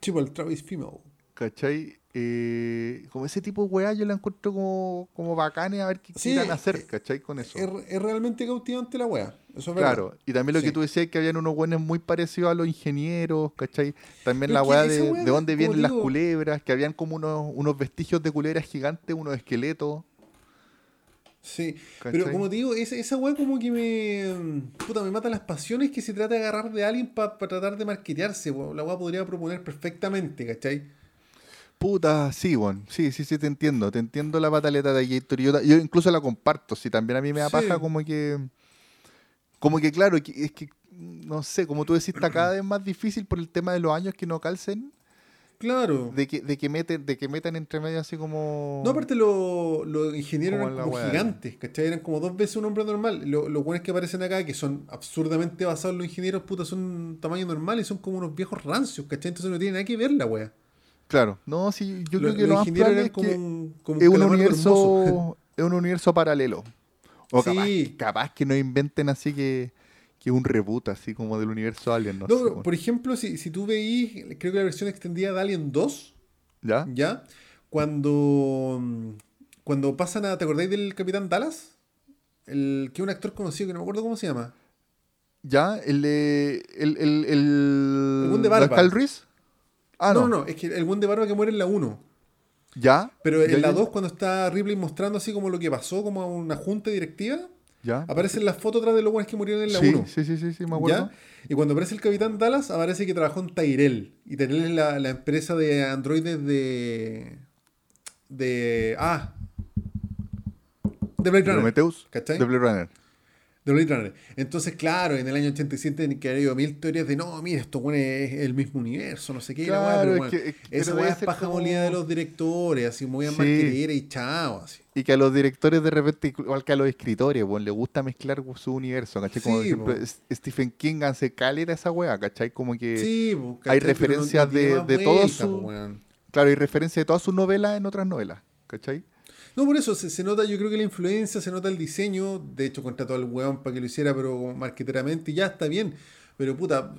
A: Sí, pues el Travis Female.
B: ¿Cachai? Eh, como ese tipo de weá yo la encuentro como, como bacane a ver qué
A: Sí,
B: quieran hacer,
A: eh,
B: ¿cachai? Con eso.
A: Es, es realmente cautivante la wea. Eso es verdad.
B: Claro, y también lo
A: Sí.
B: que tú decías que habían unos buenos muy parecidos a los ingenieros, ¿cachai? También
A: Pero
B: la weá de,
A: weá,
B: de dónde vienen las culebras, que habían como unos, unos vestigios de culebras gigantes, unos esqueletos.
A: Sí,
B: ¿Cachai?
A: pero como te digo, esa, esa weá como que me. Puta, me mata las pasiones que se trata de agarrar de alguien para tratar de marquetearse. La weá podría proponer perfectamente, ¿cachai?
B: Puta, sí, bueno, sí, sí, sí, te entiendo, te entiendo la pataleta de Gator. Yo, yo incluso la comparto, sí, también a mí me da
A: Sí.
B: paja como que, como que claro, es que, no sé, como tú decís, está cada vez más difícil por el tema de los años que no calcen,
A: Claro.
B: de que, de que meten, de que metan entre medio así como...
A: No, aparte lo- los ingenieros
B: Como
A: eran como gigantes, ¿cachai? Eran como dos veces un hombre normal. Lo- Los buenos que aparecen acá, que son absurdamente basados en los ingenieros, puta, son tamaño normal y son como unos viejos rancios, ¿cachai? Entonces no tiene nada que ver la wea.
B: Claro, no, sí, yo
A: Lo-
B: creo que lo más probable es
A: como
B: que
A: un,
B: es un universo, es un universo paralelo. O capaz,
A: Sí.
B: capaz que no inventen así que, que un reboot así como del universo Alien, no,
A: No,
B: sé, bueno.
A: por ejemplo, si, si tú veís, creo que la versión extendida de Alien 2,
B: ¿Ya?
A: ¿ya? Cuando, cuando pasan a. ¿Te acordáis del Capitán Dallas? El que es un actor conocido que no me acuerdo cómo se llama.
B: ¿Ya? El de. El. El. El.
A: El de
B: ¿no es
A: barba.
B: Reese? Ah,
A: no,
B: no.
A: no, es que el buen de barba que muere en la 1.
B: ¿Ya?
A: Pero
B: ¿Ya,
A: en la
B: ya?
A: 2, cuando está Ripley mostrando así como lo que pasó, como una junta directiva,
B: ¿Ya?
A: aparecen las fotos atrás de los buenos que murieron en la
B: sí,
A: 1.
B: sí, sí, sí, sí, me acuerdo.
A: ¿Ya? Y cuando aparece el Capitán Dallas, aparece que trabajó en Tyrell. Y Tyrell es la, la empresa de androides de. de. Ah. De Blade Runner.
B: Prometheus.
A: ¿Cachai?
B: De Blade Runner.
A: De Runner. Entonces, claro, en el año 87 en que ha habido mil teorías de no, mira, esto bueno, es el mismo universo, no sé qué. la weá",
B: Claro,
A: pero,
B: es
A: bueno,
B: que- es que-
A: esa weá es paja
B: como-
A: de los directores, así muy a
B: Sí.
A: y chao, así.
B: Y que a los directores de repente, igual que a los escritores, bueno, le gusta mezclar su universo, ¿cachai? Como
A: Sí,
B: ejemplo Stephen King hace caleta esa weá, ¿cachai? Como que,
A: Sí,
B: hay referencias de- de todo
A: vuelta,
B: su- claro, hay referencia de todas sus novelas en otras novelas, ¿cachai?
A: No, por eso se, se nota, yo creo que la influencia, se nota el diseño. De hecho, contrató al weón para que lo hiciera, pero marqueteramente, ya está bien. Pero puta,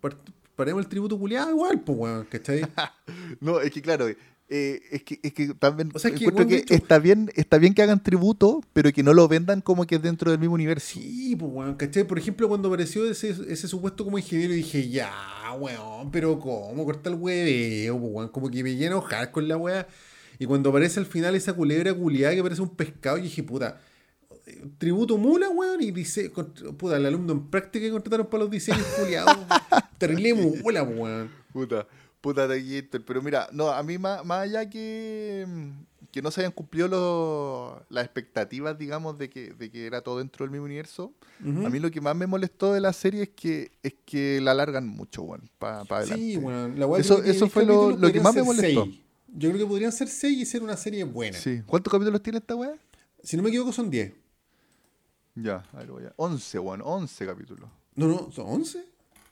A: par- paremos el tributo culiado igual, pues weón, ¿cachai?
B: No, es que claro, eh, es, que, es que también
A: O sea, es que,
B: encuentro que está bien, está bien que hagan tributo, pero que no lo vendan como que es dentro del mismo universo.
A: Sí, pues weón, ¿cachai? Por ejemplo, cuando apareció ese, ese supuesto como ingeniero, dije, ya, weón, pero ¿cómo? Corta el hueveo, pues weón, como que me llena enojar con la weá. Y cuando aparece al final esa culebra culiada que parece un pescado, y dije, puta, tributo mula, weón, y dice, puta, el alumno en práctica que contrataron para los diseños culiados, terrible mula, weón.
B: Puta, puta de. Pero mira, no, a mí más, más allá que, que no se hayan cumplido los- las expectativas, digamos, de que, de que era todo dentro del mismo universo, a mí lo que más me molestó de la serie es que, es que la alargan mucho, weón, para adelante.
A: Sí, weón, la
B: Eso- eso fue lo- lo que más me molestó.
A: seis. Yo creo que podrían ser 6 y ser una serie buena.
B: Sí. ¿Cuántos capítulos tiene esta weá?
A: Si no me equivoco, son 10.
B: Ya, a ver, voy a... 11, weón, 11 capítulos.
A: No, no, son 11.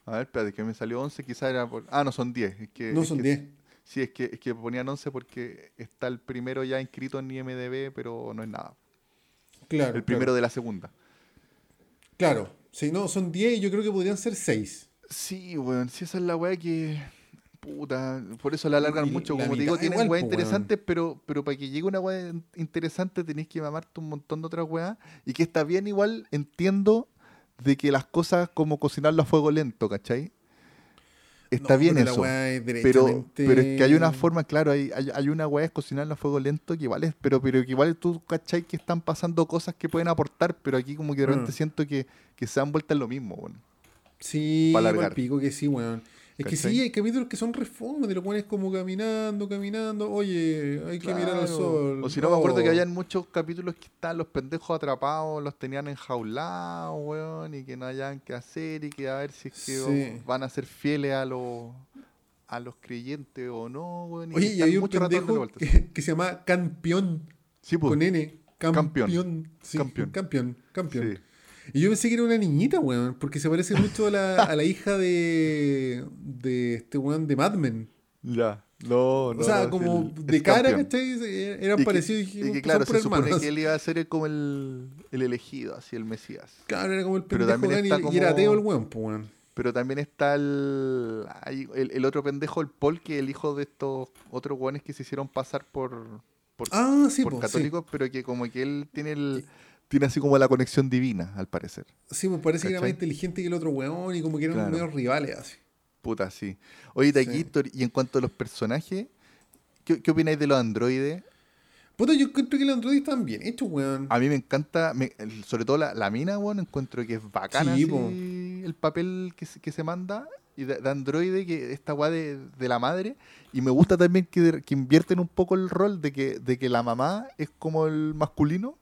B: A ver, espérate, que me salió 11, quizás era por... Ah, no, son 10. Es que,
A: No,
B: es
A: son
B: que-
A: 10.
B: Sí, es que, es que ponían 11 porque está el primero ya inscrito en IMDB, pero no es nada.
A: Claro.
B: El primero de la segunda.
A: Claro. Claro. Sí, no, son 10 y yo creo que podrían ser 6.
B: Sí, weón, sí, esa es la weá que... Puta, por eso la alargan
A: Y
B: mucho.
A: la
B: Como te digo, tienen weas
A: weón.
B: interesantes, pero, pero para que llegue una weá interesante tenés que mamarte un montón de otras weas. Y que está bien igual, entiendo de que las cosas como cocinarlo a fuego lento, ¿cachai? Está
A: No,
B: bien
A: pero la
B: eso.
A: es
B: Pero, pero es que hay una forma, claro, hay, hay, hay una weá es cocinarlo a fuego lento que igual es, pero, pero que igual tú cachai que están pasando cosas que pueden aportar, pero aquí como que de repente
A: Mm.
B: siento que, que se dan vueltas en lo mismo, weón.
A: Sí,
B: pa'
A: pal
B: alargar.
A: pico que sí, weón. Es que sí, hay capítulos que son reformas, de lo pones como caminando, caminando. Oye, hay que mirar al sol.
B: O si no, me acuerdo que
A: Oh.
B: habían muchos capítulos que estaban los pendejos atrapados, los tenían enjaulados, weón, y que no hayan que hacer y que a ver si es que
A: Sí.
B: oh, van a ser fieles a los a los creyentes o no, weón. y
A: Oye, y había un pendejo que, que se llama Campeón.
B: Sí, pues.
A: Con N.
B: Campeón.
A: Campeón. Sí,
B: Campeón.
A: campeón. Campeón. Y yo pensé que era una niñita, weón, porque se parece mucho a la, a la hija de, de este weón de Mad Men.
B: Ya. No, no.
A: o sea,
B: no,
A: como
B: el-
A: de cara. ¿cachai? Eran
B: Y que-
A: parecidos y
B: que
A: "Son
B: claro, se supone
A: hermanos".
B: que él iba a ser como el, el elegido, así el Mesías.
A: Claro, era como el
B: Pero
A: pendejo
B: también
A: Gani
B: está
A: y era ateo el weón, pues weón.
B: Pero también está el, el, otro pendejo, el Paul, que es el hijo de estos otros guanes que se hicieron pasar por, por,
A: ah,
B: católicos, pero que como que él tiene el tiene así como la conexión divina, al parecer.
A: Sí, me parece que era más inteligente que el otro weón y como que eran medio rivales así.
B: Puta, sí. Oye, Taquito, y en cuanto a los personajes, ¿qué, qué opináis de los androides?
A: Puta, yo encuentro que los androides están bien hechos, weón.
B: A mí me encanta, sobre todo la, mina, weón, encuentro que es bacana el papel que, que se manda y de, androide, que esta weá de, la madre. Y me gusta también que, que, invierten un poco el rol de que, de que la mamá es como el masculino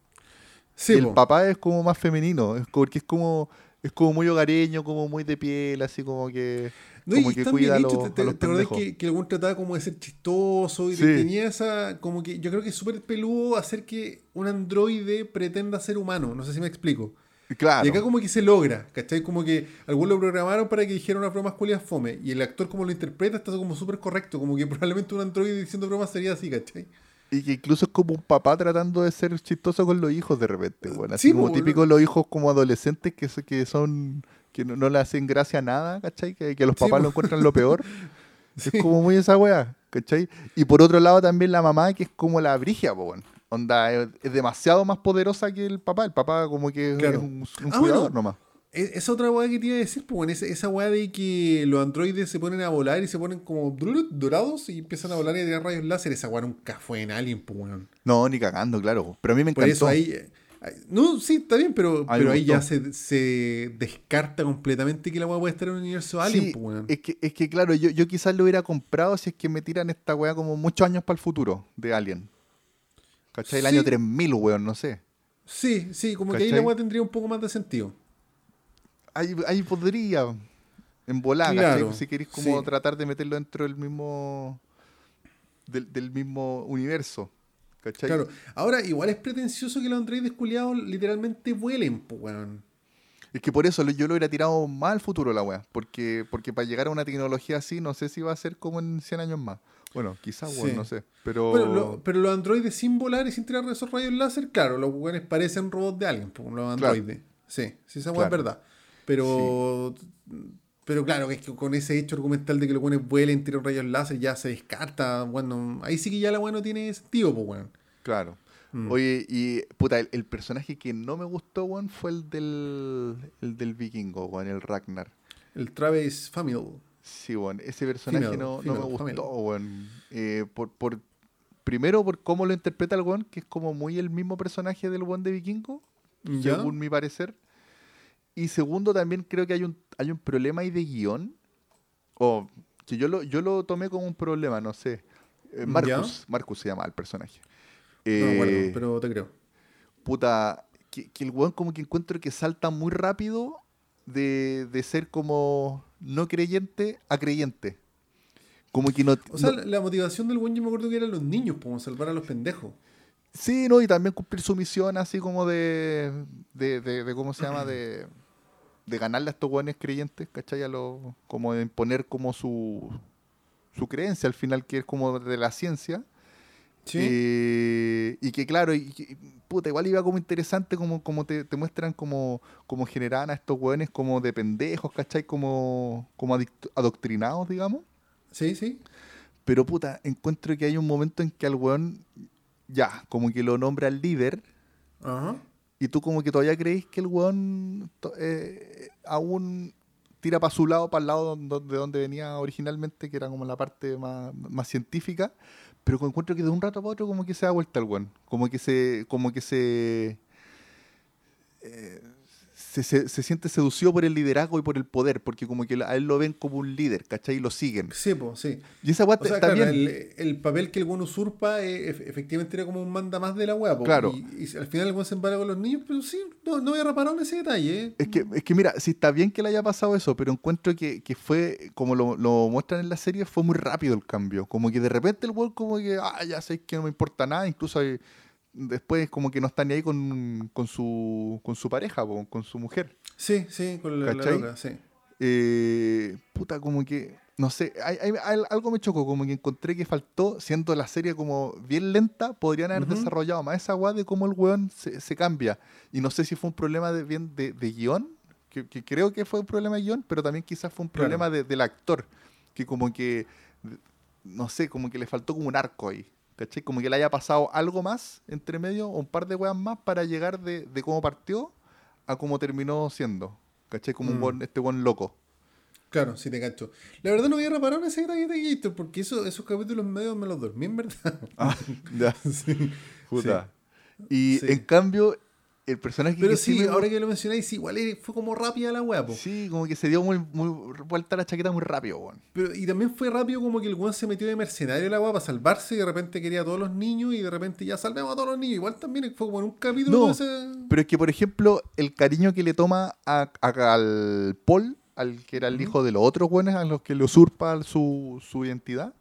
B: y el papá es como más femenino, es porque es como es como muy hogareño, como muy de piel, así como que, como que cuida a los, te,
A: te, que, que algún trataba como de ser chistoso y tenía esa, como que yo creo que es súper peludo hacer que un androide pretenda ser humano, no sé si me explico.
B: Claro.
A: Y acá como que se logra, ¿cachai? Como que algunos lo programaron para que dijera una broma culias fome y el actor como lo interpreta está como súper correcto, como que probablemente un androide diciendo bromas sería así, ¿cachai?
B: Y que incluso es como un papá tratando de ser chistoso con los hijos de repente, bueno. Así como típico los hijos como adolescentes que, que son que no, le hacen gracia a nada, ¿cachai? Que, que los papás lo encuentran lo peor. Es como muy esa weá, ¿cachai? Y por otro lado también la mamá, que es como la brigia, pues, Onda, es, demasiado más poderosa que el papá. El papá como que es un, ah, cuidador nomás.
A: E-, esa otra weá que te iba a decir, pues, esa, esa weá de que los androides se ponen a volar y se ponen como dorados y empiezan a volar y a tirar rayos láser, esa weá nunca fue en Alien, pues, weón.
B: No, ni cagando, claro. Pero a mí me encantó. Por eso
A: ahí. Eh, no, sí, está bien, pero, pero ahí ya se, se, descarta completamente que la weá puede estar en un universo Alien, pues, weón.
B: Es que, es que claro, yo, yo quizás lo hubiera comprado si es que me tiran esta weá como muchos años para el futuro de Alien. ¿Cachai? El año 3000, weón, no sé.
A: Sí, sí, como que ahí la weá tendría un poco más de sentido
B: ahí, podría en volar, si queréis como tratar de meterlo dentro del mismo del, mismo universo.
A: Claro. Ahora, igual es pretencioso que los androides culiados literalmente vuelen, pues, weón.
B: Es que por eso yo lo hubiera tirado más al futuro la weá. Porque, porque para llegar a una tecnología así, no sé si va a ser como en 100 años más. Bueno, quizás, no sé. Pero...
A: pero los androides sin volar y sin tirar esos rayos láser, claro, los weones parecen robots de alguien, los androides. Sí, sí, esa weá es verdad. Pero, pero claro, es que con ese hecho argumental de que los buenos vuelen, tiran rayos láser, ya se descarta. Bueno, ahí sí que ya la bueno tiene sentido, pues, bueno.
B: Claro. Mm. Oye, y puta, el, personaje que no me gustó, weón, fue el del, el del vikingo, weón, el Ragnar.
A: El Travis Family.
B: Sí, weón, ese personaje no, no, me gustó, weón. Eh, por, por, primero por cómo lo interpreta el weón, que es como muy el mismo personaje del weón de vikingo, según mi parecer. Y segundo, también creo que hay un, hay un problema ahí de guion. O que yo lo, yo lo tomé como un problema, no sé. Eh, Marcus, Marcus se llama el personaje.
A: no, bueno, eh, pero te creo.
B: Puta, que, el weón como que encuentro que salta muy rápido de, ser como no creyente a creyente. Como que no.
A: O sea, la motivación del weón yo me acuerdo que eran los niños, como salvar a los pendejos.
B: Sí, no, y también cumplir su misión así como de, de, de, ¿cómo se llama? De, de ganarle a estos buenos creyentes, ¿cachai? A lo, como de imponer como su, su creencia al final, que es como de la ciencia. Sí. Eh, y que claro, y, puta, igual iba como interesante como, como te, muestran como, como generaban a estos hueones como de pendejos, ¿cachai? Como, como adoctrinados, digamos.
A: Sí, sí.
B: Pero puta, encuentro que hay un momento en que al weón ya, como que lo nombra el líder. Y tú como que todavía crees que el weón eh, aún tira para su lado, para el lado de donde venía originalmente, que era como la parte más, científica, pero encuentro que de un rato a otro como que se da vuelta el weón, como que se, como que se eh, se, siente seducido por el liderazgo y por el poder, porque como que a él lo ven como un líder, ¿cachai? Y lo siguen.
A: Sí, pues, sí.
B: Y esa guata está
A: El, papel que el buen usurpa eh, efectivamente era como un manda más de la weá,
B: Claro.
A: Y, al final el buen se embara con los niños, pero sí, no, no había reparado en ese detalle. ¿eh?
B: Es, que, es que mira, sí está bien que le haya pasado eso, pero encuentro que, fue, como lo, muestran en la serie, fue muy rápido el cambio. Como que de repente el weón como que, ah, ya sé que no me importa nada, incluso hay después como que no está ni ahí con, con, su, con su pareja, con su mujer.
A: Sí, sí, con la, la sí.
B: Eh, puta, como que, no sé, hay, algo me chocó, como que encontré que faltó, siendo la serie como bien lenta, podrían haber desarrollado más esa weá de cómo el weón se, se, cambia. Y no sé si fue un problema de, bien de, de guion, que, creo que fue un problema de guion, pero también quizás fue un problema del actor, que como que, no sé, como que le faltó como un arco ahí. ¿Cachai? Como que le haya pasado algo más entre medio, o un par de weas más para llegar de, de cómo partió a cómo terminó siendo. ¿Cachai? Como un mm. buen, este buen loco.
A: Claro, sí te cacho. La verdad no había reparado en ese de Gator, porque eso, esos capítulos medios me los dormí, en verdad. Ah, ya.
B: sí. Puta. Y en cambio, el personaje
A: Pero sí, ahora que lo mencionáis, igual fue como rápida la weá,
B: Sí, como que se dio muy, muy vuelta la chaqueta muy rápido, weón.
A: Pero, y también fue rápido como que el weón se metió de mercenario la weá para salvarse y de repente quería a todos los niños y de repente ya salvemos a todos los niños. Igual también fue como en un capítulo
B: no, ese... Pero es que, por ejemplo, el cariño que le toma a, al Paul, al que era el hijo de los otros weones, a los que le usurpa su, su identidad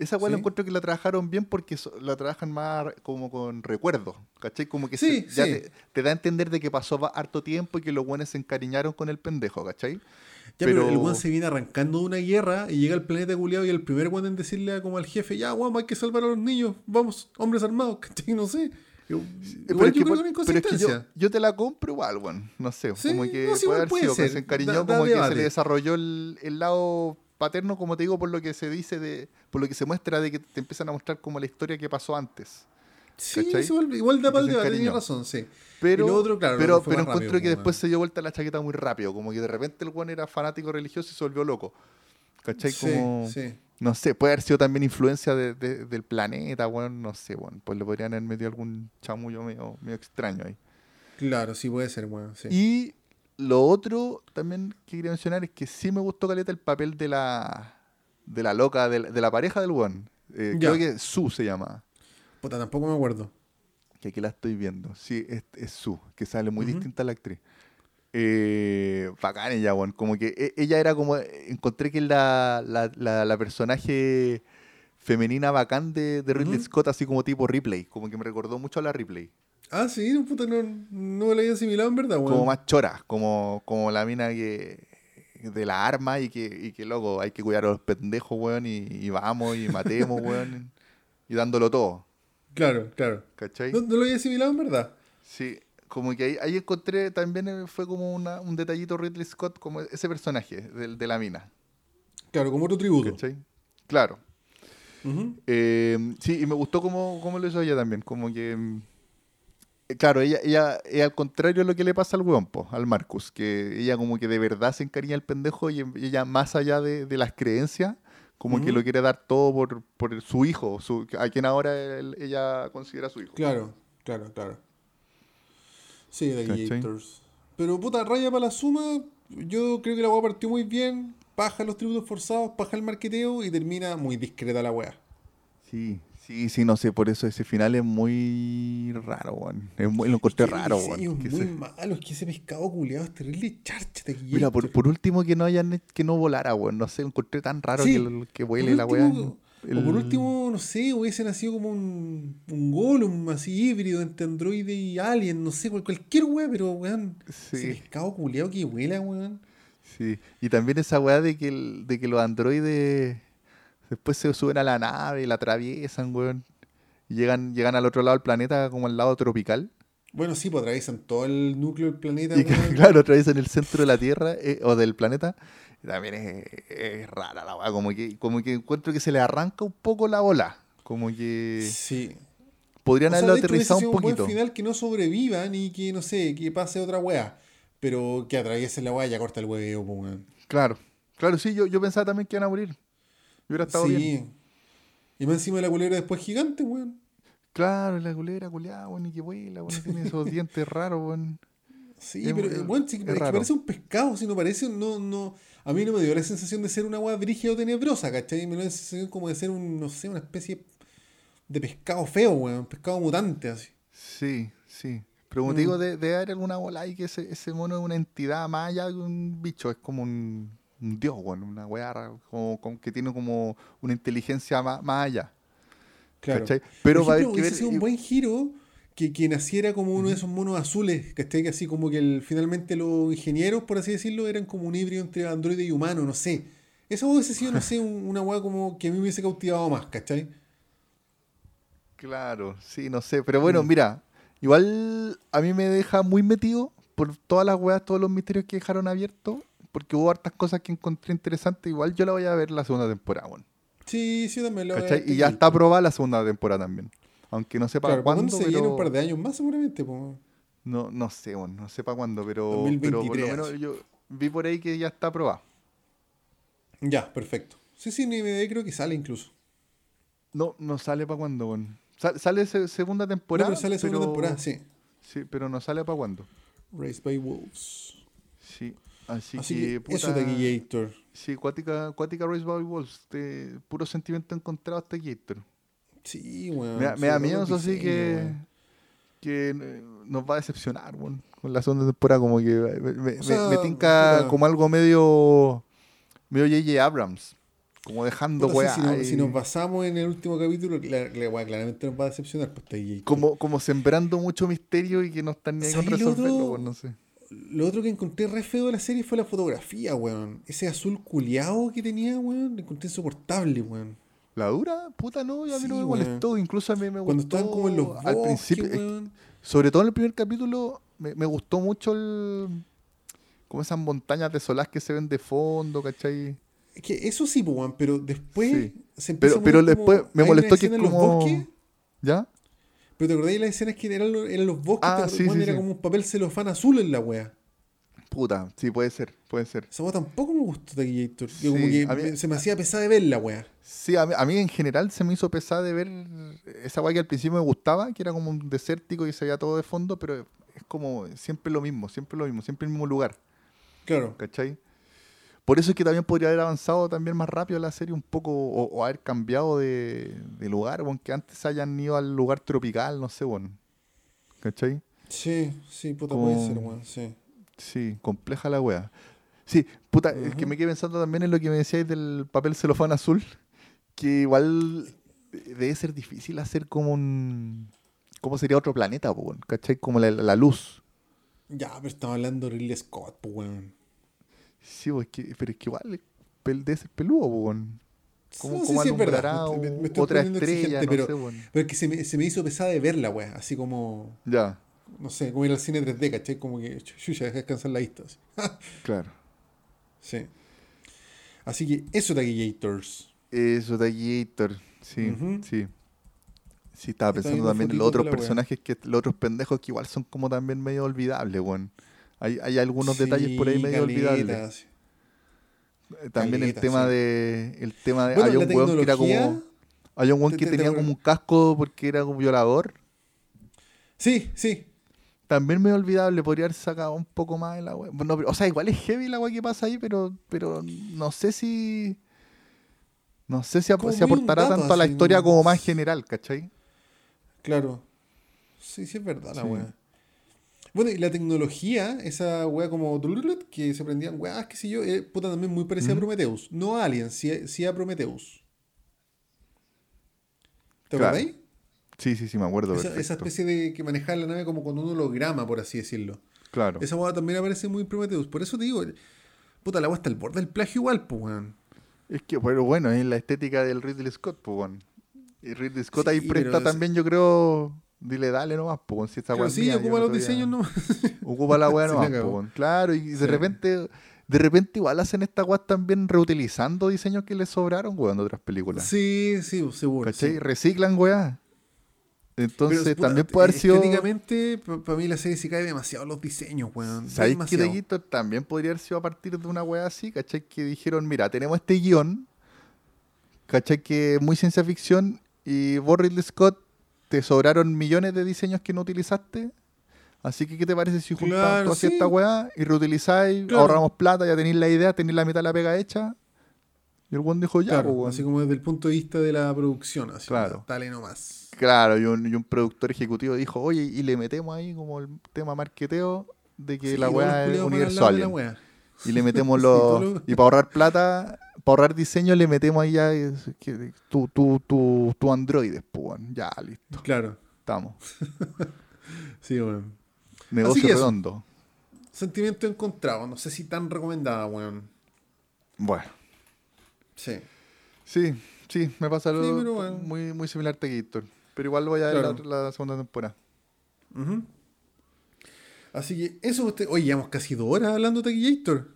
B: esa weá encuentro que la trabajaron bien porque la trabajan más como con recuerdos, ¿cachai? Como que ya te, da a entender de que pasó harto tiempo y que los buenos se encariñaron con el pendejo, ¿cachai?
A: Ya, pero, el weón se viene arrancando de una guerra y llega al planeta culiado y el primer weón en decirle como al jefe, ya weón, hay que salvar a los niños, vamos, hombres armados, ¿cachai? No sé.
B: Pero, yo, que, pero es que yo, te la compro igual, weón. No sé, como que puede haber sido que se encariñó, como que se le desarrolló el, el lado paterno, como te digo, por lo que se dice, de, por lo que se muestra de que te empiezan a mostrar como la historia que pasó antes.
A: Sí, igual, igual da para el debate, razón, sí.
B: Pero, otro, claro, pero, pero encuentro que después se dio vuelta la chaqueta muy rápido, como que de repente el Juan era fanático religioso y se volvió loco. ¿Cachai? Como, sí, no sé, puede haber sido también influencia de, del planeta, bueno, no sé, bueno, pues le podrían haber metido algún chamullo medio, medio extraño ahí.
A: Claro, sí puede ser, bueno, sí.
B: Y lo otro también que quería mencionar es que sí me gustó Caleta el papel de la de la loca, de la, pareja del one. Eh, creo que Su se llama.
A: Puta, tampoco me acuerdo.
B: Que aquí la estoy viendo. Sí, es, es Su, que sale muy distinta a la actriz. Eh, bacán ella, one. Como que e, ella era como. Encontré que la, la, la, personaje femenina bacán de, de Ridley Scott, así como tipo Ripley. Como que me recordó mucho a la Ripley.
A: Ah, sí, puta, no, no me la había asimilado en verdad,
B: Como más chora, como, como la mina que de la arma y que, y que loco, hay que cuidar a los pendejos, weón, y, vamos y matemos, weón, y dándolo todo.
A: Claro, claro. ¿Cachai? No, lo había asimilado en verdad.
B: Sí, como que ahí, ahí encontré, también fue como una, un detallito Ridley Scott, como ese personaje de, de la mina.
A: Claro, como otro tributo. ¿Cachai?
B: Claro. Eh, sí, y me gustó como, como lo hizo ella también, como que claro, ella, ella es al contrario de lo que le pasa al weón, al Marcus, que ella como que de verdad se encariña al pendejo y ella más allá de, las creencias, como que lo quiere dar todo por, por su hijo, a quien ahora ella considera su hijo.
A: Claro, claro, claro. Sí, de. Pero puta, raya para la suma, yo creo que la weá partió muy bien, baja los tributos forzados, baja el marqueteo y termina muy discreta la weá.
B: Sí, Sí, sí, no sé, por eso ese final es muy raro, weón. Es muy, lo encontré raro, weón.
A: Es muy malo, es que ese pescado culiado es terrible charcha
B: Mira, por, por, último que no hayan, que no volara, weón. No sé, lo encontré tan raro que, que vuele la weón.
A: O por último, no sé, hubiese nacido como un, un golem así híbrido entre androide y alien, no sé, cualquier weón, pero weón, ese pescado culiado que vuela, weón.
B: Sí, y también esa weá de que, de que los androides Después se suben a la nave y la atraviesan, weón. Y llegan, llegan al otro lado del planeta, como al lado tropical.
A: Bueno, sí, pues atraviesan todo el núcleo del planeta.
B: Y claro, atraviesan el centro de la Tierra eh, o del planeta. También es, rara la weá, como que, como que encuentro que se le arranca un poco la bola. Como que.
A: Sí.
B: Podrían haberlo aterrizado un poquito.
A: Un final que no sobrevivan y que, no sé, que pase otra weá. Pero que atraviesen la weá y ya corta el hueveo, pues,
B: Claro, claro, sí, yo, yo pensaba también que iban a morir hubiera estado sí.
A: Y más encima de la culebra después gigante, weón.
B: Claro, la culebra culeada, weón, y que vuela, weón, tiene esos dientes raros, weón.
A: Sí, pero, weón, sí, es, que parece un pescado, si no parece, no, no. A mí no me dio la sensación de ser una agua brígida o tenebrosa, ¿cachai? Me dio la sensación como de ser un, no sé, una especie de pescado feo, weón, pescado mutante, así.
B: Sí, sí. Pero como te digo, mm. de, de haber alguna bola ahí que ese, ese mono es una entidad más allá de un bicho, es como un un dios, bueno, una weá como, que tiene como una inteligencia más, allá.
A: Claro. Pero va a haber que ver, un buen giro que, que naciera como uno de esos monos azules, ¿cachai? Que así como que finalmente los ingenieros, por así decirlo, eran como un híbrido entre androide y humano, no sé. Eso hubiese sido, no sé, una weá como que a mí me hubiese cautivado más, ¿cachai?
B: Claro, sí, no sé. Pero bueno, mm. mira, igual a mí me deja muy metido por todas las weas, todos los misterios que dejaron abiertos, porque hubo hartas cosas que encontré interesantes, igual yo la voy a ver la segunda temporada, weón.
A: Sí, sí, también lo voy a ver.
B: Y ya está aprobada la segunda temporada también. Aunque no sepa
A: Claro,
B: cuándo,
A: ¿cuándo se
B: pero...
A: viene un par de años más seguramente? po.
B: No, no sé, weón, no sé para cuándo, pero, pero por lo
A: 2023.
B: menos yo vi por ahí que ya está aprobada.
A: Ya, perfecto. Sí, sí, ni me creo que sale incluso.
B: No, no sale para cuándo. Sa- sale se- segunda
A: No,
B: temporada.
A: pero sale segunda
B: pero-
A: temporada, sí.
B: Sí, pero no sale para cuándo.
A: Raised by Wolves.
B: Sí, así,
A: Así
B: que,
A: que
B: puta,
A: eso de Gator.
B: Sí, Cuática, Cuática Race by Wolves, de puro sentimiento encontrado hasta Gator.
A: Sí, weón.
B: me, da- me miedo, eso sí,
A: diseños,
B: que, que eh, nos va a decepcionar, weón, con la segunda temporada. Como que me, me-
A: O sea,
B: me tinca
A: puta.
B: como algo medio medio J.J. Abrams, como dejando
A: Puta,
B: weá.
A: sí, si, no-
B: ahí.
A: si nos basamos en el último capítulo, la, la weá claramente nos va a decepcionar. Pues, está Gator.
B: como, como sembrando mucho misterio y que no están ni ahí con
A: ¿Sabes lo
B: resolverlo, weón, no sé.
A: Lo otro que encontré re feo de la serie fue la fotografía, weón. Ese azul culiado que tenía, weón, lo encontré insoportable, weón.
B: ¿La dura? Puta, no, a mí no me
A: weón.
B: molestó. Incluso a mí me gustó.
A: Cuando estaban como en los bosques,
B: al principio,
A: weón.
B: sobre todo en el primer capítulo, me, me gustó mucho el. Como esas montañas desoladas que se ven de fondo, ¿cachai?
A: Es que eso sí, weón, pero después
B: Sí.
A: se empieza
B: Pero,
A: a
B: pero
A: como-
B: después me molestó que es
A: en los
B: como.
A: bosques,
B: ¿Ya?
A: Pero te acordás de las escenas que eran, eran los bosques,
B: Ah, sí, sí,
A: era
B: sí.
A: como un papel celofán azul en la wea.
B: Puta, sí, puede ser, puede ser.
A: Esa wea tampoco me gustó
B: Sí,
A: como que
B: mí-
A: se me hacía pesada de ver la wea.
B: Sí, a mí, a mí en general se me hizo pesar de ver esa guay que al principio me gustaba, que era como un desértico y se veía todo de fondo, pero es como siempre lo mismo, siempre lo mismo, siempre el mismo lugar,
A: Claro.
B: ¿cachai? Por eso es que también podría haber avanzado también más rápido la serie un poco, o, o haber cambiado de, de lugar, o que antes hayan ido al lugar tropical, no sé, bueno. ¿Cachai?
A: Sí, sí, puta,
B: Como-
A: puede ser, weón, sí.
B: Sí, compleja la wea. Sí, puta, el que me quedé pensando también en lo que me decíais del papel celofán azul, que igual debe ser difícil hacer como un... ¿Cómo sería otro planeta, po, weón? ¿cachai? Como la, la luz.
A: Ya, pero estamos hablando de Ridley Scott, pues, weón.
B: Sí, pues, que, pero es que igual el debe ser peludo, po, weón. ¿Cómo,
A: sí,
B: cómo
A: sí, es verdad.
B: alumbrará
A: Me- me
B: o-
A: estoy
B: otra estrella? No
A: pero-
B: sé, weón.
A: Pero es que se me, se me hizo pesada de ver la wea, así como,
B: Ya,
A: no sé, como ir al cine 3D, ¿cachai? Como que, chucha, deja descansar la vista. así.
B: claro.
A: Sí. Así que eso de Gators.
B: Eso de Gator, sí,
A: Ujú.
B: sí. Sí, estaba pensando también en los otros
A: de
B: personajes, que los otros pendejos que igual son como también medio olvidables, weón. Hay, hay algunos detalles por ahí medio olvidables.
A: sí.
B: Eh, También el tema
A: sí.
B: de. El tema de.
A: Bueno,
B: hay un weón que era
A: tecnología-
B: como. Hay un weón que
A: te- te
B: tenía como un casco porque era un violador.
A: Sí, sí.
B: También medio olvidable, podría haber sacado un poco más de la wea. Bueno, pero- o sea, igual es heavy la wea que pasa ahí, pero, pero no sé si. No sé si, ap- si aportará
A: dato
B: tanto a la historia
A: ¿no?
B: como más general, ¿cachai?
A: Claro. Sí, sí es verdad la
B: Sí.
A: Bueno, y la tecnología, esa wea como que se prendían weas, qué sé yo, eh, puta también muy parecida a. Prometheus. No a Alien, sí, sí a Prometheus. ¿Te
B: Claro,
A: acordáis?
B: Sí, sí, sí, me acuerdo.
A: Esa, especie de que manejaba la nave como con un holograma, por así decirlo.
B: Claro.
A: Esa wea también aparece muy en Prometheus. Por eso te digo, puta, la wea está al borde del plagio igual, pues, weón.
B: Es que, pero bueno, es la estética del Ridley Scott, pues, weón. Y Ridley Scott
A: Sí,
B: ahí presta
A: es-
B: también, yo creo. Dile, dale nomás, pues, si esta es
A: sí,
B: mía,
A: ocupa los diseños no
B: Ocupa la weá nomás, pues, weón. Claro, y de
A: Sí.
B: repente, de repente igual hacen esta weá también reutilizando diseños que les sobraron, weón, de otras películas.
A: Sí, sí, seguro.
B: ¿Cachai?
A: sí.
B: Reciclan, weá. Entonces,
A: Pero,
B: también puede haber sido.
A: Estéticamente, para mí la serie se cae demasiado los diseños, weón.
B: ¿Sabéis que Gator también podría haber sido a partir de una weá así, ¿cachai? Que dijeron, mira, tenemos este guion, ¿cachai? Que es muy ciencia ficción y Ridley Scott, te sobraron millones de diseños que no utilizaste. Así que, ¿qué te parece si juntamos
A: Claro,
B: toda
A: sí.
B: esta weá y reutilizáis,
A: Claro.
B: ahorramos plata, ya tenéis la idea, tenéis la mitad de la pega hecha? Y el buen dijo, ya,
A: Claro,
B: pues,
A: así como desde el punto de vista de la producción, así.
B: Claro.
A: Dale nomás.
B: Claro, y un, y un productor ejecutivo dijo, oye, y le metemos ahí como el tema marqueteo de que
A: Sí,
B: la weá es
A: culiados van al
B: universo
A: lado de la
B: alien.
A: weá.
B: Y le metemos los. Y para ahorrar plata, ahorrar diseño, le metemos ahí ya es que- tu, tu, tu, tu androides, pues. Ya, listo.
A: Claro.
B: Estamos.
A: Sí, weón.
B: Negocio
A: eso.
B: redondo.
A: Sentimiento encontrado. No sé si tan recomendada, weón.
B: Bueno.
A: Sí.
B: Sí, sí, me pasa algo
A: Sí, pero bueno.
B: muy, muy similar a Gator. Pero igual voy a ver
A: Claro.
B: la, la segunda temporada.
A: Así que eso usted. Oye, llevamos casi dos horas hablando de Taquillator.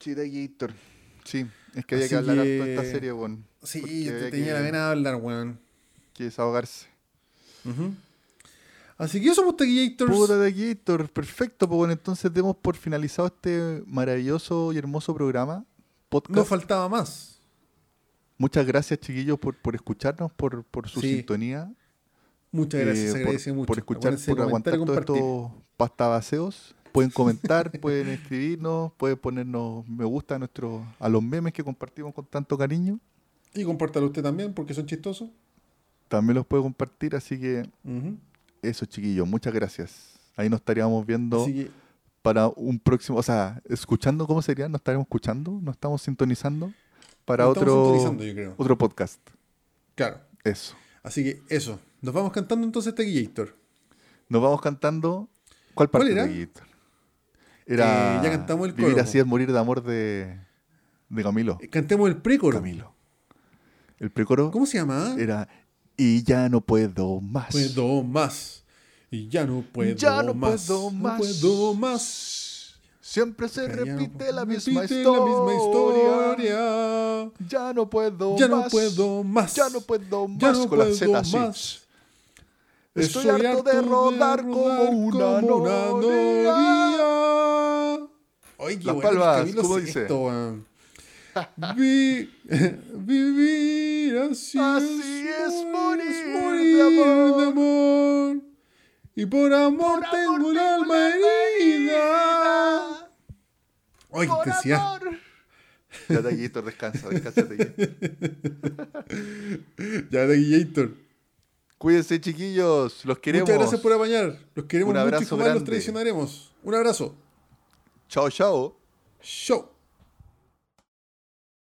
B: Sí, Taquillator. Sí, es que había que hablar de esta serie, weón.
A: Sí, yo tenía la vena de hablar, weón.
B: Que desahogarse.
A: Así que eso, pues, Taquillators.
B: Puta Taquillator, perfecto, pues bueno, entonces demos por finalizado este maravilloso y hermoso programa.
A: Podcast. No faltaba más.
B: Muchas gracias, chiquillos, por, por escucharnos, por, por su sintonía.
A: Muchas gracias, eh, se agradece
B: por,
A: mucho.
B: Por escuchar, por aguantar todos estos pastabaseos. Pueden comentar, pueden escribirnos, pueden ponernos me gusta a, nuestro, a los memes que compartimos con tanto cariño.
A: Y compártalo usted también, porque son chistosos.
B: También los puede compartir, así que eso, chiquillos, muchas gracias. Ahí nos estaríamos viendo para un próximo, o sea, escuchando, ¿cómo sería? ¿Nos estaremos escuchando? ¿Nos estamos sintonizando? Para otro, otro podcast.
A: Claro.
B: Eso.
A: Así que eso. Nos vamos cantando entonces Taquillator.
B: Nos vamos cantando. ¿Cuál parte
A: era?
B: Era.
A: Eh, ya cantamos el
B: coro. Vivir así es morir de amor de, de Camilo.
A: Eh, cantemos el precoro.
B: Camilo. El precoro.
A: ¿Cómo se llama?
B: Era. Y ya no puedo más.
A: Puedo más. Y ya no puedo
B: ya no
A: más.
B: Puedo más.
A: No puedo más.
B: Siempre se repite, la, misma historia. Ya no puedo
A: ya
B: más.
A: No puedo más.
B: Ya no puedo más. Ya no con puedo la Z más. Estoy, Estoy harto, de rodar, de rodar como una, como una noria.
A: Oye, qué
B: Las
A: bueno,
B: palmas, ¿cómo dice?
A: Esto, Vi, vivir así,
B: así es, es morir,
A: es morir de, amor. de amor. Y por amor, por tengo amor, el alma herida. Ay, qué decía.
B: Ya, Taquillator, descansa, descansa,
A: ya, Taquillator.
B: Cuídense, chiquillos. Los queremos.
A: Muchas gracias por apañar. Los queremos Un mucho y jamás los traicionaremos. Un abrazo.
B: Chao, chao.
A: Chao.